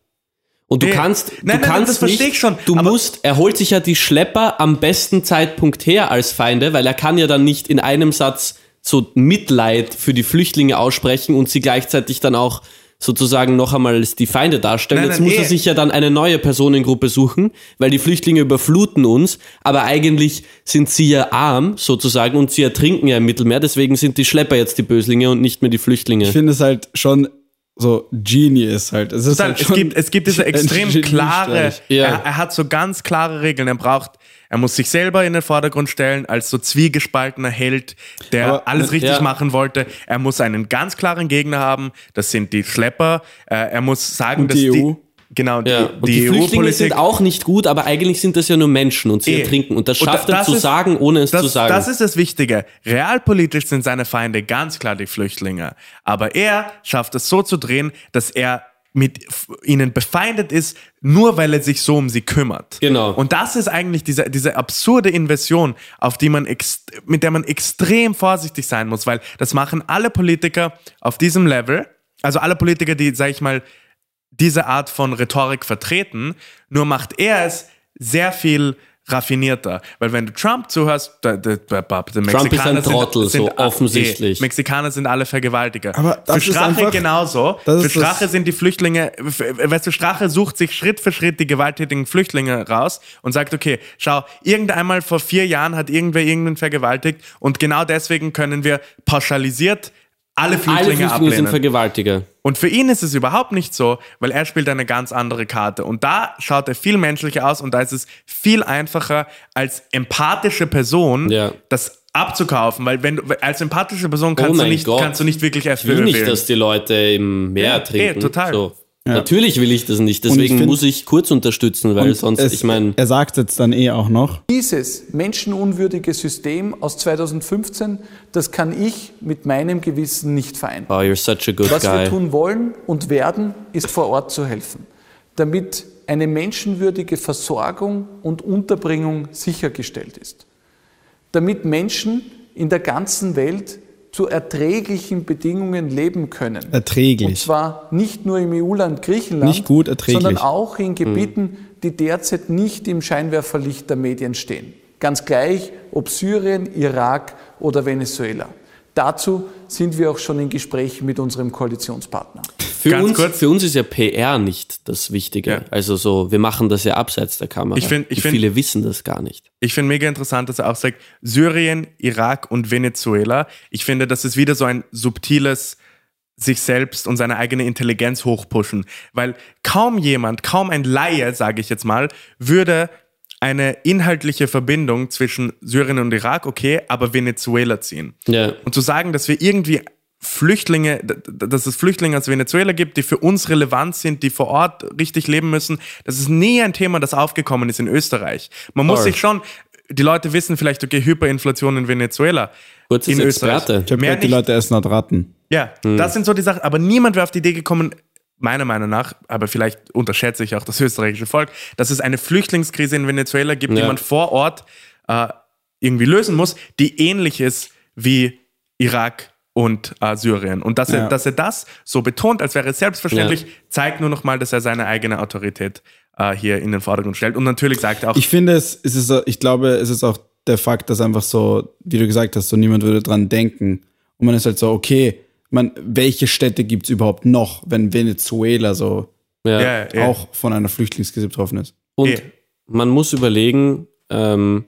Und du Nee. kannst, Nein, du nein, kannst das verstehe nicht, ich schon, Du musst, er holt sich ja die Schlepper am besten Zeitpunkt her als Feinde, weil er kann ja dann nicht in einem Satz so Mitleid für die Flüchtlinge aussprechen und sie gleichzeitig dann auch sozusagen noch einmal als die Feinde darstellen. Nein, Jetzt nein, muss er eh. sich ja dann eine neue Personengruppe suchen, weil die Flüchtlinge überfluten uns, aber eigentlich sind sie ja arm sozusagen und sie ertrinken ja im Mittelmeer, deswegen sind die Schlepper jetzt die Böslinge und nicht mehr die Flüchtlinge. Ich finde es halt schon so genius halt. Es, ist Total. halt es, gibt, es gibt diese extrem klare. Ja. er, er hat so ganz klare Regeln. Er braucht, er muss sich selber in den Vordergrund stellen als so zwiegespaltener Held, der Aber, alles richtig ja. machen wollte. Er muss einen ganz klaren Gegner haben. Das sind die Schlepper. Äh, er muss sagen, Und dass die die, EU. genau, die, Ja, und die, die Flüchtlinge EU-Politik sind auch nicht gut, aber eigentlich sind das ja nur Menschen und sie Eh. ertrinken. Und das Und schafft er das zu ist- sagen, ohne es das, zu sagen. Das ist das Wichtige. Realpolitisch sind seine Feinde ganz klar die Flüchtlinge. Aber er schafft es so zu drehen, dass er mit ihnen befeindet ist, nur weil er sich so um sie kümmert. Genau. Und das ist eigentlich diese, diese absurde Inversion, auf die man mit der man extrem vorsichtig sein muss, weil das machen alle Politiker auf diesem Level, also alle Politiker, die, sag ich mal, diese Art von Rhetorik vertreten, nur macht er es sehr viel raffinierter. Weil wenn du Trump zuhörst, der, der, der, der Trump ist ein Trottel, so ah, offensichtlich. eh, Mexikaner sind alle Vergewaltiger. Aber das Für ist Strache einfach- genauso. das Für Strache sind die Flüchtlinge, weißt du, Strache sucht sich Schritt für Schritt die gewalttätigen Flüchtlinge raus und sagt, okay, schau, irgendeinmal vor vier Jahren hat irgendwer irgendwen vergewaltigt und genau deswegen können wir pauschalisiert alle Flüchtlinge, Alle Flüchtlinge sind ablehnen. Vergewaltiger. Und für ihn ist es überhaupt nicht so, weil er spielt eine ganz andere Karte. Und da schaut er viel menschlicher aus und da ist es viel einfacher, als empathische Person Ja. das abzukaufen, weil wenn du als empathische Person kannst, du, mein nicht, Gott. kannst du nicht wirklich Ich will nicht, dass die Leute im Meer Ja, eh, total. So. Natürlich will ich das nicht, ich deswegen find- muss ich kurz unterstützen, weil sonst, es, ich meine, er sagt jetzt dann eh auch noch, Dieses menschenunwürdige System aus 2015, das kann ich mit meinem Gewissen nicht vereinbaren. oh, you're such a good Was wir guy. tun wollen und werden, ist vor Ort zu helfen, damit eine menschenwürdige Versorgung und Unterbringung sichergestellt ist. Damit Menschen in der ganzen Welt zu erträglichen Bedingungen leben können. Und erträglich. zwar nicht nur im EU-Land Griechenland, Nicht gut, erträglich. sondern auch in Gebieten, die derzeit nicht im Scheinwerferlicht der Medien stehen. Ganz gleich, ob Syrien, Irak oder Venezuela. Dazu sind wir auch schon in Gesprächen mit unserem Koalitionspartner. Für Ganz uns, kurz. für uns ist ja PR nicht das Wichtige. Ja. Also so, wir machen das ja abseits der Kamera. Ich find- ich find- viele wissen das gar nicht. Ich finde mega interessant, dass er auch sagt, Syrien, Irak und Venezuela. Ich finde, das ist wieder so ein subtiles sich selbst und seine eigene Intelligenz hochpushen. Weil kaum jemand, kaum ein Laie, sage ich jetzt mal, würde eine inhaltliche Verbindung zwischen Syrien und Irak, okay, aber Venezuela ziehen. Ja. Und zu sagen, dass wir irgendwie Flüchtlinge, dass es Flüchtlinge aus Venezuela gibt, die für uns relevant sind, die vor Ort richtig leben müssen, das ist nie ein Thema, das aufgekommen ist in Österreich. Man muss Voll. sich schon, die Leute wissen vielleicht, okay, Hyperinflation in Venezuela. Kurz in Österreich. Experte. Ich habe Mehr gehört, die. Leute essen halt Ratten. Ja, das sind so die Sachen. Aber niemand wäre auf die Idee gekommen, meiner Meinung nach, aber vielleicht unterschätze ich auch das österreichische Volk, dass es eine Flüchtlingskrise in Venezuela gibt, die Ja. man vor Ort äh, irgendwie lösen muss, die ähnlich ist wie Irak und äh, Syrien. Und dass, er, Ja. dass er das so betont, als wäre es selbstverständlich, Ja. zeigt nur noch mal, dass er seine eigene Autorität äh, hier in den Vordergrund stellt. Und natürlich sagt er auch, Ich finde es, es ist, ich glaube, es ist auch der Fakt, dass einfach so, wie du gesagt hast, so niemand würde dran denken. Und man ist halt so, okay, man, welche Städte gibt es überhaupt noch, wenn Venezuela so Ja. ja, ja, auch von einer Flüchtlingskrise betroffen ist? Und man muss überlegen, ähm,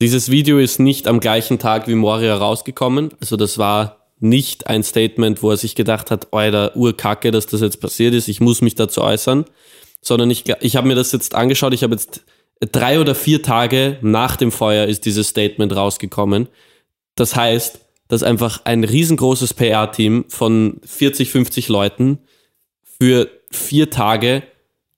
dieses Video ist nicht am gleichen Tag wie Moria rausgekommen. Also das war nicht ein Statement, wo er sich gedacht hat, Alter, Urkacke, dass das jetzt passiert ist, ich muss mich dazu äußern. Sondern ich, ich habe mir das jetzt angeschaut, ich habe jetzt drei oder vier Tage nach dem Feuer ist dieses Statement rausgekommen. Das heißt, dass einfach ein riesengroßes PR-Team von 40, 50 Leuten für vier Tage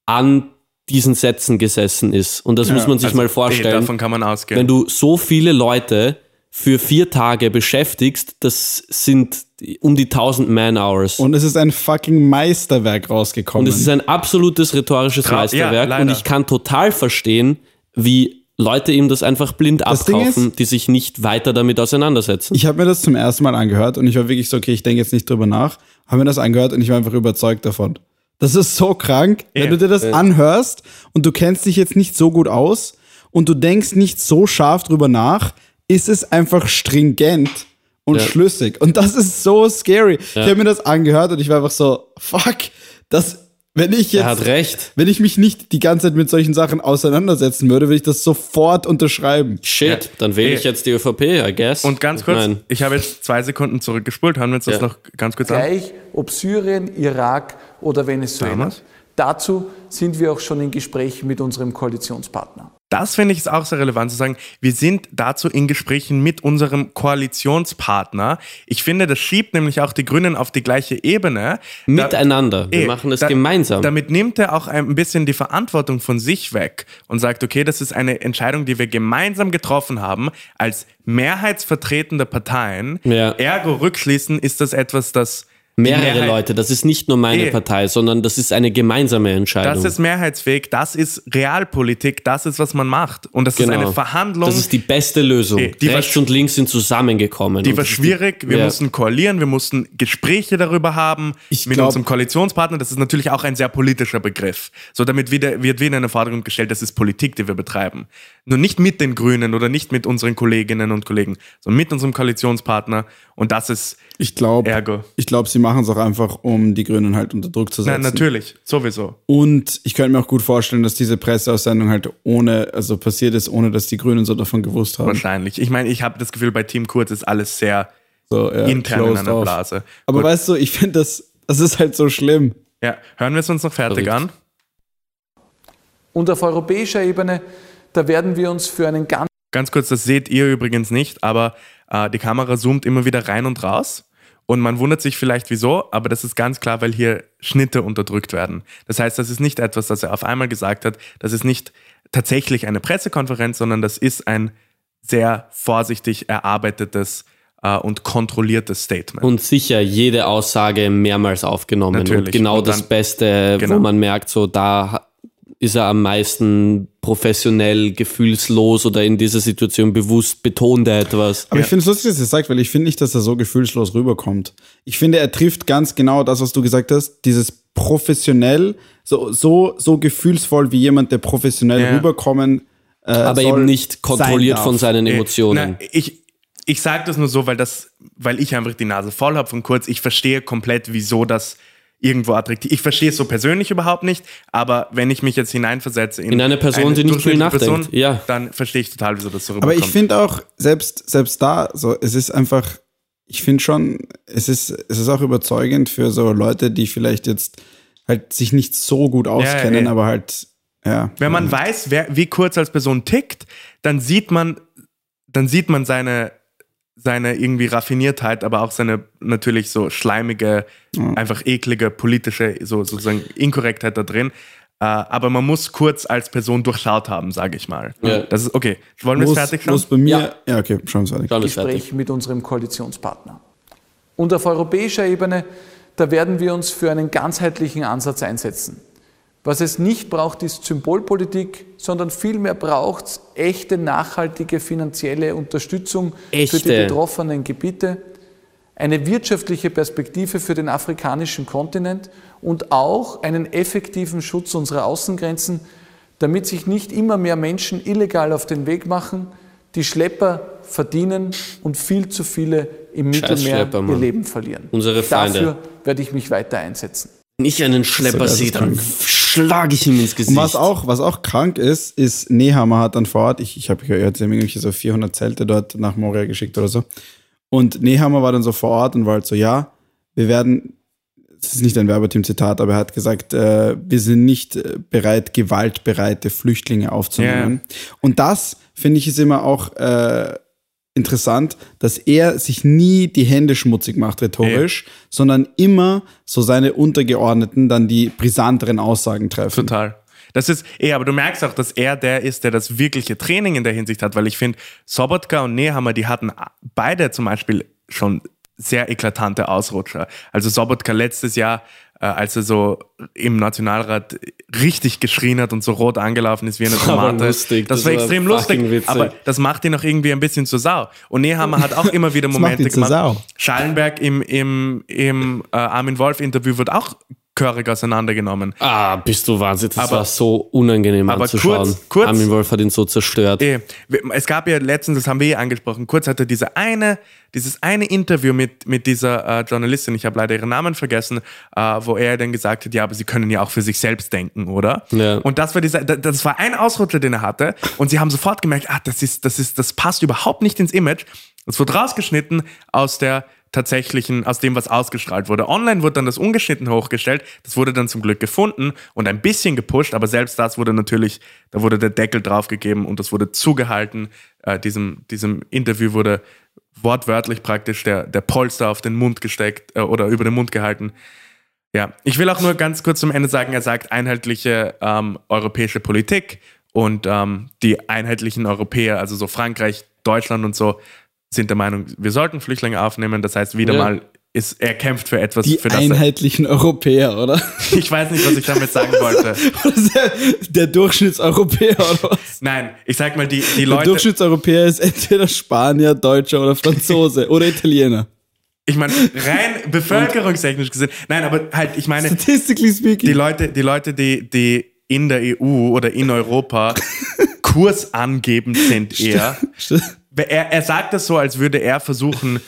an diesen Sätzen gesessen ist. Und das muss man sich also, mal vorstellen. davon kann man ausgehen. Wenn du so viele Leute für vier Tage beschäftigst, das sind um die 1000 Man-Hours. Und, Und es ist ein fucking Meisterwerk rausgekommen. es ist ein absolutes rhetorisches ja, Meisterwerk. leider. und ich kann total verstehen, wie Leute ihm das einfach blind Das abkaufen, die sich nicht weiter damit auseinandersetzen. ich habe mir das zum ersten Mal angehört und ich war wirklich so, okay, ich denke jetzt nicht drüber nach, habe mir das angehört und ich war einfach überzeugt davon. Das ist so krank, wenn Ja. du dir das anhörst und du kennst dich jetzt nicht so gut aus und du denkst nicht so scharf drüber nach, ist es einfach stringent und Ja. schlüssig. Und das ist so scary. Ja. Ich habe mir das angehört und ich war einfach so, fuck, das, wenn ich Er hat jetzt, recht. wenn ich mich nicht die ganze Zeit mit solchen Sachen auseinandersetzen würde, würde ich das sofort unterschreiben. Shit, Ja. dann wähle ich jetzt die ÖVP, I guess. Und ganz Ich kurz, mein, ich habe jetzt zwei Sekunden zurückgespult. Hören wir uns das Ja. noch ganz kurz an. Gleich ob Syrien, Irak oder Venezuela. Damals? Dazu sind wir auch schon in Gesprächen mit unserem Koalitionspartner. Das finde ich ist auch sehr relevant zu sagen. Wir sind dazu in Gesprächen mit unserem Koalitionspartner. Ich finde, das schiebt nämlich auch die Grünen auf die gleiche Ebene. Da- miteinander. Wir Eh, machen es da- gemeinsam. Damit nimmt er auch ein bisschen die Verantwortung von sich weg und sagt, okay, das ist eine Entscheidung, die wir gemeinsam getroffen haben als mehrheitsvertretende Parteien. Ja. Ergo rückschließen ist das etwas, das Mehrere Mehrheit- Leute, das ist nicht nur meine Eh. Partei, sondern das ist eine gemeinsame Entscheidung. Das ist mehrheitsfähig, das ist Realpolitik, das ist, was man macht. Und das ist eine Verhandlung. Genau. Das ist die beste Lösung. Eh, die Rechts und links sind zusammengekommen. Die war schwierig, wir ja. mussten koalieren, wir mussten Gespräche darüber haben Ich mit glaub- unserem Koalitionspartner. Das ist natürlich auch ein sehr politischer Begriff. So damit wieder, wird wieder in den Vordergrund gestellt, das ist Politik, die wir betreiben. Nur nicht mit den Grünen oder nicht mit unseren Kolleginnen und Kollegen, sondern mit unserem Koalitionspartner. Und das ist Ich glaube, Ergo. ich glaube, sie machen es auch einfach, um die Grünen halt unter Druck zu setzen. Nein, natürlich, sowieso. Und ich könnte mir auch gut vorstellen, dass diese Presseaussendung halt ohne, also passiert ist, ohne dass die Grünen so davon gewusst haben. Wahrscheinlich. Ich meine, ich habe das Gefühl, bei Team Kurz ist alles sehr So, ja, intern in einer off. Blase. Aber Gut. weißt du, ich finde das, das ist halt so schlimm. Ja, hören wir es uns noch fertig Verrückt. an. Und auf europäischer Ebene, da werden wir uns für einen ganz Ganz kurz, das seht ihr übrigens nicht, aber äh, die Kamera zoomt immer wieder rein und raus. Und man wundert sich vielleicht wieso, aber das ist ganz klar, weil hier Schnitte unterdrückt werden. Das heißt, das ist nicht etwas, das er auf einmal gesagt hat. Das ist nicht tatsächlich eine Pressekonferenz, sondern das ist ein sehr vorsichtig erarbeitetes äh, und kontrolliertes Statement. Und sicher jede Aussage mehrmals aufgenommen. Natürlich. Und genau Und dann- das Beste, Genau. wo man merkt, so da ist er am meisten professionell, gefühlslos oder in dieser Situation bewusst betont er etwas. Aber ich finde es lustig, dass er sagt, weil ich finde nicht, dass er so gefühlslos rüberkommt. Ich finde, er trifft ganz genau das, was du gesagt hast, dieses professionell, so, so, so gefühlsvoll wie jemand, der professionell Ja. rüberkommen äh, aber soll, eben nicht kontrolliert sein von seinen Äh, Emotionen. Na, ich ich sage das nur so, weil, das, weil ich einfach die Nase voll habe von kurz. Ich verstehe komplett, wieso das irgendwo attraktiv Ich verstehe es so persönlich überhaupt nicht, aber wenn ich mich jetzt hineinversetze in, In eine Person, die nicht viel durchschnittliche nachdenkt, ja. dann verstehe ich total, wieso das so Aber rüberkommt. ich finde auch, selbst, selbst da, so, es ist einfach, ich finde schon, es ist, es ist auch überzeugend für so Leute, die vielleicht jetzt halt sich nicht so gut auskennen, eh. aber halt, ja. Wenn man weiß, wer, wie kurz als Person tickt, dann sieht man, dann sieht man seine, seine irgendwie Raffiniertheit, aber auch seine natürlich so schleimige, einfach eklige politische, so sozusagen Inkorrektheit da drin. Äh, aber man muss kurz als Person durchschaut haben, sage ich mal. Ja. Das ist okay. Wollen wir es fertig schauen? muss bei mir, ja, Ja. okay, schauen wir fertig. Es fertig. Gespräch mit unserem Koalitionspartner. Und auf europäischer Ebene, da werden wir uns für einen ganzheitlichen Ansatz einsetzen. Was es nicht braucht, ist Symbolpolitik, sondern vielmehr braucht es echte, nachhaltige finanzielle Unterstützung für die Echte. betroffenen Gebiete, eine wirtschaftliche Perspektive für den afrikanischen Kontinent und auch einen effektiven Schutz unserer Außengrenzen, damit sich nicht immer mehr Menschen illegal auf den Weg machen, die Schlepper verdienen und viel zu viele im Mittelmeer ihr. Leben verlieren. Unsere Feinde. Dafür werde ich mich weiter einsetzen. Wenn ich einen Schlepper ist sehe, dann. Schlage ich ihm ins Gesicht. Und was auch, was auch krank ist, ist, Nehammer hat dann vor Ort, ich, ich habe gehört, sie haben irgendwelche so 400 Zelte dort nach Moria geschickt oder so. Und Nehammer war dann so vor Ort und war halt so, ja, wir werden, das ist nicht ein Werbeteam-Zitat, aber er hat gesagt, äh, wir sind nicht äh, bereit, gewaltbereite Flüchtlinge aufzunehmen. Und das, finde ich, ist immer auch äh, interessant, dass er sich nie die Hände schmutzig macht rhetorisch, sondern immer so seine Untergeordneten dann die brisanteren Aussagen treffen. Total. Das ist, eh, aber du merkst auch, dass er der ist, der das wirkliche Training in der Hinsicht hat, weil ich finde, Sobotka und Nehammer, die hatten beide zum Beispiel schon sehr eklatante Ausrutscher. Also Sobotka letztes Jahr, äh, als er so im Nationalrat richtig geschrien hat und so rot angelaufen ist wie eine Tomate. lustig, das, das war extrem lustig, witzig. aber das macht ihn auch irgendwie ein bisschen zur Sau. Und Nehammer hat auch immer wieder macht Momente gemacht. Sau. Schallenberg im, im, im äh, Armin Wolf-Interview wird auch gehörig auseinandergenommen. Ah, bist du wahnsinnig. Das Aber- war so unangenehm aber anzuschauen. kurz- kurz- Armin Wolf hat ihn so zerstört. Eh, Es gab ja letztens, das haben wir eh angesprochen, kurz hatte diese eine, dieses eine Interview mit, mit dieser äh, Journalistin, ich habe leider ihren Namen vergessen, äh, wo er dann gesagt hat, ja, aber sie können ja auch für sich selbst denken, oder? Ja. Und das war dieser, da- das war ein Ausrutscher, den er hatte, und sie haben sofort gemerkt, ah, das ist, das ist, das passt überhaupt nicht ins Image. Es wurde rausgeschnitten aus der tatsächlichen, aus dem, was ausgestrahlt wurde. Online wurde dann das ungeschnitten hochgestellt. Das wurde dann zum Glück gefunden und ein bisschen gepusht, aber selbst das wurde natürlich, da wurde der Deckel draufgegeben und das wurde zugehalten. Äh, diesem, diesem Interview wurde wortwörtlich praktisch der, der Polster auf den Mund gesteckt äh, oder über den Mund gehalten. Ja, ich will auch nur ganz kurz zum Ende sagen, er sagt einheitliche ähm, europäische Politik und ähm, die einheitlichen Europäer, also so Frankreich, Deutschland und so, sind der Meinung, wir sollten Flüchtlinge aufnehmen. Das heißt, wieder Ja. mal ist er kämpft für etwas, Die für das er, einheitlichen Europäer, oder? ich weiß nicht, was ich damit sagen wollte. Der, der Durchschnittseuropäer, oder was? Nein, ich sag mal, die, die Der Leute, Durchschnittseuropäer ist entweder Spanier, Deutscher oder Franzose oder Italiener. ich meine, rein bevölkerungstechnisch gesehen, nein, aber halt, ich meine, Statistically die speaking. Leute, die Leute, die, die in der EU oder in Europa kursangebend sind eher, er, er sagt das so, als würde er versuchen,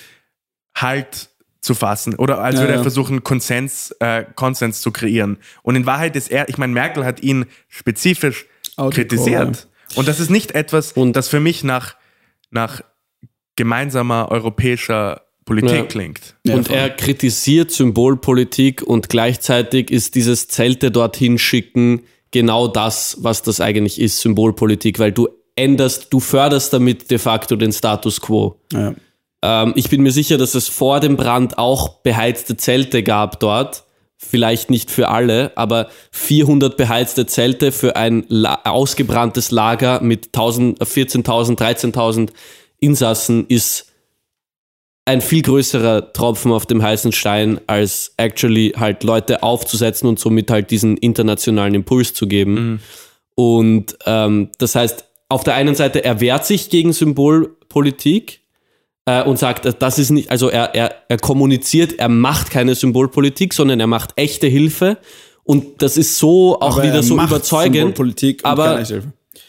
Halt zu fassen oder als Ja, würde er ja. versuchen, Konsens, äh, Konsens zu kreieren. Und in Wahrheit ist er, ich meine, Merkel hat ihn spezifisch Auto- kritisiert. Und das ist nicht etwas, Und- das für mich nach, nach gemeinsamer europäischer Politik Ja. klingt. Ja, und er kritisiert Symbolpolitik und gleichzeitig ist dieses Zelte dorthin schicken genau das, was das eigentlich ist, Symbolpolitik, weil du änderst, du förderst damit de facto den Status quo. Ja. Ähm, ich bin mir sicher, dass es vor dem Brand auch beheizte Zelte gab dort. Vielleicht nicht für alle, aber 400 beheizte Zelte für ein La ausgebranntes Lager mit 1000, äh, 14.000, 13.000 Insassen ist ein viel größerer Tropfen auf dem heißen Stein, als actually halt Leute aufzusetzen und somit halt diesen internationalen Impuls zu geben. Und ähm, das heißt, auf der einen Seite er wehrt sich gegen Symbolpolitik äh, und sagt, das ist nicht, also er, er, er kommuniziert, er macht keine Symbolpolitik, sondern er macht echte Hilfe. Und das ist so auch Aber wieder er so macht überzeugend. Symbolpolitik und aber.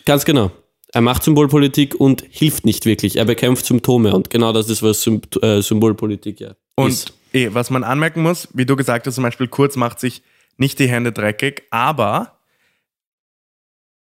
Ganz genau. Er macht Symbolpolitik und hilft nicht wirklich. Er bekämpft Symptome und genau das ist, was Sym äh, Symbolpolitik ja Und ist. eh, was man anmerken muss, wie du gesagt hast, zum Beispiel Kurz macht sich nicht die Hände dreckig, aber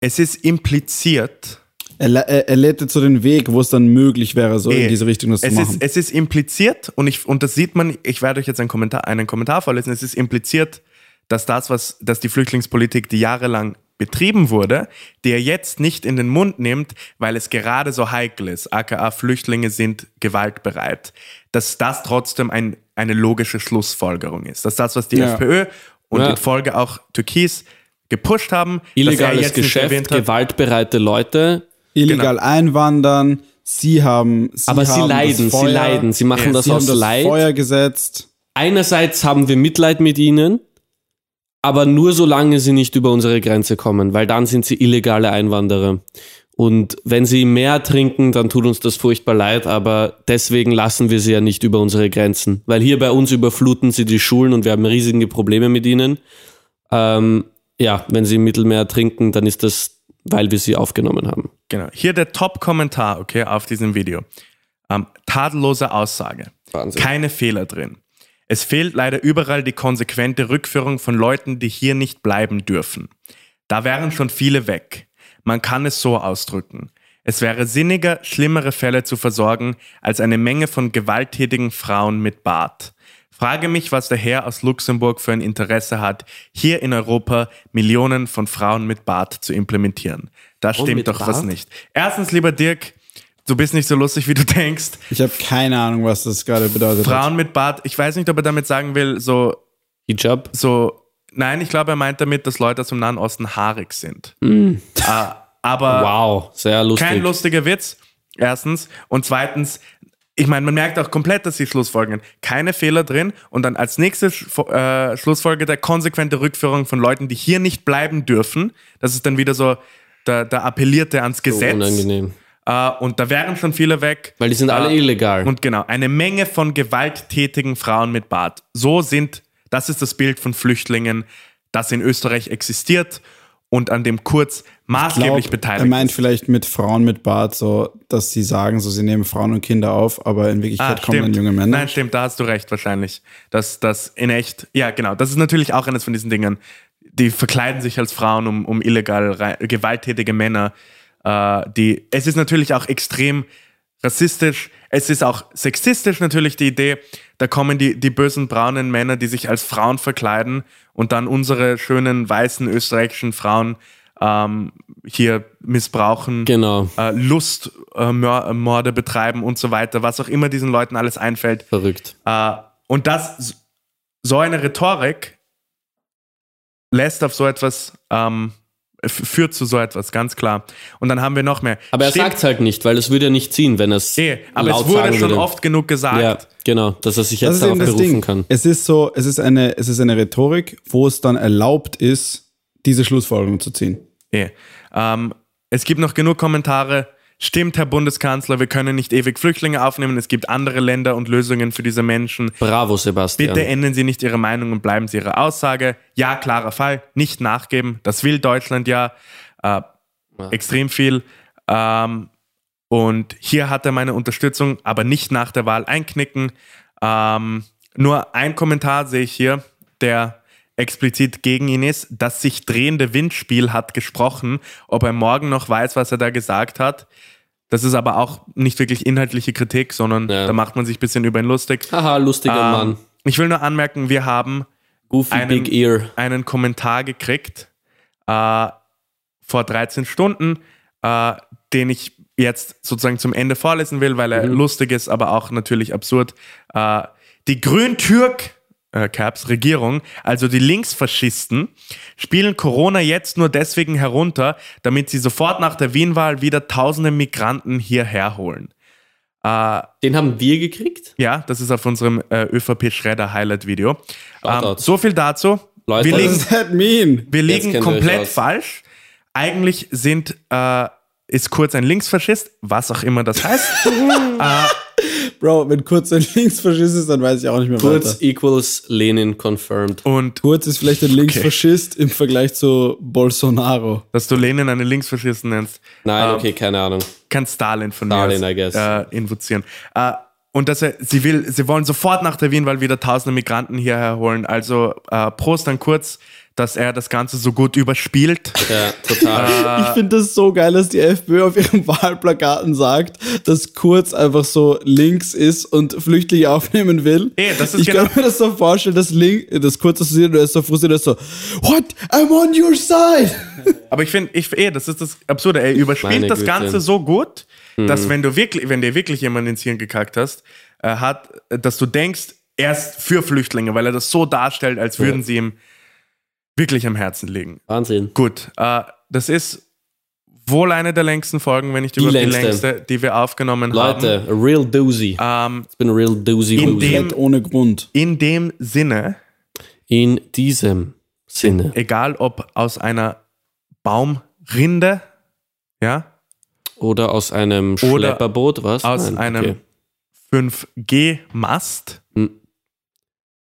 es ist impliziert, Er, er, er lädt jetzt so den Weg, wo es dann möglich wäre, so Eh, in diese Richtung das zu es machen. ist, es ist impliziert und, ich, und das sieht man, ich werde euch jetzt einen Kommentar, einen Kommentar vorlesen, es ist impliziert, dass das, was, dass die Flüchtlingspolitik, die jahrelang betrieben wurde, die er jetzt nicht in den Mund nimmt, weil es gerade so heikel ist, aka Flüchtlinge sind gewaltbereit, dass das trotzdem ein, eine logische Schlussfolgerung ist. Dass das, was die Ja. FPÖ und Ja. in Folge auch Türkis gepusht haben, dass Illegales Geschäft, gewaltbereite Leute. Illegal einwandern, sie haben sie Aber sie haben leiden, das sie leiden. Sie machen Ja, das sie haben aus das Leid. Feuer gesetzt. Einerseits haben wir Mitleid mit ihnen, aber nur solange sie nicht über unsere Grenze kommen, weil dann sind sie illegale Einwanderer. Und wenn sie mehr trinken, dann tut uns das furchtbar leid, aber deswegen lassen wir sie ja nicht über unsere Grenzen. Weil hier bei uns überfluten sie die Schulen und wir haben riesige Probleme mit ihnen. Ähm, ja, wenn sie im Mittelmeer trinken, dann ist das, weil wir sie aufgenommen haben. Genau. Hier der Top-Kommentar, okay, auf diesem Video. Ähm, tadellose Aussage. Wahnsinn. Keine Fehler drin. Es fehlt leider überall die konsequente Rückführung von Leuten, die hier nicht bleiben dürfen. Da wären schon viele weg. Man kann es so ausdrücken. Es wäre sinniger, schlimmere Fälle zu versorgen, als eine Menge von gewalttätigen Frauen mit Bart. Frage mich, was der Herr aus Luxemburg für ein Interesse hat, hier in Europa Millionen von Frauen mit Bart zu implementieren. Da stimmt doch was nicht. Erstens, lieber Dirk, du bist nicht so lustig, wie du denkst. Ich habe keine Ahnung, was das gerade bedeutet hat. Frauen mit Bart, ich weiß nicht, ob er damit sagen will, so, Hijab? so, nein, ich glaube, er meint damit, dass Leute aus dem Nahen Osten haarig sind. Äh, aber Wow, sehr lustig. kein lustiger Witz, erstens. Und zweitens, ich meine, man merkt auch komplett, dass sie Schlussfolgern. Keine Fehler drin. Und dann als nächste äh, Schlussfolge der konsequente Rückführung von Leuten, die hier nicht bleiben dürfen. Das ist dann wieder so, da, da appelliert er ans So Gesetz. unangenehm. Äh, und da wären schon viele weg. Weil die sind alle Äh, illegal. Und genau, eine Menge von gewalttätigen Frauen mit Bart. So sind Das ist das Bild von Flüchtlingen, das in Österreich existiert und an dem Kurz maßgeblich glaub, beteiligt Er meint ist. vielleicht mit Frauen mit Bart, so, dass sie sagen, so, sie nehmen Frauen und Kinder auf, aber in Wirklichkeit kommen dann junge Männer. Ah, Nein, stimmt, da hast du recht wahrscheinlich. Dass das in echt, ja genau, das ist natürlich auch eines von diesen Dingen. Die verkleiden sich als Frauen, um, um illegal gewalttätige Männer. Äh, die, es ist natürlich auch extrem rassistisch. Es ist auch sexistisch natürlich die Idee. Da kommen die, die bösen braunen Männer, die sich als Frauen verkleiden und dann unsere schönen weißen österreichischen Frauen ähm, hier missbrauchen Genau. äh, Lustmorde äh, Morde betreiben und so weiter, was auch immer diesen Leuten alles einfällt. Verrückt. Äh, und das, so eine Rhetorik lässt auf so etwas, ähm, führt zu so etwas, ganz klar. Und dann haben wir noch mehr. Aber er sagt es halt nicht, weil es würde ja nicht ziehen, wenn es eh, aber laut es wurde schon würde. oft genug gesagt. Ja, genau, dass er sich jetzt darauf berufen Ding. kann. Es ist so, es ist eine, es ist eine Rhetorik, wo es dann erlaubt ist, diese Schlussfolgerung zu ziehen. Eh. Ähm, es gibt noch genug Kommentare. Stimmt, Herr Bundeskanzler, wir können nicht ewig Flüchtlinge aufnehmen. Es gibt andere Länder und Lösungen für diese Menschen. Bravo, Sebastian. Bitte ändern Sie nicht Ihre Meinung und bleiben Sie Ihrer Aussage. Ja, klarer Fall. Nicht nachgeben. Das will Deutschland ja. Äh, Extrem viel. Ähm, und hier hat er meine Unterstützung, aber nicht nach der Wahl einknicken. Ähm, nur ein Kommentar sehe ich hier, der explizit gegen ihn ist. Das sich drehende Windspiel hat gesprochen. Ob er morgen noch weiß, was er da gesagt hat. Das ist aber auch nicht wirklich inhaltliche Kritik, sondern Ja. da macht man sich ein bisschen über ihn lustig. Haha, lustiger Ähm, Mann. Ich will nur anmerken, wir haben Goofy einen, Big Ear. einen Kommentar gekriegt äh, vor 13 Stunden, äh, den ich jetzt sozusagen zum Ende vorlesen will, weil er Mhm. lustig ist, aber auch natürlich absurd. Äh, die Grün-Türk äh, Caps Regierung, also die Linksfaschisten, spielen Corona jetzt nur deswegen herunter, damit sie sofort nach der Wienwahl wieder tausende Migranten hierher holen. Äh, Den haben wir gekriegt? ja, das ist auf unserem äh, ÖVP-Schredder-Highlight-Video. Ähm, Shoutout. so viel dazu. Leute, wir das liegen, What does that mean? wir liegen komplett falsch. Eigentlich sind, äh, ist Kurz ein Linksfaschist, was auch immer das heißt. Bro, wenn Kurz ein Linksfaschist ist, dann weiß ich auch nicht mehr Kurz weiter. equals Lenin confirmed. Und Kurz ist vielleicht ein Linksfaschist im Vergleich zu Bolsonaro. dass du Lenin einen Linksfaschisten nennst, Nein, Ähm, okay, keine Ahnung. kann Stalin von Stalin, mir I guess. aus, äh, invozieren. Äh, und dass er, sie will, sie wollen sofort nach der Wienwahl wieder tausende Migranten hierher holen. Also äh, Prost an Kurz, dass er das Ganze so gut überspielt. Ja, total. Ich finde das so geil, dass die FPÖ auf ihren Wahlplakaten sagt, dass Kurz einfach so links ist und Flüchtlinge aufnehmen will. Eh, das ist ich genau- kann mir das so vorstellen, dass Link, das Kurz das sieht und er ist so frustriert, er ist so, what? I'm on your side! Aber ich finde, ich, eh, das ist das Absurde. Er überspielt Meine das Güte. Ganze so gut, dass wenn du wirklich, wenn dir wirklich jemand ins Hirn gekackt hast, äh, hat, äh, dass du denkst, er ist für Flüchtlinge, weil er das so darstellt, als würden sie ihm wirklich am Herzen liegen. Wahnsinn. Gut, äh, das ist wohl eine der längsten Folgen, wenn nicht Die überhaupt die längste. längste, die wir aufgenommen Leute, a real doozy. haben. Ähm, Ich bin a real doozy In dem- ohne Grund. in dem Sinne, In diesem Sinne. egal ob aus einer Baumrinde, ja, Oder aus einem Oder Schlepperboot, was? aus Nein, einem okay. 5G-Mast Hm.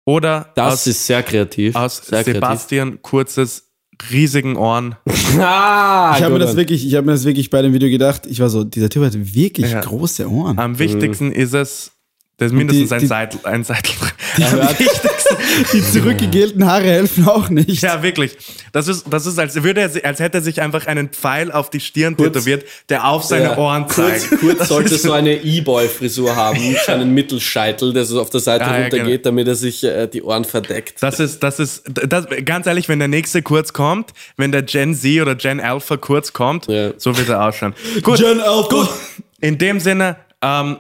Oder Das aus, ist sehr kreativ. aus sehr Sebastian Kurzes riesigen Ohren. Kreativ. Ah, Ich habe mir das wirklich, ich habe mir das wirklich bei dem Video gedacht. Ich war so, dieser Typ hat wirklich Ja. große Ohren. Am wichtigsten ist es, das ist mindestens die- ein die- Seitel. Ein Seitel. hört- Die zurückgegelten Haare helfen auch nicht. Ja, wirklich. Das ist, das ist als, würde er, als hätte er sich einfach einen Pfeil auf die Stirn Kurz- tätowiert, der auf seine Ja, Ohren Kurz, zeigt. kurz Das sollte so eine E-Boy-Frisur haben, so einen Mittelscheitel, der so auf der Seite Ah, ja, runtergeht, damit er sich äh, die Ohren verdeckt. Das ist, das ist, das, ganz ehrlich, wenn der nächste kurz kommt, wenn der Gen Z oder Gen Alpha kurz kommt, Ja. so wird er ausschauen. Gut, Gen Alpha. gut. In dem Sinne, ähm,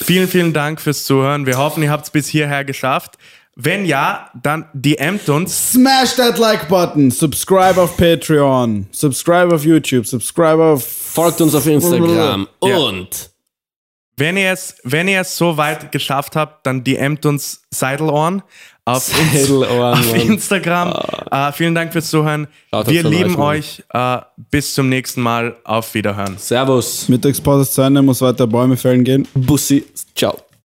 vielen, vielen Dank fürs Zuhören. Wir hoffen, ihr habt es bis hierher geschafft. Wenn ja, dann DMt uns. Smash that like button. Subscribe auf Patreon. Subscribe auf YouTube. Subscribe auf. Folgt uns auf Instagram Ja. und Wenn ihr es, wenn ihr es so weit geschafft habt, dann DMt uns Seidelohren auf, Seidelohren, auf Mann. Instagram. Äh, vielen Dank fürs Zuhören. Shoutout Wir lieben euch. Äh, bis zum nächsten Mal. Auf Wiederhören. Servus, Mittagspause zu Ende, muss weiter Bäume fällen gehen. Bussi, ciao.